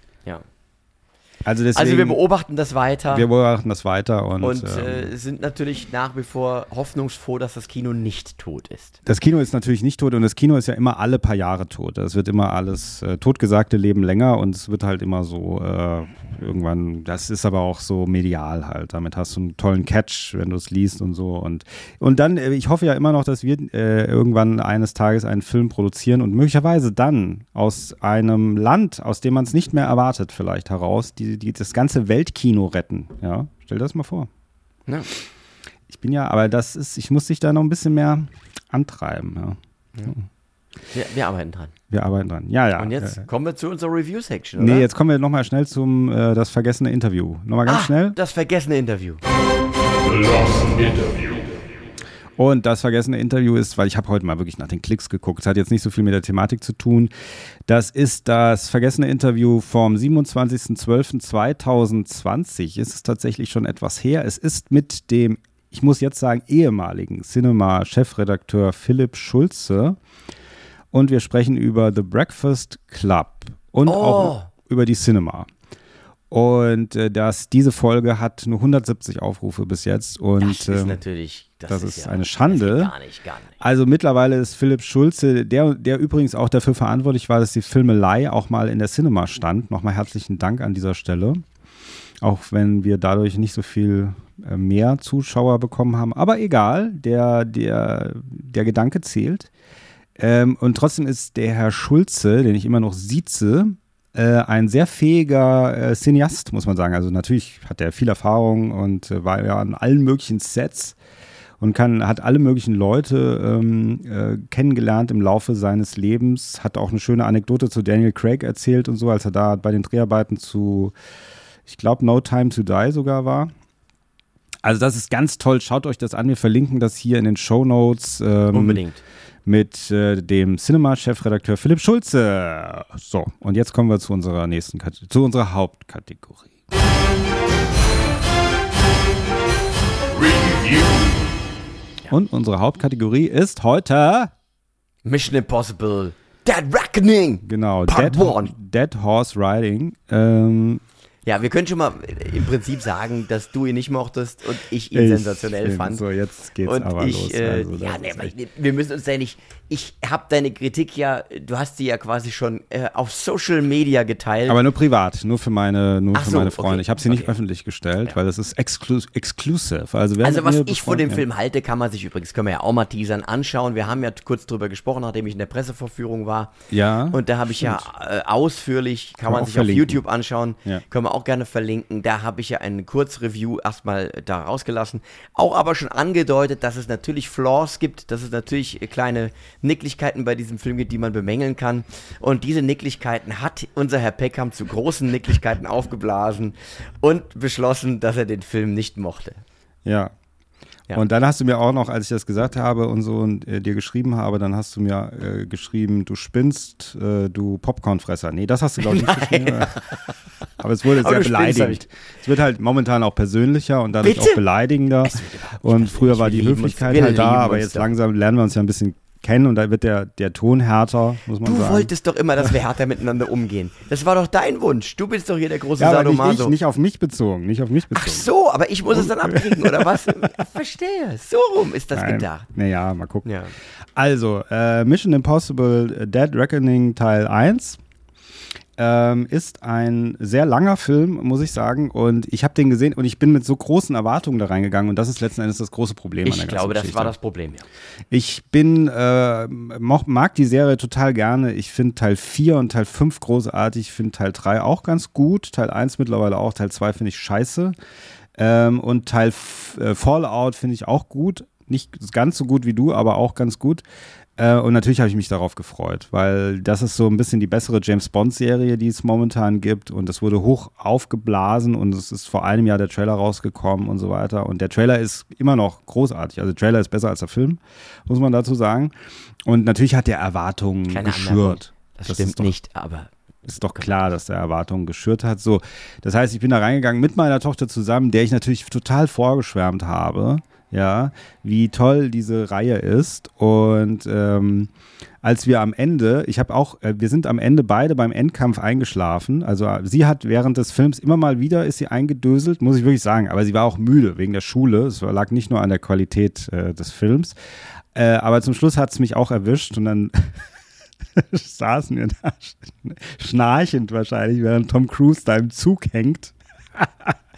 Also deswegen, Also wir beobachten das weiter. wir beobachten das weiter und, und ähm, äh, sind natürlich nach wie vor hoffnungsfroh, dass das Kino nicht tot ist. Das Kino ist natürlich nicht tot und das Kino ist ja immer alle paar Jahre tot. Es wird immer alles, äh, totgesagte leben länger und es wird halt immer so äh, irgendwann, das ist aber auch so medial halt. Damit hast du einen tollen Catch, wenn du es liest und so. Und, und dann, äh, ich hoffe ja immer noch, dass wir äh, irgendwann eines Tages einen Film produzieren und möglicherweise dann aus einem Land, aus dem man es nicht mehr erwartet, vielleicht heraus, die, die das ganze Weltkino retten. Ja, stell dir das mal vor. Ja. Ich bin ja, aber das ist, ich muss dich da noch ein bisschen mehr antreiben. Ja. Wir, wir arbeiten dran. Wir arbeiten dran. Ja, ja. Und jetzt Äh, kommen wir zu unserer Review-Section, nee, jetzt kommen wir nochmal schnell zum äh, das vergessene Interview. Nochmal ganz ah, schnell. Das vergessene Interview. Lost Interview. Und das vergessene Interview ist, weil ich habe heute mal wirklich nach den Klicks geguckt, es hat jetzt nicht so viel mit der Thematik zu tun. Das ist das vergessene Interview vom 27.12.2020. Es ist tatsächlich schon etwas her. Es ist mit dem, ich muss jetzt sagen, ehemaligen Cinema-Chefredakteur Philipp Schulze. Und wir sprechen über The Breakfast Club und Oh. auch über die Cinema. Und äh, das, diese Folge hat nur 170 Aufrufe bis jetzt. Und, Das ist ähm, natürlich. Das, das ist, ist ja, eine Schande. Gar nicht, gar nicht. also mittlerweile ist Philipp Schulze, der, der übrigens auch dafür verantwortlich war, dass die Filmelei auch mal in der Cinema stand. Nochmal herzlichen Dank an dieser Stelle. Auch wenn wir dadurch nicht so viel äh, mehr Zuschauer bekommen haben. Aber egal, der, der, der Gedanke zählt. Ähm, und trotzdem ist der Herr Schulze, den ich immer noch sieze, ein sehr fähiger äh, Cineast, muss man sagen. Also natürlich hat er viel Erfahrung und äh, war ja an allen möglichen Sets und kann, hat alle möglichen Leute ähm, äh, kennengelernt im Laufe seines Lebens. Hat auch eine schöne Anekdote zu Daniel Craig erzählt und so, als er da bei den Dreharbeiten zu, ich glaube, No Time to Die sogar war. Also das ist ganz toll. Schaut euch das an. Wir verlinken das hier in den Show Notes. Ähm, Unbedingt. Mit äh, dem Cinema-Chefredakteur Philipp Schulze. So, und jetzt kommen wir zu unserer nächsten Kate zu unserer Hauptkategorie. Review. Und unsere Hauptkategorie ist heute Mission Impossible. Dead Reckoning. genau Part Dead, one. Dead Horse Riding. Ähm, Ja, wir können schon mal im Prinzip sagen, dass du ihn nicht mochtest und ich ihn ich sensationell bin- fand. So, jetzt geht's und aber ich, los. äh, Also, ja, nee, aber wir müssen uns ja nicht. Ich habe deine Kritik ja, du hast sie ja quasi schon äh, auf Social Media geteilt. aber nur privat, nur für meine, nur Ach für so, meine Freunde. okay, Ich habe sie nicht okay. öffentlich gestellt, weil das ist exclu exclusive. Also, also was ich von dem ja. Film halte, kann man sich übrigens, können wir ja auch mal teasern, anschauen. Wir haben ja kurz drüber gesprochen, nachdem ich in der Pressevorführung war. Ja. Und da habe ich ja äh, ausführlich, kann Kann man sich verlinken. auf YouTube anschauen, Ja. können wir auch gerne verlinken. Da habe ich ja ein Kurzreview erstmal da rausgelassen. Auch aber schon angedeutet, dass es natürlich Flaws gibt, dass es natürlich kleine Nicklichkeiten bei diesem Film gibt, die man bemängeln kann. Und diese Nicklichkeiten hat unser Herr Peckham zu großen Nicklichkeiten aufgeblasen und beschlossen, dass er den Film nicht mochte. Ja. Ja. Und dann hast du mir auch noch, als ich das gesagt habe und so und äh, dir geschrieben habe, dann hast du mir äh, geschrieben, du spinnst, äh, du Popcornfresser. Nee, das hast du, glaube ich, nicht geschrieben. Aber es wurde Aber sehr beleidigend. Es wird halt momentan auch persönlicher und dadurch Bitte? auch beleidigender. Und früher war die Höflichkeit halt da, aber jetzt langsam lernen wir uns ja ein bisschen kennen und da wird der, der Ton härter, muss man Du sagen. wolltest doch immer, dass wir härter miteinander umgehen. Das war doch dein Wunsch. Du bist doch hier der große ja, aber nicht Sadomaso. ich, nicht auf mich bezogen, nicht auf mich Ach bezogen. so, aber ich muss es dann abkriegen, oder was? Verstehe. So rum ist das gedacht. Naja, mal gucken. Ja. Also, äh, Mission Impossible äh, Dead Reckoning Teil 1 ähm, ist ein sehr langer Film, muss ich sagen. Und ich habe den gesehen und ich bin mit so großen Erwartungen da reingegangen. Und das ist letzten Endes das große Problem an Ich der ganzen glaube, das war das Problem, ja. Ich bin, äh, mag die Serie total gerne. Ich finde Teil 4 und Teil 5 großartig. Ich finde Teil 3 auch ganz gut. Teil 1 mittlerweile auch. Teil 2 finde ich scheiße. Ähm, und Teil F äh, Fallout finde ich auch gut. Nicht ganz so gut wie du, aber auch ganz gut. Äh, und natürlich habe ich mich darauf gefreut, weil das ist so ein bisschen die bessere James Bond-Serie, die es momentan gibt. Und das wurde hoch aufgeblasen und es ist vor einem Jahr der Trailer rausgekommen und so weiter. Und der Trailer ist immer noch großartig. Also der Trailer ist besser als der Film, muss man dazu sagen. Und natürlich hat der Erwartungen Keine geschürt. Das, Das stimmt ist doch- nicht, aber ist doch klar, dass der Erwartungen geschürt hat. So, das heißt, ich bin da reingegangen mit meiner Tochter zusammen, der ich natürlich total vorgeschwärmt habe, ja, wie toll diese Reihe ist. Und ähm, als wir am Ende, ich habe auch, äh, wir sind am Ende beide beim Endkampf eingeschlafen. Also äh, sie hat während des Films immer mal wieder ist sie eingedöselt, muss ich wirklich sagen. Aber sie war auch müde wegen der Schule. Es lag nicht nur an der Qualität äh, des Films. Äh, aber zum Schluss hat es mich auch erwischt und dann saßen wir da schnarchend wahrscheinlich, während Tom Cruise da im Zug hängt.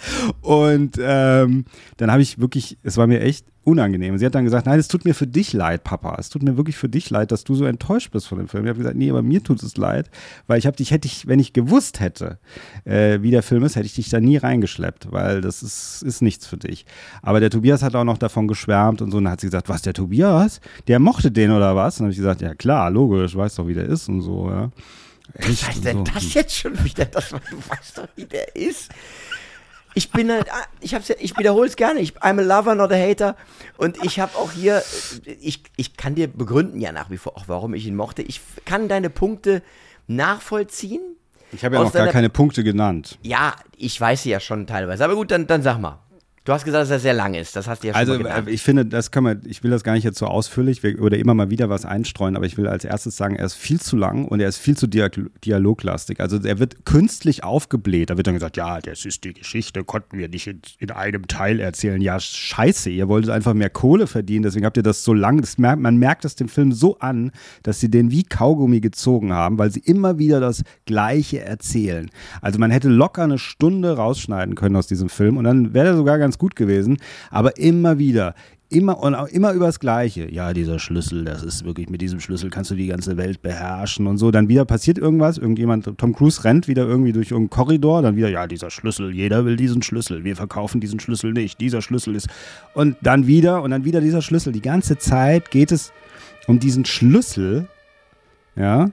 Und ähm, dann habe ich wirklich, es war mir echt unangenehm. Sie hat dann gesagt, nein, es tut mir für dich leid, Papa. Es tut mir wirklich für dich leid, dass du so enttäuscht bist von dem Film. Ich habe gesagt, nee, aber mir tut es leid, weil ich habe dich, hätte ich, wenn ich gewusst hätte, äh, wie der Film ist, hätte ich dich da nie reingeschleppt, weil das ist, ist nichts für dich. Aber der Tobias hat auch noch davon geschwärmt und so. Und dann hat sie gesagt, was, der Tobias? Der mochte den oder was? Und dann habe ich gesagt, ja klar, logisch, weißt doch, wie der ist und so, ja. was heißt denn so. das jetzt schon wieder? Das, du weißt doch, wie der ist. Ich bin halt, ah, ich hab's ja, ich wiederhole es gerne. Ich, I'm a lover, not a hater. Und ich habe auch hier, ich, ich kann dir begründen ja nach wie vor auch, warum ich ihn mochte. Ich kann deine Punkte nachvollziehen. Ich habe ja noch gar keine Punkte genannt. Ja, ich weiß sie ja schon teilweise. Aber gut, dann, dann sag mal. Du hast gesagt, dass er sehr lang ist. Das hast du ja schon Also mal äh, ich finde, das kann man, ich will das gar nicht jetzt so ausführlich wir- oder immer mal wieder was einstreuen, aber ich will als erstes sagen, er ist viel zu lang und er ist viel zu dialoglastig. Also er wird künstlich aufgebläht. Da wird dann gesagt, ja, das ist die Geschichte, konnten wir nicht in, in einem Teil erzählen. Ja, scheiße, ihr wolltet einfach mehr Kohle verdienen, deswegen habt ihr das so lang, das merkt, man merkt es dem Film so an, dass sie den wie Kaugummi gezogen haben, weil sie immer wieder das Gleiche erzählen. Also man hätte locker eine Stunde rausschneiden können aus diesem Film und dann wäre er sogar ganz gut gewesen, aber immer wieder. Immer und auch immer über das Gleiche. Ja, dieser Schlüssel, das ist wirklich, mit diesem Schlüssel kannst du die ganze Welt beherrschen und so. Dann wieder passiert irgendwas, irgendjemand, Tom Cruise rennt wieder irgendwie durch irgendeinen Korridor, dann wieder, ja, dieser Schlüssel, jeder will diesen Schlüssel, wir verkaufen diesen Schlüssel nicht, dieser Schlüssel ist. Und dann wieder und dann wieder dieser Schlüssel. Die ganze Zeit geht es um diesen Schlüssel, ja,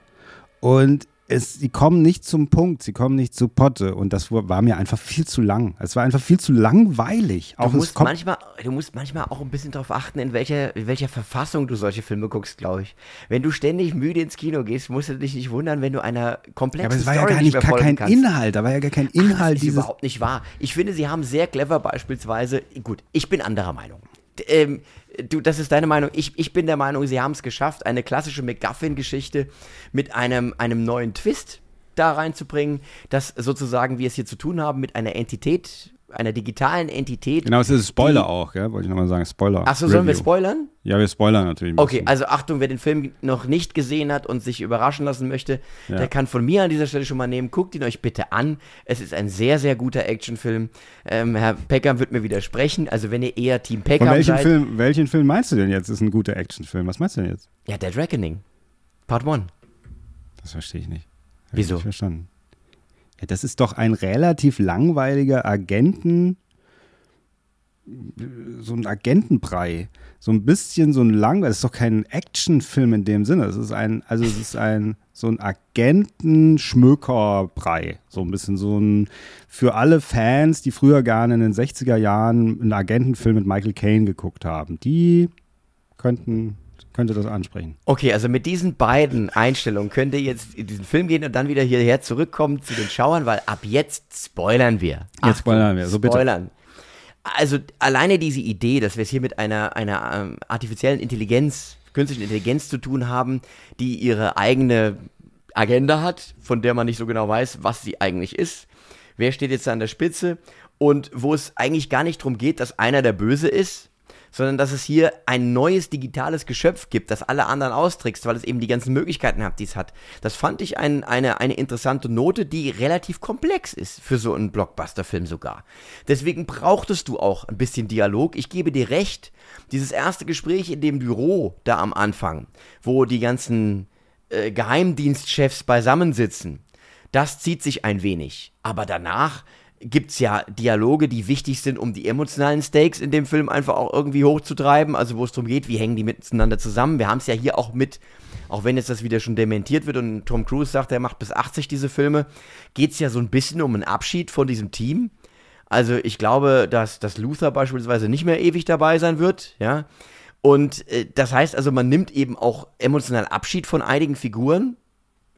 und es, sie kommen nicht zum Punkt, sie kommen nicht zu Potte und das war mir einfach viel zu lang. Es war einfach viel zu langweilig. Du Auch es musst, manchmal, du musst manchmal auch ein bisschen darauf achten, in welcher, in welcher Verfassung du solche Filme guckst, glaube ich. Wenn du ständig müde ins Kino gehst, musst du dich nicht wundern, wenn du einer ja, komplexen aber es war ja gar nicht nicht gar kein kannst. Inhalt, da war ja gar kein Das Inhalt ist dieses. überhaupt nicht wahr. Ich finde, sie haben sehr clever beispielsweise, gut, ich bin anderer Meinung. Ähm, du, das ist deine Meinung. Ich, ich bin der Meinung, sie haben es geschafft, eine klassische McGuffin-Geschichte mit einem, einem neuen Twist da reinzubringen, dass sozusagen wir es hier zu tun haben mit einer Entität, einer digitalen Entität. Genau, es ist Spoiler auch, gell? wollte ich nochmal sagen. Spoiler. Achso, sollen wir spoilern? Ja, wir spoilern natürlich. Okay, also Achtung, wer den Film noch nicht gesehen hat und sich überraschen lassen möchte, Ja. der kann von mir an dieser Stelle schon mal nehmen. Guckt ihn euch bitte an. Es ist ein sehr, sehr guter Actionfilm. Ähm, Herr Peckham wird mir widersprechen. Also wenn ihr eher Team Peckham welchem seid. Film, welchen Film meinst du denn jetzt? Ist ein guter Actionfilm. Was meinst du denn jetzt? Ja, Dead Reckoning. Part 1. Das verstehe ich nicht. Hab Wieso? Ich nicht verstanden. Ja, das ist doch ein relativ langweiliger Agenten, so ein Agentenbrei. So ein bisschen so ein lang, das ist doch kein Actionfilm in dem Sinne. Es ist ein, also es ist ein, so ein Agentenschmökerbrei. So ein bisschen so ein, für alle Fans, die früher gerne in den 60er Jahren einen Agentenfilm mit Michael Caine geguckt haben, die könnten, könnte das ansprechen. Okay, also mit diesen beiden Einstellungen könnt ihr jetzt in diesen Film gehen und dann wieder hierher zurückkommen zu den Schauern, weil ab jetzt spoilern wir. Jetzt spoilern wir, so bitte. Spoilern. Also alleine diese Idee, dass wir es hier mit einer, einer ähm, artifiziellen Intelligenz, künstlichen Intelligenz zu tun haben, die ihre eigene Agenda hat, von der man nicht so genau weiß, was sie eigentlich ist. Wer steht jetzt da an der Spitze? Und wo es eigentlich gar nicht darum geht, dass einer der Böse ist, sondern dass es hier ein neues digitales Geschöpf gibt, das alle anderen austrickst, weil es eben die ganzen Möglichkeiten hat, die es hat. Das fand ich ein, eine, eine interessante Note, die relativ komplex ist für so einen Blockbuster-Film sogar. Deswegen brauchtest du auch ein bisschen Dialog. Ich gebe dir recht, dieses erste Gespräch in dem Büro da am Anfang, wo die ganzen äh, Geheimdienstchefs beisammensitzen, das zieht sich ein wenig. Aber danach gibt es ja Dialoge, die wichtig sind, um die emotionalen Stakes in dem Film einfach auch irgendwie hochzutreiben. Also wo es darum geht, wie hängen die miteinander zusammen. Wir haben es ja hier auch mit, auch wenn jetzt das wieder schon dementiert wird und Tom Cruise sagt, er macht bis 80 diese Filme, geht es ja so ein bisschen um einen Abschied von diesem Team. Also ich glaube, dass, dass Luther beispielsweise nicht mehr ewig dabei sein wird, ja. Und äh, das heißt also, man nimmt eben auch emotional Abschied von einigen Figuren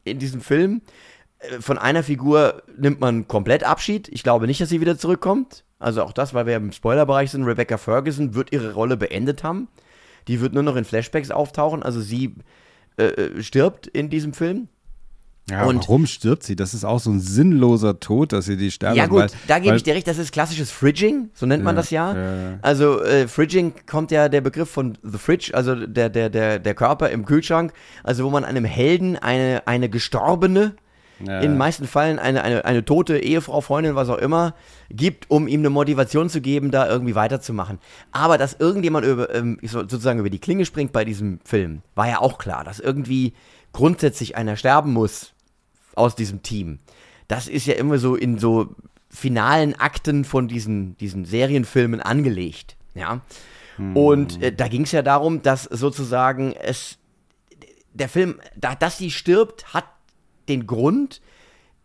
in diesem Film. Äh, von einer Figur nimmt man komplett Abschied. Ich glaube nicht, dass sie wieder zurückkommt. Also auch das, weil wir im Spoilerbereich sind. Rebecca Ferguson wird ihre Rolle beendet haben. Die wird nur noch in Flashbacks auftauchen. Also sie äh, äh stirbt in diesem Film. Ja, und warum stirbt sie? Das ist auch so ein sinnloser Tod, dass sie die sterben. Ja gut, weil, da gebe ich dir recht, das ist klassisches Fridging, so nennt man das ja. ja. Also äh, Fridging kommt ja der Begriff von the fridge, also der, der, der, der Körper im Kühlschrank, also wo man einem Helden eine, eine gestorbene, ja. in den meisten Fällen eine, eine, eine tote Ehefrau, Freundin, was auch immer, gibt, um ihm eine Motivation zu geben, da irgendwie weiterzumachen. Aber dass irgendjemand über, ähm, sozusagen über die Klinge springt bei diesem Film, war ja auch klar, dass irgendwie grundsätzlich einer sterben muss aus diesem Team. Das ist ja immer so in so finalen Akten von diesen, diesen Serienfilmen angelegt. Ja. Hm. Und äh, da ging es ja darum, dass sozusagen es der Film, da, dass sie stirbt, hat den Grund,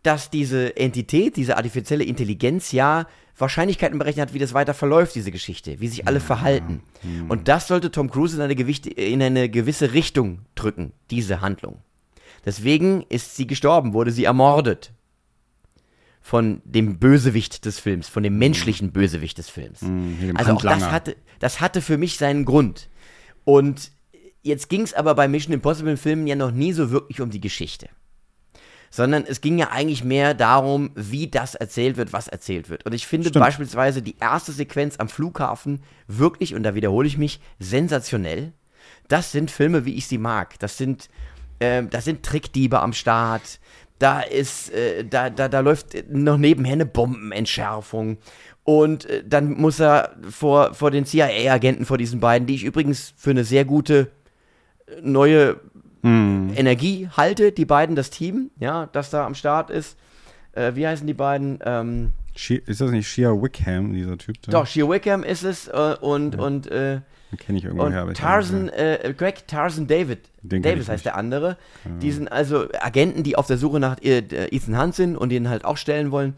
dass diese Entität, diese artifizielle Intelligenz ja Wahrscheinlichkeiten berechnet hat, wie das weiter verläuft, diese Geschichte, wie sich alle verhalten. Hm. Und das sollte Tom Cruise in eine, Gewicht, in eine gewisse Richtung drücken, diese Handlung. Deswegen ist sie gestorben, wurde sie ermordet. Von dem Bösewicht des Films, von dem mhm. menschlichen Bösewicht des Films. Mhm, also auch das hatte, das hatte für mich seinen Grund. Und jetzt ging es aber bei Mission Impossible Filmen ja noch nie so wirklich um die Geschichte. Sondern es ging ja eigentlich mehr darum, wie das erzählt wird, was erzählt wird. Und ich finde Stimmt. beispielsweise die erste Sequenz am Flughafen wirklich, und da wiederhole ich mich, sensationell. Das sind Filme, wie ich sie mag. Das sind äh, da sind Trickdiebe am Start. Da ist, äh, da, da, da läuft noch nebenher eine Bombenentschärfung. Und äh, dann muss er vor, vor den CIA-Agenten, vor diesen beiden, die ich übrigens für eine sehr gute äh, neue mm. Energie halte, die beiden, das Team, ja, das da am Start ist. Äh, wie heißen die beiden? Ähm, ist das nicht Shia Wickham, dieser Typ? Da? Doch, Shia Wickham ist es äh, und, ja. und Kenne ich irgendwoher. Und Tarzan, äh, Greg Tarzan David. Den Davis heißt der andere. Ja. Die sind also Agenten, die auf der Suche nach äh, Ethan Hunt sind und den halt auch stellen wollen.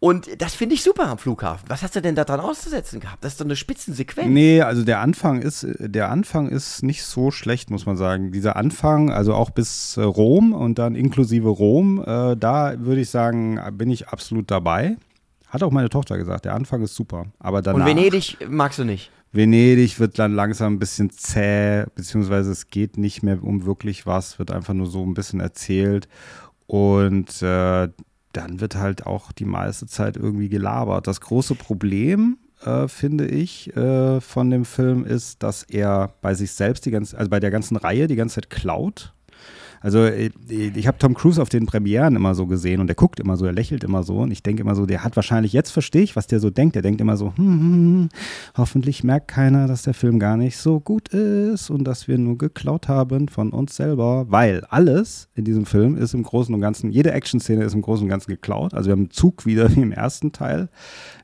Und das finde ich super am Flughafen. Was hast du denn da dran auszusetzen gehabt? Das ist doch eine Spitzensequenz. Nee, also der Anfang ist, der Anfang ist nicht so schlecht, muss man sagen. Dieser Anfang, also auch bis äh, Rom und dann inklusive Rom, äh, da würde ich sagen, bin ich absolut dabei. Hat auch meine Tochter gesagt, der Anfang ist super. Aber danach, Und Venedig magst du nicht? Venedig wird dann langsam ein bisschen zäh, beziehungsweise es geht nicht mehr um wirklich was, wird einfach nur so ein bisschen erzählt. Und äh, dann wird halt auch die meiste Zeit irgendwie gelabert. Das große Problem, äh, finde ich, äh, von dem Film ist, dass er bei sich selbst die ganze, also bei der ganzen Reihe die ganze Zeit klaut also äh, ich habe Tom Cruise auf den Premieren immer so gesehen und der guckt immer so, er lächelt immer so und ich denke immer so, der hat wahrscheinlich, jetzt verstehe ich, was der so denkt. Der denkt immer so, hm, hm, hm, hoffentlich merkt keiner, dass der Film gar nicht so gut ist und dass wir nur geklaut haben von uns selber, weil alles in diesem Film ist im Großen und Ganzen, jede Action-Szene ist im Großen und Ganzen geklaut. Also wir haben einen Zug wieder wie im ersten Teil.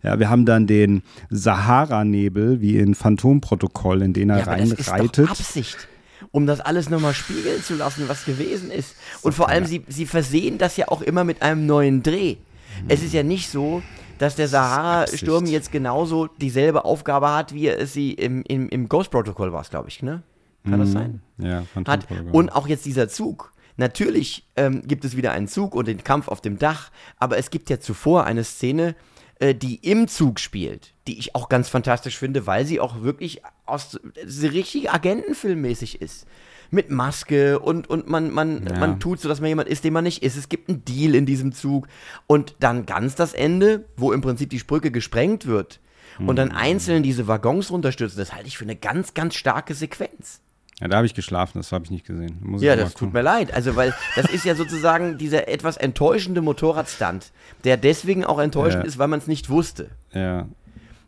Ja, wir haben dann den Sahara-Nebel wie in Phantomprotokoll, in den er ja, reinreitet. Das ist doch Absicht um das alles nochmal spiegeln zu lassen, was gewesen ist. Und vor allem, sie, sie versehen das ja auch immer mit einem neuen Dreh. Mhm. Es ist ja nicht so, dass der Sahara-Sturm jetzt genauso dieselbe Aufgabe hat, wie es sie im, im, im Ghost-Protokoll war, glaube ich, ne? Kann mhm. das sein? Ja, hat. Und auch jetzt dieser Zug. Natürlich ähm, gibt es wieder einen Zug und den Kampf auf dem Dach, aber es gibt ja zuvor eine Szene, äh, die im Zug spielt, die ich auch ganz fantastisch finde, weil sie auch wirklich aus sie richtig Agentenfilmmäßig ist. Mit Maske und, und man, man, ja. man tut so, dass man jemand ist, den man nicht ist. Es gibt einen Deal in diesem Zug. Und dann ganz das Ende, wo im Prinzip die Brücke gesprengt wird und dann mhm. einzeln diese Waggons runterstürzen, das halte ich für eine ganz, ganz starke Sequenz. Ja, da habe ich geschlafen, das habe ich nicht gesehen. Muss ja, das tut mir leid. Also, weil das ist ja sozusagen dieser etwas enttäuschende Motorradstand, der deswegen auch enttäuschend ja. ist, weil man es nicht wusste. Ja.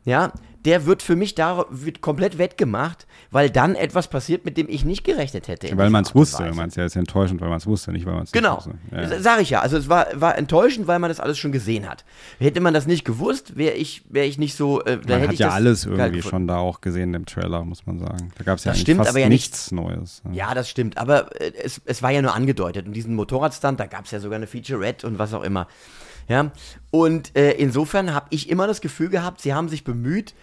Ja, der wird für mich da wird komplett wettgemacht, weil dann etwas passiert, mit dem ich nicht gerechnet hätte. Weil man es wusste. Meinst ja, ist enttäuschend, weil man es wusste, nicht weil man es Genau. wusste. Ja, ja. Sag ich ja. Also es war, war enttäuschend, weil man das alles schon gesehen hat. Hätte man das nicht gewusst, wäre ich, wär ich nicht so. Äh, Man hat ich ja alles irgendwie schon da auch gesehen im Trailer, muss man sagen. Da gab es ja Das eigentlich stimmt, fast aber ja nichts Neues. Ja, das stimmt. Aber äh, es, es war ja nur angedeutet. Und diesen Motorradstand, da gab es ja sogar eine Featurette und was auch immer. Ja. Und äh, insofern habe ich immer das Gefühl gehabt, sie haben sich bemüht,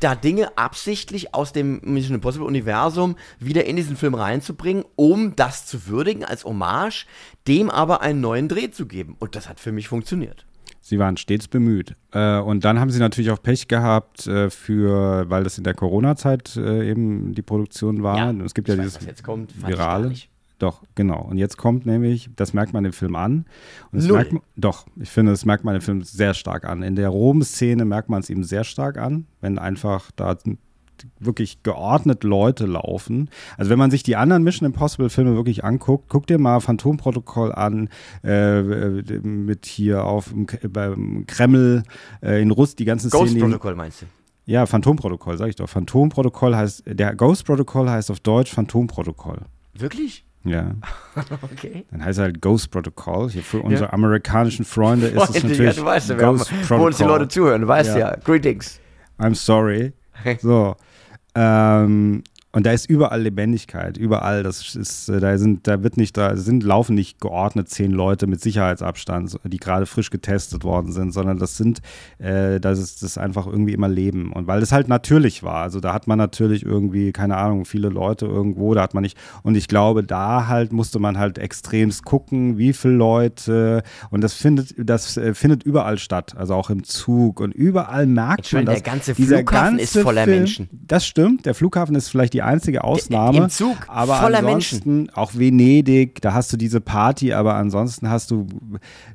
da Dinge absichtlich aus dem Mission Impossible Universum wieder in diesen Film reinzubringen, um das zu würdigen als Hommage, dem aber einen neuen Dreh zu geben. Und das hat für mich funktioniert. Sie waren stets bemüht. Äh, und dann haben sie natürlich auch Pech gehabt, äh, für, weil das in der Corona-Zeit äh, eben die Produktion war. Und es gibt ja weiß, dieses was jetzt kommt, fand ich gar Virale. Doch, genau. Und jetzt kommt nämlich, das merkt man im Film an. Und Null. man, doch, ich finde, das merkt man im Film sehr stark an. In der Rom-Szene merkt man es ihm sehr stark an, wenn einfach da wirklich geordnet Leute laufen. Also wenn man sich die anderen Mission Impossible Filme wirklich anguckt, guck dir mal Phantomprotokoll an, äh, äh, mit hier auf dem beim Kreml äh, in Russ die ganzen Ghost Szenen. Protocol meinst du? Ja, Phantomprotokoll, sag ich doch. Phantomprotokoll heißt, der Ghost Protocol heißt auf Deutsch Phantomprotokoll. Wirklich? Ja. Okay. Dann heißt es halt Ghost Protocol. Hier für unsere amerikanischen Freunde ist es natürlich ja, du weißt ja, wir haben, Ghost wo uns die Leute zuhören, du weißt ja. Ja. Greetings. I'm sorry. So. Ähm, und da ist überall Lebendigkeit, überall. Das ist, äh, da sind, da wird nicht, da sind, laufen nicht geordnet zehn Leute mit Sicherheitsabstand, die gerade frisch getestet worden sind, sondern das sind, äh, das ist das ist einfach irgendwie immer Leben. Und weil das halt natürlich war, also da hat man natürlich irgendwie, keine Ahnung, viele Leute irgendwo, da hat man nicht, und ich glaube, da halt musste man halt extremst gucken, wie viele Leute, und das findet, das äh, findet überall statt, also auch im Zug und überall merkt man Entschuldigung, das. der ganze Flughafen ist ganze voller Film, Menschen. Das stimmt, der Flughafen ist vielleicht die einzige Ausnahme. im Zug, aber voller ansonsten auch Venedig, da hast du diese Party, aber ansonsten hast du,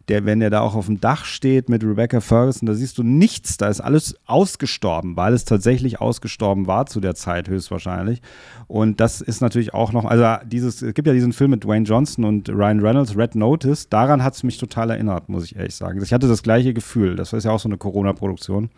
der, wenn der da auch auf dem Dach steht mit Rebecca Ferguson, da siehst du nichts, da ist alles ausgestorben, weil es tatsächlich ausgestorben war zu der Zeit höchstwahrscheinlich. Und das ist natürlich auch noch, also dieses, es gibt ja diesen Film mit Dwayne Johnson und Ryan Reynolds, Red Notice, daran hat es mich total erinnert, muss ich ehrlich sagen. Ich hatte das gleiche Gefühl, das ist ja auch so eine Corona-Produktion.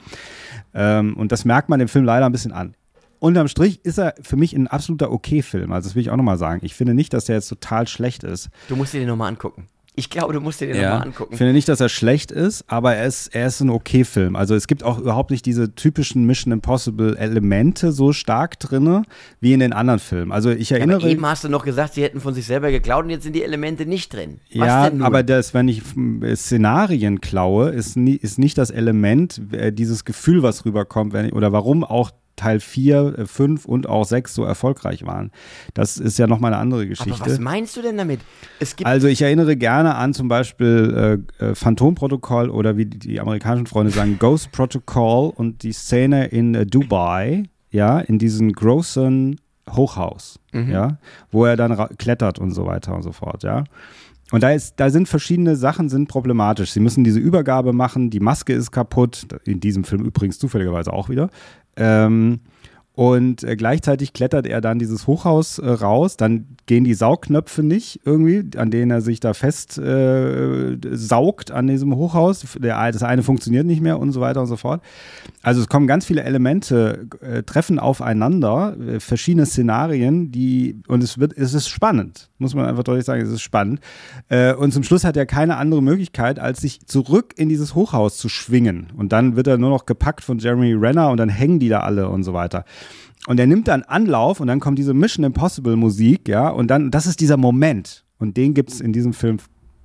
Ähm, und das merkt man dem Film leider ein bisschen an. Unterm Strich ist er für mich ein absoluter Okay-Film. Also das will ich auch nochmal sagen. Ich finde nicht, dass der jetzt total schlecht ist. Du musst dir den nochmal angucken. Ich glaube, du musst dir den nochmal angucken. Ich finde nicht, dass er schlecht ist, aber er ist, er ist ein Okay-Film. Also es gibt auch überhaupt nicht diese typischen Mission Impossible-Elemente so stark drinne wie in den anderen Filmen. Also ich Ja, erinnere. aber eben hast du noch gesagt, sie hätten von sich selber geklaut und jetzt sind die Elemente nicht drin. Was Ja, aber das, wenn ich mm, Szenarien klaue, ist, nie, ist nicht das Element, äh, dieses Gefühl, was rüberkommt, wenn ich, oder warum auch Teil 4, 5 und auch 6 so erfolgreich waren. Das ist ja nochmal eine andere aber Geschichte. was meinst du denn damit? Es gibt Also ich erinnere gerne an zum Beispiel äh, äh, Phantomprotokoll oder wie die, amerikanischen Freunde sagen, Ghost Protocol und die Szene in äh, Dubai, ja, in diesem großen Hochhaus, ja, wo er dann klettert und so weiter und so fort, ja. Und da, ist, da sind verschiedene Sachen sind problematisch. Sie müssen diese Übergabe machen, die Maske ist kaputt, in diesem Film übrigens zufälligerweise auch wieder. Ähm, und äh, gleichzeitig klettert er dann dieses Hochhaus äh, raus, dann gehen die Saugknöpfe nicht irgendwie, an denen er sich da fest äh, saugt an diesem Hochhaus. Der, das eine funktioniert nicht mehr und so weiter und so fort. Also es kommen ganz viele Elemente, äh, treffen aufeinander, äh, verschiedene Szenarien, die und es wird, es ist spannend, muss man einfach deutlich sagen, es ist spannend. Äh, und zum Schluss hat er keine andere Möglichkeit, als sich zurück in dieses Hochhaus zu schwingen. Und dann wird er nur noch gepackt von Jeremy Renner und dann hängen die da alle und so weiter. Und er nimmt dann Anlauf und dann kommt diese Mission Impossible Musik, ja, und dann, das ist dieser Moment. Und den gibt es in diesem Film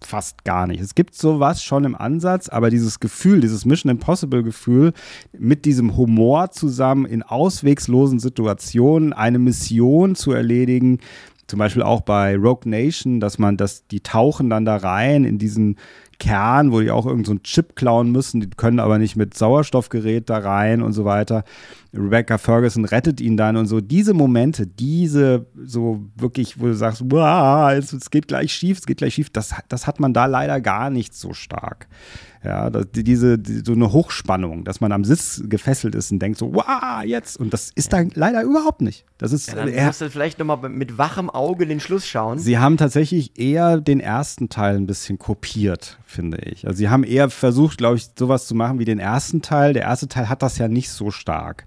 fast gar nicht. Es gibt sowas schon im Ansatz, aber dieses Gefühl, dieses Mission Impossible Gefühl mit diesem Humor zusammen in auswegslosen Situationen eine Mission zu erledigen, zum Beispiel auch bei Rogue Nation, dass man das, die tauchen dann da rein in diesen Kern, wo die auch irgendeinen so Chip klauen müssen, die können aber nicht mit Sauerstoffgerät da rein und so weiter. Rebecca Ferguson rettet ihn dann und so. Diese Momente, diese so wirklich, wo du sagst, es, es geht gleich schief, es geht gleich schief, das, das hat man da leider gar nicht so stark. Ja, das, die- diese, die, so eine Hochspannung, dass man am Sitz gefesselt ist und denkt so, wow, jetzt. Und das ist da leider überhaupt nicht. Das ist, ja, dann er, musst du vielleicht nochmal mit wachem Auge den Schluss schauen. Sie haben tatsächlich eher den ersten Teil ein bisschen kopiert, finde ich. Also sie haben eher versucht, glaube ich, sowas zu machen wie den ersten Teil. Der erste Teil hat das ja nicht so stark.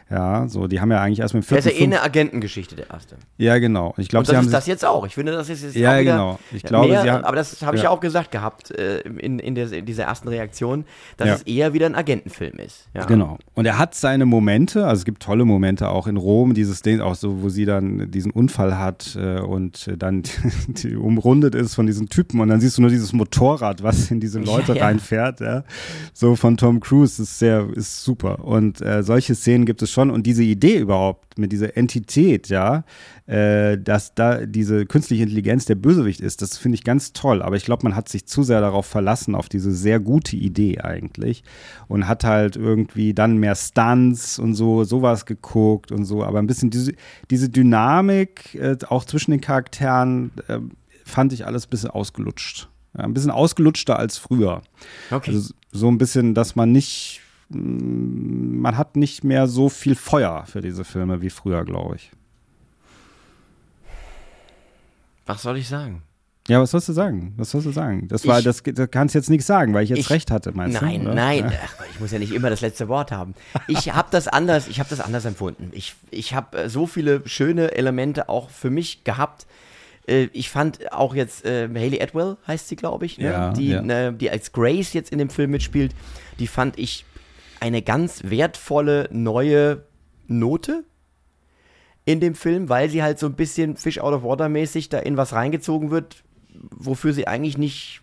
Ja, so, die haben ja eigentlich erst mit dem Das vierten. ist ja eh eine Agentengeschichte, der erste. ja, genau. Ich glaube, Und sie das haben ist das jetzt auch. Ich finde, das ist jetzt Ja, auch wieder genau. Ich glaube, mehr, haben- aber das habe ich ja. ja auch gesagt gehabt äh, in, in, der, in dieser ersten Reaktion, dass Ja. es eher wieder ein Agentenfilm ist. Ja. Genau. Und er hat seine Momente, also es gibt tolle Momente auch in Rom, dieses Ding auch so, wo sie dann diesen Unfall hat äh, und dann die umrundet ist von diesen Typen und dann siehst du nur dieses Motorrad, was in diese Leute reinfährt, ja. So von Tom Cruise ist sehr, ist super. Und äh, solche Szenen gibt es schon und diese Idee überhaupt mit dieser Entität, ja, äh, dass da diese künstliche Intelligenz der Bösewicht ist, das finde ich ganz toll. Aber ich glaube, man hat sich zu sehr darauf verlassen, auf diese sehr gute Idee eigentlich. Und hat halt irgendwie dann mehr Stunts und so, sowas geguckt und so. Aber ein bisschen diese, diese Dynamik, äh, auch zwischen den Charakteren, äh, fand ich alles ein bisschen ausgelutscht. Ja, ein bisschen ausgelutschter als früher. Okay. Also so ein bisschen, dass man nicht, man hat nicht mehr so viel Feuer für diese Filme wie früher, glaube ich. Was soll ich sagen? Ja, was sollst du sagen? Was sollst du sagen? Das war, Ich- das, das kannst du jetzt nicht sagen, weil ich jetzt Ich- recht hatte, meinst nein, du? oder? nein, Ja. Ach Gott, ich muss ja nicht immer das letzte Wort haben. Ich habe das anders, ich habe das anders empfunden. Ich, ich habe äh, so viele schöne Elemente auch für mich gehabt. Äh, Ich fand auch jetzt äh, Haley Atwell heißt sie, glaube ich, ne? Ja, die, ja. Ne, die als Grace jetzt in dem Film mitspielt. Die fand ich eine ganz wertvolle neue Note in dem Film, weil sie halt so ein bisschen Fish out of water mäßig da in was reingezogen wird, wofür sie eigentlich nicht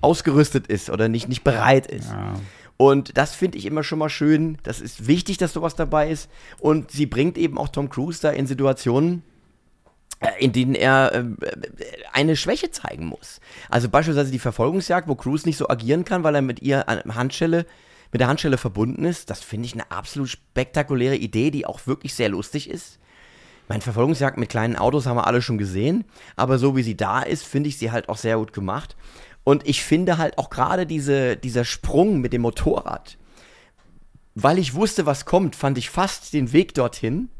ausgerüstet ist oder nicht, nicht bereit ist. Ja. Und das finde ich immer schon mal schön. Das ist wichtig, dass sowas dabei ist. Und sie bringt eben auch Tom Cruise da in Situationen, äh, in denen er äh, eine Schwäche zeigen muss. Also beispielsweise die Verfolgungsjagd, wo Cruise nicht so agieren kann, weil er mit ihr an Handschelle, mit der Handschelle verbunden ist. Das finde ich eine absolut spektakuläre Idee, die auch wirklich sehr lustig ist. Mein Verfolgungsjagd mit kleinen Autos haben wir alle schon gesehen, aber so wie sie da ist, finde ich sie halt auch sehr gut gemacht. Und ich finde halt auch gerade diese, dieser Sprung mit dem Motorrad, weil ich wusste, was kommt, fand ich fast den Weg dorthin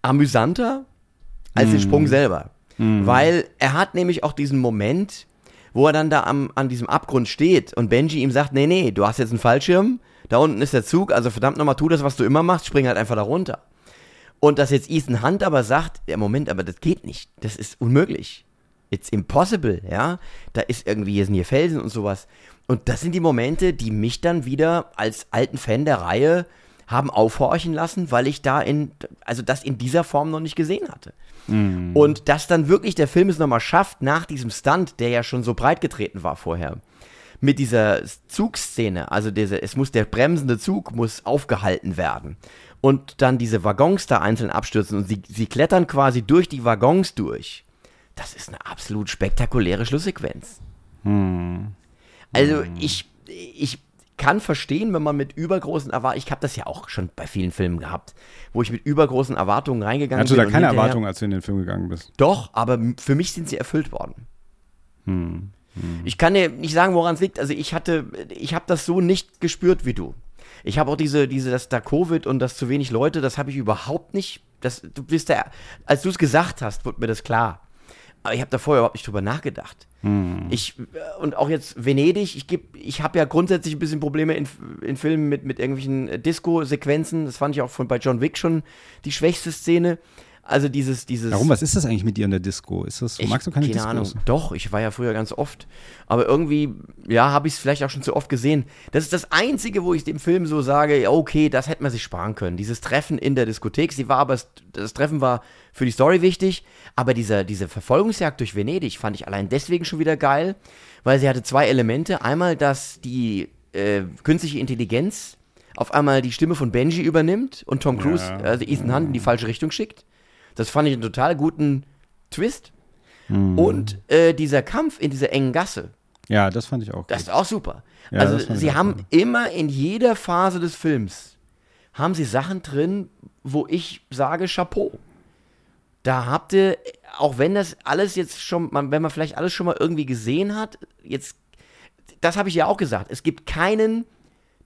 amüsanter als den Sprung selber. Weil er hat nämlich auch diesen Moment, wo er dann da am, an diesem Abgrund steht und Benji ihm sagt, nee, nee, du hast jetzt einen Fallschirm, da unten ist der Zug, also verdammt nochmal, tu das, was du immer machst, spring halt einfach da runter. Und dass jetzt Ethan Hunt aber sagt, ja Moment, aber das geht nicht, das ist unmöglich. It's impossible, ja. Da ist irgendwie, hier sind hier Felsen und sowas. Und das sind die Momente, die mich dann wieder als alten Fan der Reihe haben aufhorchen lassen, weil ich da in, also das in dieser Form noch nicht gesehen hatte. Und dass dann wirklich der Film es nochmal schafft, nach diesem Stunt, der ja schon so breit getreten war vorher, mit dieser Zugszene, also diese, es muss der bremsende Zug muss aufgehalten werden und dann diese Waggons da einzeln abstürzen und sie, sie klettern quasi durch die Waggons durch. Das ist eine absolut spektakuläre Schlusssequenz. Also ich, ich kann verstehen, wenn man mit übergroßen Erwartungen, ich habe das ja auch schon bei vielen Filmen gehabt, wo ich mit übergroßen Erwartungen reingegangen Hattest du bin. da und keine hinterher- Erwartung, als du in den Film gegangen bist? Doch, aber für mich sind sie erfüllt worden. Hm. Ich kann dir nicht sagen, woran es liegt. Also ich hatte, ich habe das so nicht gespürt wie du. Ich habe auch diese, diese, das da Covid und das zu wenig Leute, das habe ich überhaupt nicht. Das, du bist der, als du es gesagt hast, wurde mir das klar. Aber ich habe da vorher überhaupt nicht drüber nachgedacht. Ich, äh, und auch jetzt Venedig, ich geb, ich habe ja grundsätzlich ein bisschen Probleme in, in Filmen mit, mit irgendwelchen äh, Disco-Sequenzen. Das fand ich auch von, bei John Wick schon die schwächste Szene. Also dieses, dieses. Warum? Was ist das eigentlich mit dir in der Disco? Ist das, Ich, magst du keine keine Discos? Ahnung. Doch, ich war ja früher ganz oft. Aber irgendwie, ja, habe ich es vielleicht auch schon zu oft gesehen. Das ist das Einzige, wo ich dem Film so sage, okay, das hätte man sich sparen können. Dieses Treffen in der Diskothek, sie war aber, das Treffen war für die Story wichtig, aber diese, diese Verfolgungsjagd durch Venedig fand ich allein deswegen schon wieder geil, weil sie hatte zwei Elemente. Einmal, dass die äh, künstliche Intelligenz auf einmal die Stimme von Benji übernimmt und Tom Cruise, Ja. also Ethan Hunt in die falsche Richtung schickt. Das fand ich einen total guten Twist. Und äh, dieser Kampf in dieser engen Gasse, Ja, das fand ich auch. das gut. ist auch super. Ja, also sie haben gut. immer in jeder Phase des Films haben sie Sachen drin, wo ich sage Chapeau. Da habt ihr, auch wenn das alles jetzt schon, man, wenn man vielleicht alles schon mal irgendwie gesehen hat, jetzt, das habe ich ja auch gesagt, es gibt keinen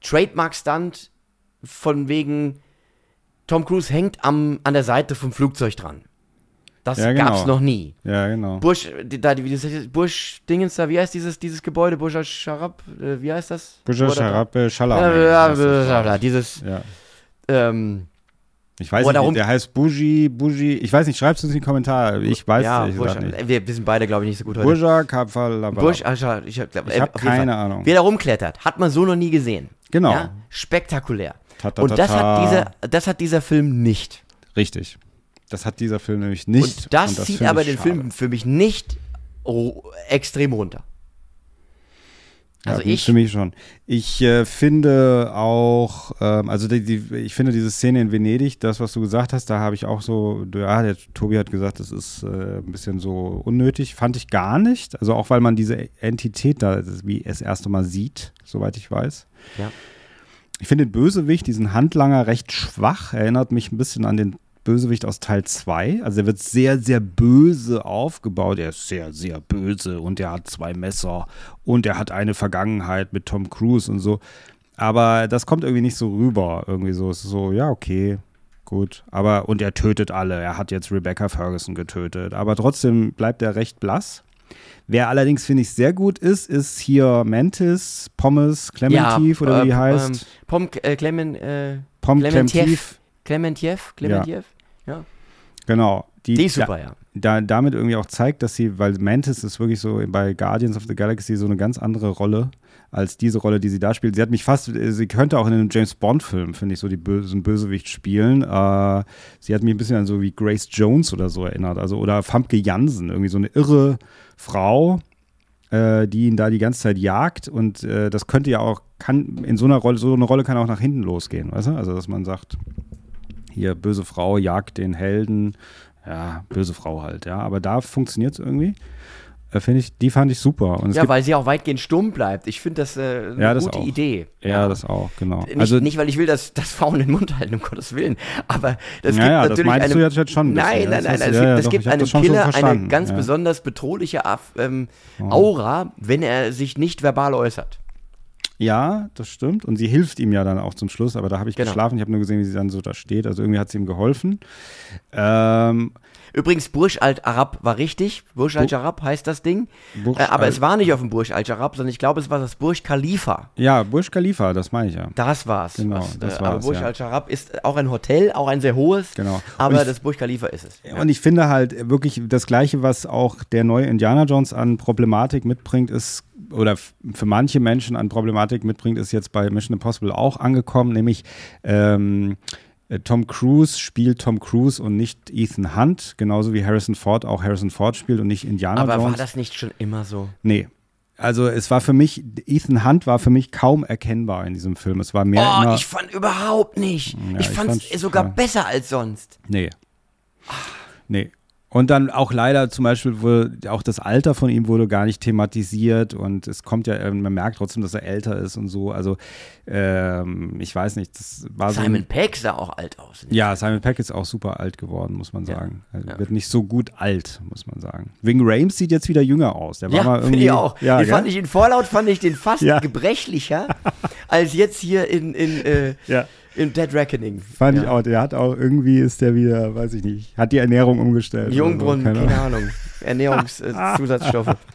Trademark-Stunt von wegen Tom Cruise hängt am, an der Seite vom Flugzeug dran. Das Ja, gab's genau. noch nie. Ja, genau. Bush, die- da, heißt, Bush Dingens da, wie heißt dieses, dieses Gebäude? Al Sharab, äh, wie heißt das? Ja, glaub ja, ich. dieses, Ja. ähm, Ich weiß nicht, darum- der heißt Buji, Buji, ich weiß nicht, schreibt es uns in die Kommentare. Ich weiß ja, es Bush, nicht. wir, wir sind beide, glaube ich, nicht so gut heute. Burja al Sharab, ich, Ich äh, hab auf jeden keine Fall. Ahnung. Wie er da rumklettert, hat man so noch nie gesehen. Genau. Ja? Spektakulär. Ta, ta, Und ta, das ta. hat, dieser, das hat dieser Film nicht. Richtig. Das hat dieser Film nämlich nicht. Und das, zieht finde aber ich den schade. Film für mich nicht extrem runter. Also ja, ich, Für mich schon. Ich äh, finde auch, ähm, also die, die, ich finde diese Szene in Venedig, das, was du gesagt hast, da habe ich auch so, ja, der Tobi hat gesagt, das ist äh, ein bisschen so unnötig. Fand ich gar nicht. Also auch, weil man diese Entität da das wie das erste Mal sieht, soweit ich weiß. Ja. Ich finde den Bösewicht, diesen Handlanger, recht schwach. Erinnert mich ein bisschen an den Bösewicht aus Teil 2. Also er wird sehr, sehr böse aufgebaut. Er ist sehr, sehr böse und er hat zwei Messer und er hat eine Vergangenheit mit Tom Cruise und so. Aber das kommt irgendwie nicht so rüber. Irgendwie so, es ist so, ja, okay, gut. Aber, und er tötet alle. Er hat jetzt Rebecca Ferguson getötet. Aber trotzdem bleibt er recht blass. Wer allerdings, finde ich, sehr gut ist, ist hier Mantis, Pommes, Clementif oder wie die äh, heißt. Ähm, Pom, äh, Clement, äh, Pom. Clementif. Clementiev? Clementiev? Ja. Genau. Die, Die ist da- super, ja. da, damit irgendwie auch zeigt, dass sie, weil Mantis ist wirklich so bei Guardians of the Galaxy so eine ganz andere Rolle als diese Rolle, die sie da spielt. Sie hat mich fast, sie könnte auch in einem James Bond-Film, finde ich, so die so einen Bösewicht spielen. Äh, sie hat mich ein bisschen an so wie Grace Jones oder so erinnert, also oder Famke Jansen, irgendwie so eine irre Frau, äh, die ihn da die ganze Zeit jagt und äh, das könnte ja auch, kann in so einer Rolle, so eine Rolle kann auch nach hinten losgehen, weißt du? Also dass man sagt, hier böse Frau jagt den Helden, ja, böse Frau halt, ja. Aber da funktioniert es irgendwie. Äh, Finde ich, die fand ich super. Und Ja, weil sie auch weitgehend stumm bleibt. Ich finde das äh, eine Ja, das gute auch. Idee. ja, das auch, genau. Nicht, also, nicht, weil ich will, dass, dass Frauen den Mund halten, um Gottes Willen. Aber das Ja, gibt ja, das natürlich meinst eine, du jetzt- jetzt schon ein bisschen, Nein, ja. nein, Das nein. hast Es ja, gibt, ja, einem das Killer eine ganz ja. besonders bedrohliche ähm, Aura, wenn er sich nicht verbal äußert. ja, das stimmt. Und sie hilft ihm ja dann auch zum Schluss, aber da habe ich Genau. geschlafen. Ich habe nur gesehen, wie sie dann so da steht. Also irgendwie hat sie ihm geholfen. Ähm, Übrigens, Burj Al Arab war richtig. Burj Al Arab heißt das Ding. Burj Äh, aber es war nicht auf dem Burj Al Arab, sondern ich glaube, es war das Burj Khalifa. ja, Burj Khalifa, das meine ich ja. Das war's. Genau, was, das äh, aber war's, Burj ja. Al Arab ist auch ein Hotel, auch ein sehr hohes. Genau. Aber ich- das Burj Khalifa ist es. Und ich finde halt wirklich das Gleiche, was auch der neue Indiana Jones an Problematik mitbringt, ist, oder für manche Menschen an Problematik mitbringt, ist jetzt bei Mission Impossible auch angekommen, nämlich ähm, äh, Tom Cruise spielt Tom Cruise und nicht Ethan Hunt, genauso wie Harrison Ford auch Harrison Ford spielt und nicht Indiana Aber Jones. war das nicht schon immer so? Nee. Also es war für mich, Ethan Hunt war für mich kaum erkennbar in diesem Film. Es war mehr Oh, immer, ich fand überhaupt nicht. Ja, ich ich fand es sogar total- besser als sonst. Nee. Nee. Und dann auch leider zum Beispiel wurde auch das Alter von ihm wurde gar nicht thematisiert und es kommt ja, äh, man merkt trotzdem, dass er älter ist und so. Also ähm, ich weiß nicht, das war so. Simon Peck sah auch alt aus. ja, Simon Peck ist auch super alt geworden, muss man Ja. sagen. Er Ja. wird nicht so gut alt, muss man sagen. Wing Rames sieht jetzt wieder jünger aus. Der war mal Ja, irgendwie. finde ich auch. Ja, den gell? fand ich in Fallout fand ich den fast Ja. gebrechlicher als jetzt hier in, in, äh, Ja. In Dead Reckoning. Fand ja. ich auch. Der hat auch irgendwie ist der wieder, weiß ich nicht, hat die Ernährung umgestellt. oder so, Jungbrunnen, keine keine Ahnung. Ahnung. Ernährungszusatzstoffe.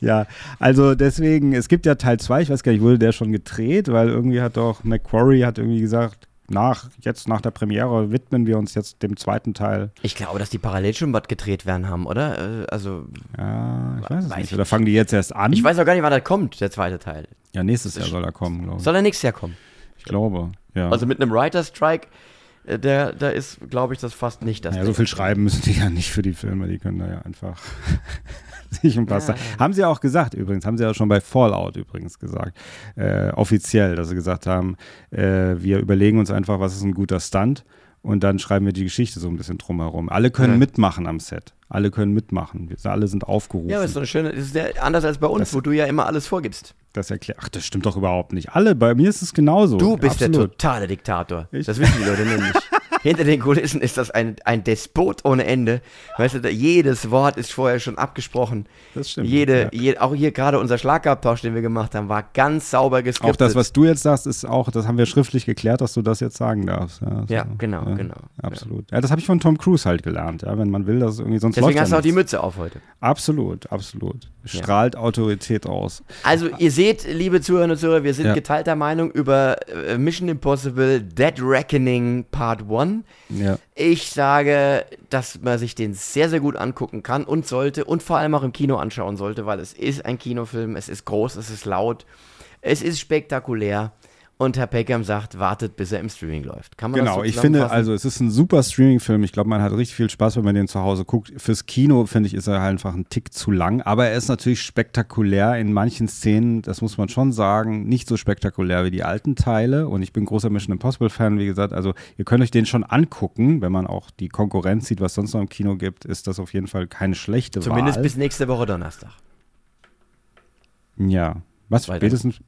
Ja, also deswegen, es gibt ja Teil 2, ich weiß gar nicht, wurde der schon gedreht, weil irgendwie hat doch McQuarrie hat irgendwie gesagt, nach, jetzt nach der Premiere widmen wir uns jetzt dem zweiten Teil. ich glaube, dass die parallel schon was gedreht werden haben, oder? Äh, Also, Ja, ich weiß es Weiß nicht. ich Oder fangen die jetzt erst an? ich weiß auch gar nicht, wann das kommt, der zweite Teil. ja, nächstes Jahr soll er kommen, glaube ich. Soll er nächstes Jahr kommen? Ich glaube, ja. Also mit einem Writer-Strike, äh, der, da ist, glaube ich, das fast nicht das. ja, so Ding. viel schreiben müssen die ja nicht für die Filme, die können da ja einfach sich um was Ja, sagen. Haben sie auch gesagt übrigens, haben sie auch schon bei Fallout übrigens gesagt, äh, offiziell, dass sie gesagt haben, äh, wir überlegen uns einfach, was ist ein guter Stunt und dann schreiben wir die Geschichte so ein bisschen drumherum. Alle können Ja. mitmachen am Set. Alle können mitmachen. Wir, alle sind aufgerufen. Ja, aber ist so eine schöne, das ist sehr anders als bei uns, Das- wo du ja immer alles vorgibst. Das erklärt. Ach, das stimmt doch überhaupt nicht. Alle, bei mir ist es genauso. Du bist der Absolut. totale Diktator. Ich- Das wissen die Leute nämlich. hinter den Kulissen ist das ein, ein Despot ohne Ende. Weißt du, jedes Wort ist vorher schon abgesprochen. Das stimmt, Jede, ja. je, auch hier gerade unser Schlagabtausch, den wir gemacht haben, war ganz sauber geskriptet. Auch das, was du jetzt sagst, ist auch, das haben wir schriftlich geklärt, dass du das jetzt sagen darfst. Ja, Ja, genau, genau. Absolut. Ja, das habe ich von Tom Cruise halt gelernt, ja, wenn man will, dass es irgendwie sonst Deswegen hast du ja auch die. Mütze auf heute. Absolut, absolut. Strahlt Autorität aus. Also, ihr seht, liebe Zuhörerinnen und Zuhörer, wir sind Ja. geteilter Meinung über äh, Mission Impossible Dead Reckoning Part 1. Ja. Ich sage, dass man sich den sehr, sehr gut angucken kann und sollte und vor allem auch im Kino anschauen sollte, weil es ist ein Kinofilm, es ist groß, es ist laut, es ist spektakulär. Und Herr Peckham sagt, wartet, bis er im Streaming läuft. Kann man Genau, das so ich finde, also es ist ein super Streaming-Film. Ich glaube, man hat richtig viel Spaß, wenn man den zu Hause guckt. Fürs Kino, finde ich, ist er halt einfach ein Tick zu lang. Aber er ist natürlich spektakulär in manchen Szenen, das muss man schon sagen, nicht so spektakulär wie die alten Teile. Und ich bin großer Mission Impossible-Fan, wie gesagt. Also ihr könnt euch den schon angucken, wenn man auch die Konkurrenz sieht, was sonst noch im Kino gibt, ist das auf jeden Fall keine schlechte Zumindest Wahl. bis nächste Woche Donnerstag. ja. Was, Weil spätestens?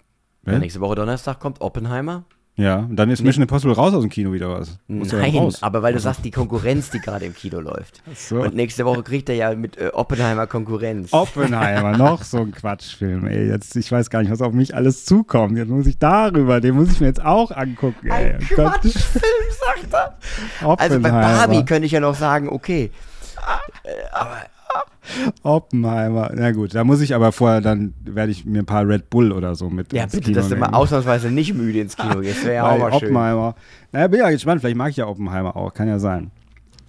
Ja, nächste Woche Donnerstag kommt Oppenheimer. Ja, und dann ist Mission Impossible raus aus dem Kino wieder was. Muss dann Nein, aber weil du sagst, die Konkurrenz, die gerade im Kino läuft. so. Und nächste Woche kriegt er ja mit äh, Oppenheimer Konkurrenz. Oppenheimer, noch so ein Quatschfilm. Ey, jetzt, ich weiß gar nicht, was auf mich alles zukommt. Jetzt muss ich darüber, den muss ich mir jetzt auch angucken. Ey. Ein. Quatschfilm, sagt er. Also bei. Barbie könnte ich ja noch sagen, okay. Äh, aber Oppenheimer. Na gut, da muss ich aber vorher, dann werde ich mir ein paar Red Bull oder so mit ja, ins bitte, Kino dass du mal nehmen. ausnahmsweise nicht müde ins Kino gehst. Wäre ja auch mal schön. Oppenheimer. Naja, bin ja gespannt. Vielleicht mag ich ja Oppenheimer auch. Kann ja sein.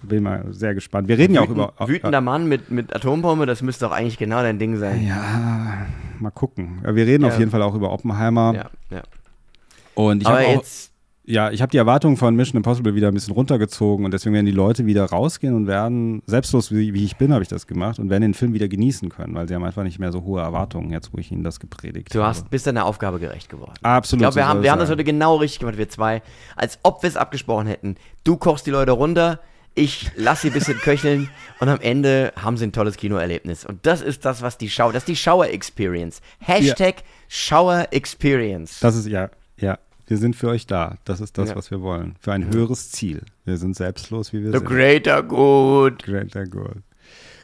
Bin mal sehr gespannt. Wir reden ja auch über. Wütender Mann mit, mit Atombombe, das müsste doch eigentlich genau dein Ding sein. Ja, mal gucken. Wir reden Ja. auf jeden Fall auch über Oppenheimer. Ja, ja. Und ich Aber habe auch, jetzt, ja, ich habe die Erwartungen von Mission Impossible wieder ein bisschen runtergezogen und deswegen werden die Leute wieder rausgehen und werden, selbstlos wie, wie ich bin, habe ich das gemacht und werden den Film wieder genießen können, weil sie haben einfach nicht mehr so hohe Erwartungen, jetzt wo ich ihnen das gepredigt du habe. hast, bist deiner Aufgabe gerecht geworden. Absolut. Ich glaube, wir, so haben, wir haben das heute genau richtig gemacht, wir zwei. Als ob wir es abgesprochen hätten. Du kochst die Leute runter, ich lasse sie ein bisschen köcheln und am Ende haben sie ein tolles Kinoerlebnis. Und das ist das, was die Schau, das ist die Schauer Experience. Hashtag Schauer Experience. Das ist, ja, ja, wir sind für euch da. Das ist das, Ja. was wir wollen. Für ein höheres Ziel. Wir sind selbstlos, wie wir The sind. greater good. Greater Goal.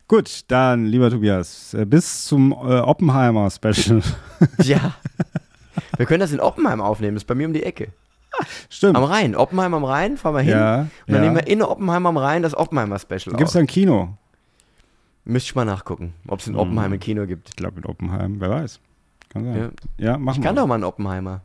Gut, dann, lieber Tobias, äh, bis zum äh, Oppenheimer-Special. Ja. Wir können das in Oppenheim aufnehmen, ist bei mir um die Ecke. Stimmt. Am Rhein, Oppenheim am Rhein, fahren wir hin. Ja, und dann ja. nehmen wir in Oppenheim am Rhein das Oppenheimer-Special Gibt es da ein Kino? Müsste ich mal nachgucken, ob es in Hm. Oppenheim ein Kino gibt. Ich glaube in Oppenheim, wer weiß. Kann sein. Ja. Ja, machen Ich kann wir. doch mal einen Oppenheimer.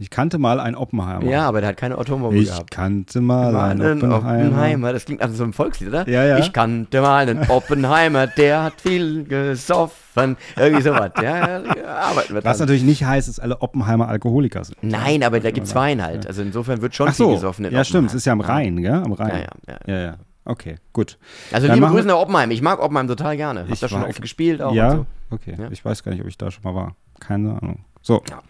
Ich kannte mal einen Oppenheimer. Ja, aber der hat keine Atombombe Ich gehabt. kannte mal Mal einen einen Oppenheimer. Oppenheimer. Das klingt also so ein Volkslied, oder? Ja, ja. Ich kannte mal einen Oppenheimer, der hat viel gesoffen. Irgendwie sowas. Ja, arbeiten wir Was dran. natürlich nicht heißt, dass alle Oppenheimer Alkoholiker sind. Nein, aber da gibt es Wein halt. Also insofern wird schon Ach viel so, gesoffen in ja stimmt, es ist ja am Rhein, gell? Am Rhein. Ja, ja, ja. ja, ja. Okay, gut. Also Dann liebe Grüße nach Oppenheim. Ich mag Oppenheim total gerne. Hab Ich da schon oft gespielt auch ja, so. okay. Ja. Ich weiß gar nicht, ob ich da schon mal war. Keine Ahnung. So. Ja.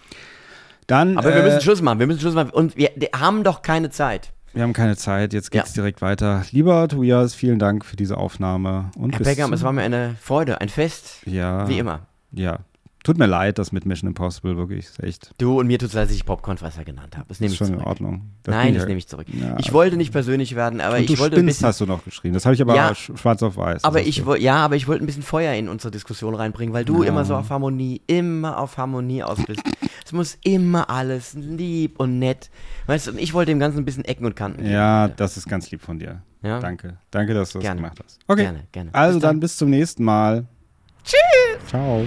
Dann, Aber wir äh, müssen Schluss machen. Wir müssen Schluss machen. Und wir die haben doch keine Zeit. wir haben keine Zeit, jetzt geht's Ja. direkt weiter. Lieber Tobias, vielen Dank für diese Aufnahme. Und Herr zum- es war mir eine Freude, ein Fest. ja, Wie immer. Ja. Tut mir leid, das mit Mission Impossible wirklich ist echt Du und mir tut es leid, dass ich Popcornfresser genannt habe. Das nehme ist ich schon zurück. in Ordnung. Das Nein, das nehme ich zurück. Ja. Ich wollte nicht persönlich werden, aber Und ich du wollte ein spinnst, bisschen. hast du noch geschrieben. Das habe ich aber Ja. sch- schwarz auf weiß. Das Aber hast ich woll- ja, aber ich wollte ein bisschen Feuer in unsere Diskussion reinbringen, weil du Ja. immer so auf Harmonie, immer auf Harmonie aus bist. es muss immer alles lieb und nett. Weißt du, und ich wollte dem Ganzen ein bisschen Ecken und Kanten geben. Ja, das ist ganz lieb von dir. Ja? Danke. Danke, dass du das Gerne. gemacht hast. Okay. Gerne, gerne. Also Bis dann dann. bis zum nächsten Mal. Tschüss. Ciao.